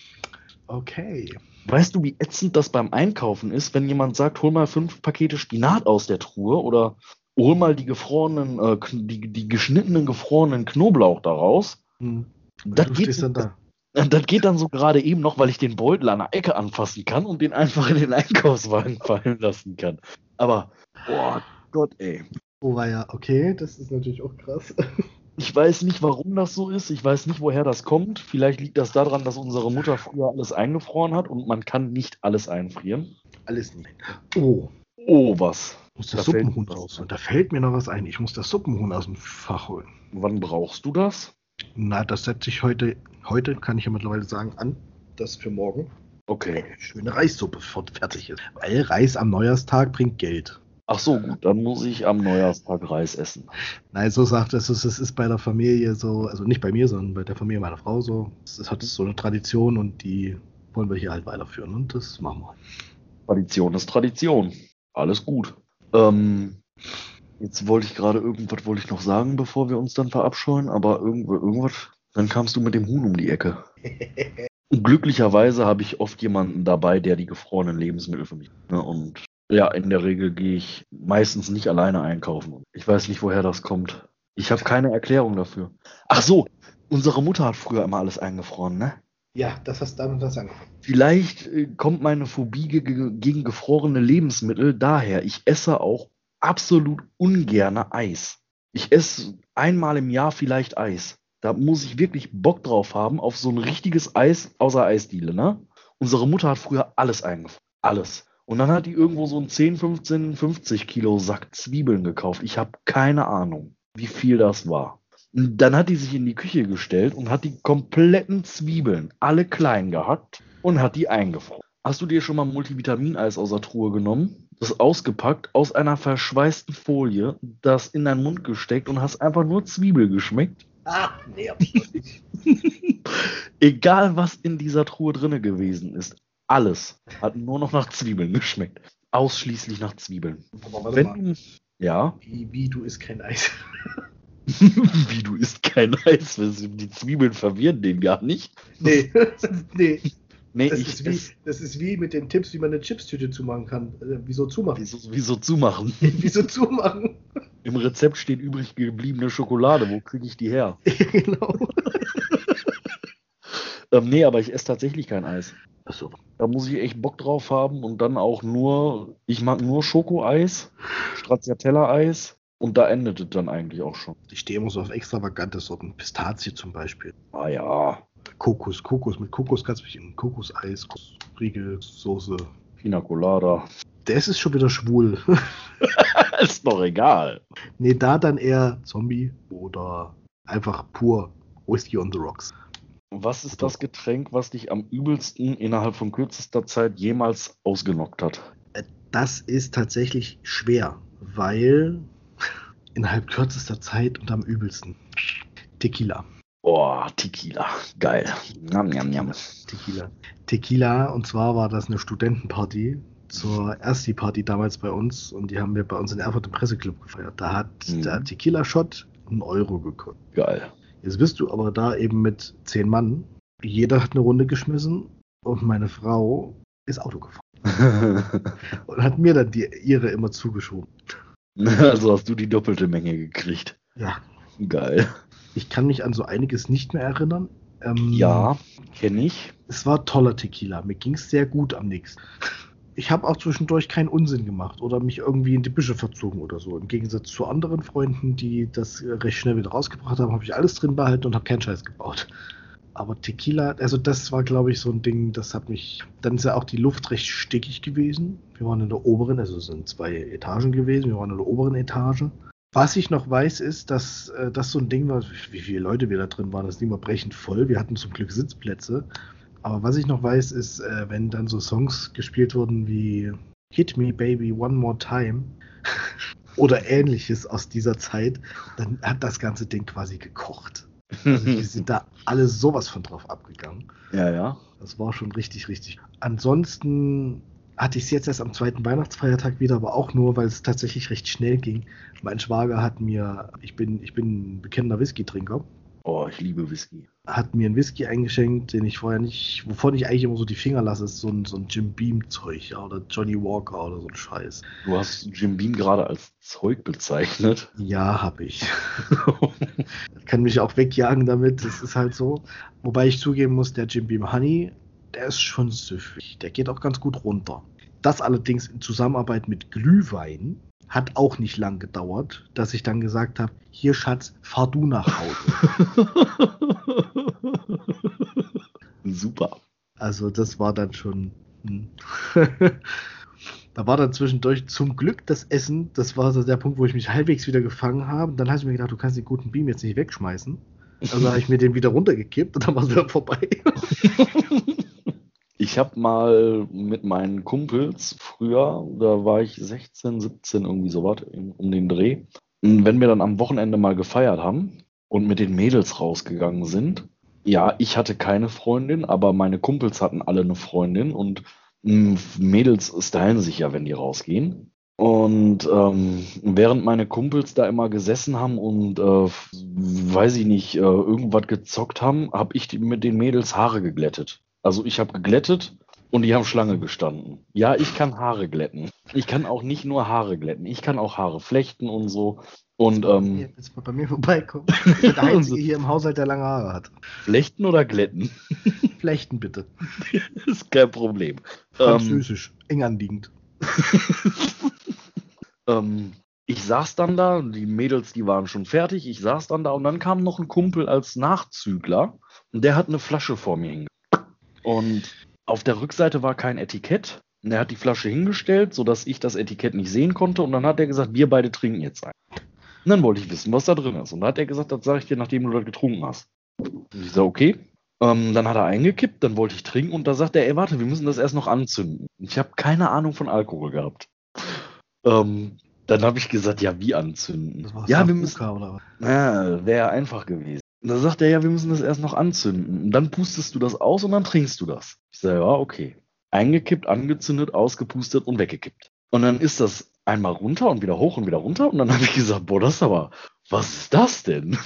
Okay. Weißt du, wie ätzend das beim Einkaufen ist, wenn jemand sagt, hol mal fünf Pakete Spinat aus der Truhe oder hol mal die gefrorenen, äh, die, die geschnittenen gefrorenen Knoblauch daraus. Hm. Das geht, da. Das geht dann so gerade eben noch, weil ich den Beutel an der Ecke anfassen kann und den einfach in den Einkaufswagen fallen lassen kann. Aber, boah, Gott, ey. Oh, war ja, okay, das ist natürlich auch krass. Ich weiß nicht, warum das so ist. Ich weiß nicht, woher das kommt. Vielleicht liegt das daran, dass unsere Mutter früher alles eingefroren hat und man kann nicht alles einfrieren. Alles nicht. Oh, Oh, was? muss Da das fällt Suppenhuhn raus. Und da fällt mir noch was ein. Ich muss das Suppenhuhn aus dem Fach holen. Wann brauchst du das? Na, das setze ich heute, heute kann ich ja mittlerweile sagen, an. Das für morgen. Okay. Eine schöne Reissuppe fertig ist. Weil Reis am Neujahrstag bringt Geld. Ach so, gut, dann muss ich am Neujahrstag Reis essen. Nein, so sagt es, es ist bei der Familie so, also nicht bei mir, sondern bei der Familie meiner Frau so. Es hat so eine Tradition und die wollen wir hier halt weiterführen und das machen wir. Tradition ist Tradition. Alles gut. Ähm, jetzt wollte ich gerade irgendwas wollte ich noch sagen, bevor wir uns dann verabscheuen, aber irgendwo, irgendwas, dann kamst du mit dem Huhn um die Ecke. Und glücklicherweise habe ich oft jemanden dabei, der die gefrorenen Lebensmittel für mich. Ne, und ja, in der Regel gehe ich meistens nicht alleine einkaufen. Ich weiß nicht, woher das kommt. Ich habe keine Erklärung dafür. Ach so, unsere Mutter hat früher immer alles eingefroren, ne? Ja, das hast damit was angefangen. Vielleicht äh, kommt meine Phobie ge ge- gegen gefrorene Lebensmittel daher. Ich esse auch absolut ungerne Eis. Ich esse einmal im Jahr vielleicht Eis. Da muss ich wirklich Bock drauf haben, auf so ein richtiges Eis außer Eisdiele, ne? Unsere Mutter hat früher alles eingefroren. Alles. Und dann hat die irgendwo so einen 10, 15, 50 Kilo Sack Zwiebeln gekauft. Ich habe keine Ahnung, wie viel das war. Und Dann hat die sich in die Küche gestellt und hat die kompletten Zwiebeln, alle klein gehackt und hat die eingefroren. Hast du dir schon mal Multivitamin-Eis aus der Truhe genommen, das ausgepackt, aus einer verschweißten Folie, das in deinen Mund gesteckt und hast einfach nur Zwiebel geschmeckt? Ah, nee. Egal, was in dieser Truhe drinne gewesen ist, alles hat nur noch nach Zwiebeln geschmeckt. Ausschließlich nach Zwiebeln. Aber warte mal. Wenn du, ja, Wie, wie, du isst kein Eis. wie du isst kein Eis, die Zwiebeln verwirren den gar nicht. nee, nee. Nee, Das ich ist, wie, das ist wie mit den Tipps, wie man eine Chipstüte zumachen kann. Äh, wieso zumachen? wieso, wieso zumachen? wieso zumachen? Im Rezept steht übrig gebliebene Schokolade. Wo kriege ich die her? genau. Ähm, nee, aber ich esse tatsächlich kein Eis. Achso. Da muss ich echt Bock drauf haben und dann auch nur, ich mag nur Schokoeis, Stracciatella-Eis Und da endet es dann eigentlich auch schon. Ich stehe immer so auf extravagante Sorten. Pistazie zum Beispiel. Ah ja. Kokos, Kokos. Mit Kokos kannst du mich in Kokoseis, Riegel, Soße. Pina Colada. Das ist schon wieder schwul. ist doch egal. Nee, da dann eher Zombie oder einfach pur Whiskey on the Rocks. Was ist das Getränk, was dich am übelsten innerhalb von kürzester Zeit jemals ausgenockt hat? Äh, das ist tatsächlich schwer, weil innerhalb kürzester Zeit und am übelsten. Tequila. Boah, Tequila. Geil. Njam. Tequila. Tequila, und zwar war das eine Studentenparty zur Ersti-Party damals bei uns und die haben wir bei uns in Erfurt im Presseclub gefeiert. Da hat mhm. der Tequila-Shot einen Euro gekostet. Geil. Jetzt bist du aber da eben mit zehn Mann. Jeder hat eine Runde geschmissen und meine Frau ist Auto gefahren. und hat mir dann die ihre immer zugeschoben. Also hast du die doppelte Menge gekriegt. Ja. Geil. Ich kann mich an so einiges nicht mehr erinnern. Ähm, ja, kenne ich. Es war toller Tequila. Mir ging es sehr gut am nächsten ich habe auch zwischendurch keinen Unsinn gemacht oder mich irgendwie in die Büsche verzogen oder so. Im Gegensatz zu anderen Freunden, die das recht schnell wieder rausgebracht haben, habe ich alles drin behalten und habe keinen Scheiß gebaut. Aber Tequila, also das war, glaube ich, so ein Ding, das hat mich. Dann ist ja auch die Luft recht stickig gewesen. Wir waren in der oberen, also es sind zwei Etagen gewesen, wir waren in der oberen Etage. Was ich noch weiß, ist, dass äh, das so ein Ding war, wie viele Leute wir da drin waren, das Ding war brechend voll. Wir hatten zum Glück Sitzplätze. Aber was ich noch weiß, ist, äh, wenn dann so Songs gespielt wurden wie Hit Me Baby One More Time oder ähnliches aus dieser Zeit, dann hat das ganze Ding quasi gekocht. Also wir sind da alle sowas von drauf abgegangen. Ja, ja. Das war schon richtig, richtig. Ansonsten hatte ich es jetzt erst am zweiten Weihnachtsfeiertag wieder, aber auch nur, weil es tatsächlich recht schnell ging. Mein Schwager hat mir, ich bin, ich bin ein bekennender Whisky-Trinker Oh, ich liebe Whisky. Hat mir einen Whisky eingeschenkt, den ich vorher nicht, wovon ich eigentlich immer so die Finger lasse, ist so ein, so ein Jim Beam-Zeug, ja, oder Johnny Walker oder so ein Scheiß. Du hast Jim Beam gerade als Zeug bezeichnet. Ja, hab ich. kann mich auch wegjagen damit, das ist halt so. Wobei ich zugeben muss, der Jim Beam Honey, der ist schon süffig. Der geht auch ganz gut runter. Das allerdings in Zusammenarbeit mit Glühwein hat auch nicht lang gedauert, dass ich dann gesagt habe, hier Schatz, fahr du nach Hause. Super. Also das war dann schon. Hm. da war dann zwischendurch zum Glück das Essen, das war so der Punkt, wo ich mich halbwegs wieder gefangen habe. Und dann habe ich mir gedacht, du kannst den guten Beam jetzt nicht wegschmeißen. Also habe ich mir den wieder runtergekippt und dann war es wieder vorbei. Ich habe mal mit meinen Kumpels früher, da war ich 16, 17, irgendwie sowas, um den Dreh. wenn wir dann am Wochenende mal gefeiert haben und mit den Mädels rausgegangen sind, ja, ich hatte keine Freundin, aber meine Kumpels hatten alle eine Freundin und mh, Mädels stylen sich ja, wenn die rausgehen. Und ähm, während meine Kumpels da immer gesessen haben und, äh, weiß ich nicht, äh, irgendwas gezockt haben, habe ich mit den Mädels Haare geglättet. Also ich habe geglättet und die haben Schlange gestanden. Ja, ich kann Haare glätten. Ich kann auch nicht nur Haare glätten. Ich kann auch Haare flechten und so. Und ähm, jetzt mal bei mir vorbeikommen. Ich bin der Einzige hier im Haushalt, der lange Haare hat. Flechten oder glätten? Flechten bitte. ist kein Problem. Französisch, ähm, eng anliegend. ähm, ich saß dann da, die Mädels, die waren schon fertig. Ich saß dann da und dann kam noch ein Kumpel als Nachzügler und der hat eine Flasche vor mir hingestellt. Und auf der Rückseite war kein Etikett. Und er hat die Flasche hingestellt, sodass ich das Etikett nicht sehen konnte. Und dann hat er gesagt, wir beide trinken jetzt ein. Und dann wollte ich wissen, was da drin ist. Und dann hat er gesagt, das sage ich dir, nachdem du das getrunken hast. Und ich sage, okay. Ähm, dann hat er eingekippt, dann wollte ich trinken und da sagt er, ey, warte, wir müssen das erst noch anzünden. Ich habe keine Ahnung von Alkohol gehabt. Ähm, dann habe ich gesagt, ja, wie anzünden? ja, wir müssen. Oder? Ja, wäre einfach gewesen. Und da sagt er, ja, wir müssen das erst noch anzünden. Und dann pustest du das aus und dann trinkst du das. Ich sage, ja, okay. Eingekippt, angezündet, ausgepustet und weggekippt. Und dann ist das einmal runter und wieder hoch und wieder runter. Und dann habe ich gesagt, boah, das ist aber, was ist das denn?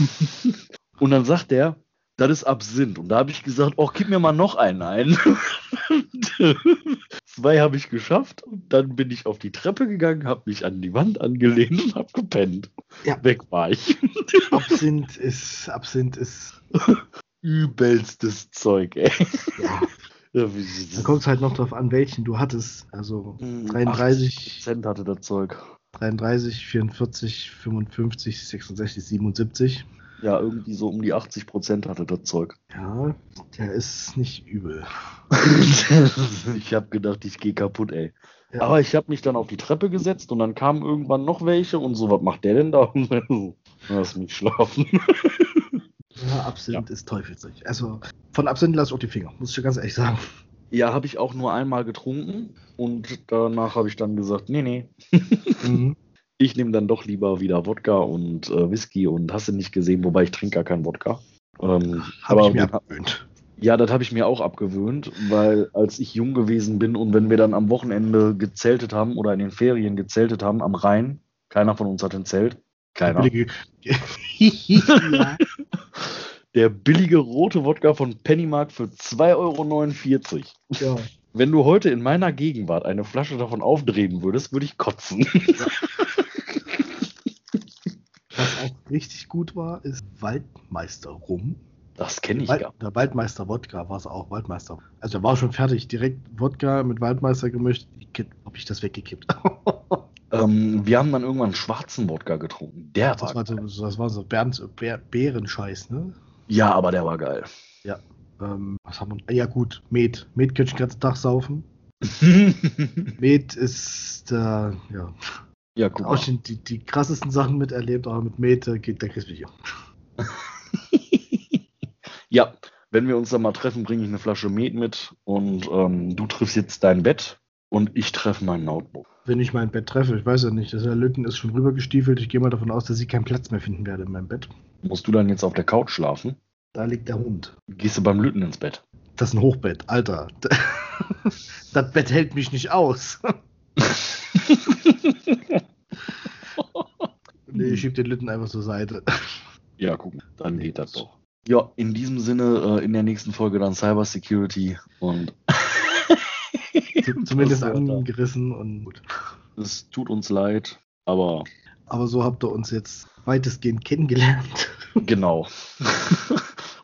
und dann sagt er, das ist Absinth. Und da habe ich gesagt, oh, gib mir mal noch einen ein. Zwei habe ich geschafft und dann bin ich auf die Treppe gegangen, habe mich an die Wand angelehnt und habe gepennt. Ja. Weg war ich. Absinth ist, Absinth ist übelstes Zeug, ey. Ja. Da kommt es halt noch drauf an, welchen du hattest. Also 33 Cent hatte das Zeug. 33, 44, 55, 66, 77. Ja, irgendwie so um die 80 Prozent hatte das Zeug. Ja, der ist nicht übel. ich habe gedacht, ich gehe kaputt, ey. Ja. Aber ich habe mich dann auf die Treppe gesetzt und dann kamen irgendwann noch welche und so, was macht der denn da? Lass mich schlafen. Ja, Absinth ist Teufelszeug. Also von Absinth lasse ich auch die Finger, muss ich dir ganz ehrlich sagen. Ja, habe ich auch nur einmal getrunken und danach habe ich dann gesagt, nee, nee. Mhm. Ich nehme dann doch lieber wieder Wodka und äh, Whisky und hast du nicht gesehen, wobei ich trinke gar keinen Wodka. Ähm, Habe ich mir abgewöhnt. Ja, das habe ich mir auch abgewöhnt, weil als ich jung gewesen bin und wenn wir dann am Wochenende gezeltet haben oder in den Ferien gezeltet haben am Rhein, keiner von uns hat ein Zelt. Keiner. Billige- ja. Der billige rote Wodka von Pennymark für 2,49 Euro. ja. Wenn du heute in meiner Gegenwart eine Flasche davon aufdrehen würdest, würde ich kotzen. Was auch richtig gut war, ist Waldmeister Rum. Das kenne ich Wald, gar der Waldmeister Wodka war es auch, Waldmeister. Also der war schon fertig, direkt Wodka mit Waldmeister gemischt. Habe ich das weggekippt. ähm, Wir haben dann irgendwann schwarzen Wodka getrunken. Der Das war, war so, das war so Bärenscheiß, ne? Ja, aber der war geil. Ähm, was haben wir? Ja gut, Met. Met könnte ich den ganzen Tag saufen. Met ist, äh, ja, ja, guck auch schon die, die krassesten Sachen miterlebt, aber mit Met äh, geht der Chris hier. Ja, wenn wir uns dann mal treffen, bringe ich eine Flasche Met mit und ähm, du triffst jetzt dein Bett und ich treffe mein Notebook. Wenn ich mein Bett treffe, ich weiß ja nicht, der Lütten ist schon rübergestiefelt. Ich gehe mal davon aus, dass ich keinen Platz mehr finden werde in meinem Bett. Musst du dann jetzt auf der Couch schlafen? Da liegt der Hund. Gehst du beim Lütten ins Bett? Das ist ein Hochbett, Alter. Das Bett hält mich nicht aus. nee, ich schieb den Lütten einfach zur Seite. Ja, guck mal, dann geht das doch. Ja, in diesem Sinne, äh, in der nächsten Folge dann Cyber Security und Zumindest angerissen und gut. es tut uns leid, aber Aber so habt ihr uns jetzt weitestgehend kennengelernt. genau.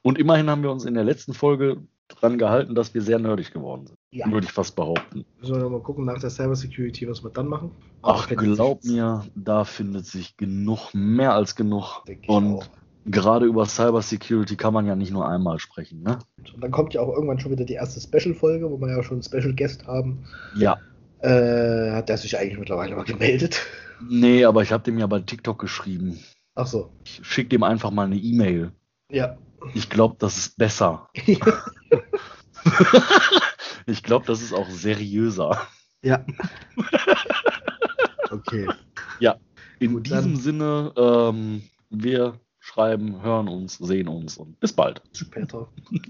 und immerhin haben wir uns in der letzten Folge dran gehalten, dass wir sehr nerdig geworden sind. Ja. Würde ich fast behaupten. Sollen wir mal gucken nach der Cybersecurity, was wir dann machen? Ach, Aber glaub mir, da findet sich genug, mehr als genug. Und auch. gerade über Cyber Security kann man ja nicht nur einmal sprechen, ne? Und dann kommt ja auch irgendwann schon wieder die erste Special-Folge, wo wir ja schon einen Special Guest haben. Ja. Äh, hat der sich eigentlich mittlerweile mal gemeldet? Nee, aber ich habe dem ja bei TikTok geschrieben. Ach so. Ich schick dem einfach mal eine E-Mail. Ja. Ich glaube, das ist besser. ich glaube, das ist auch seriöser. ja. Okay. In Gut, diesem Sinne, ähm, wir schreiben, hören uns, sehen uns und bis bald. Später.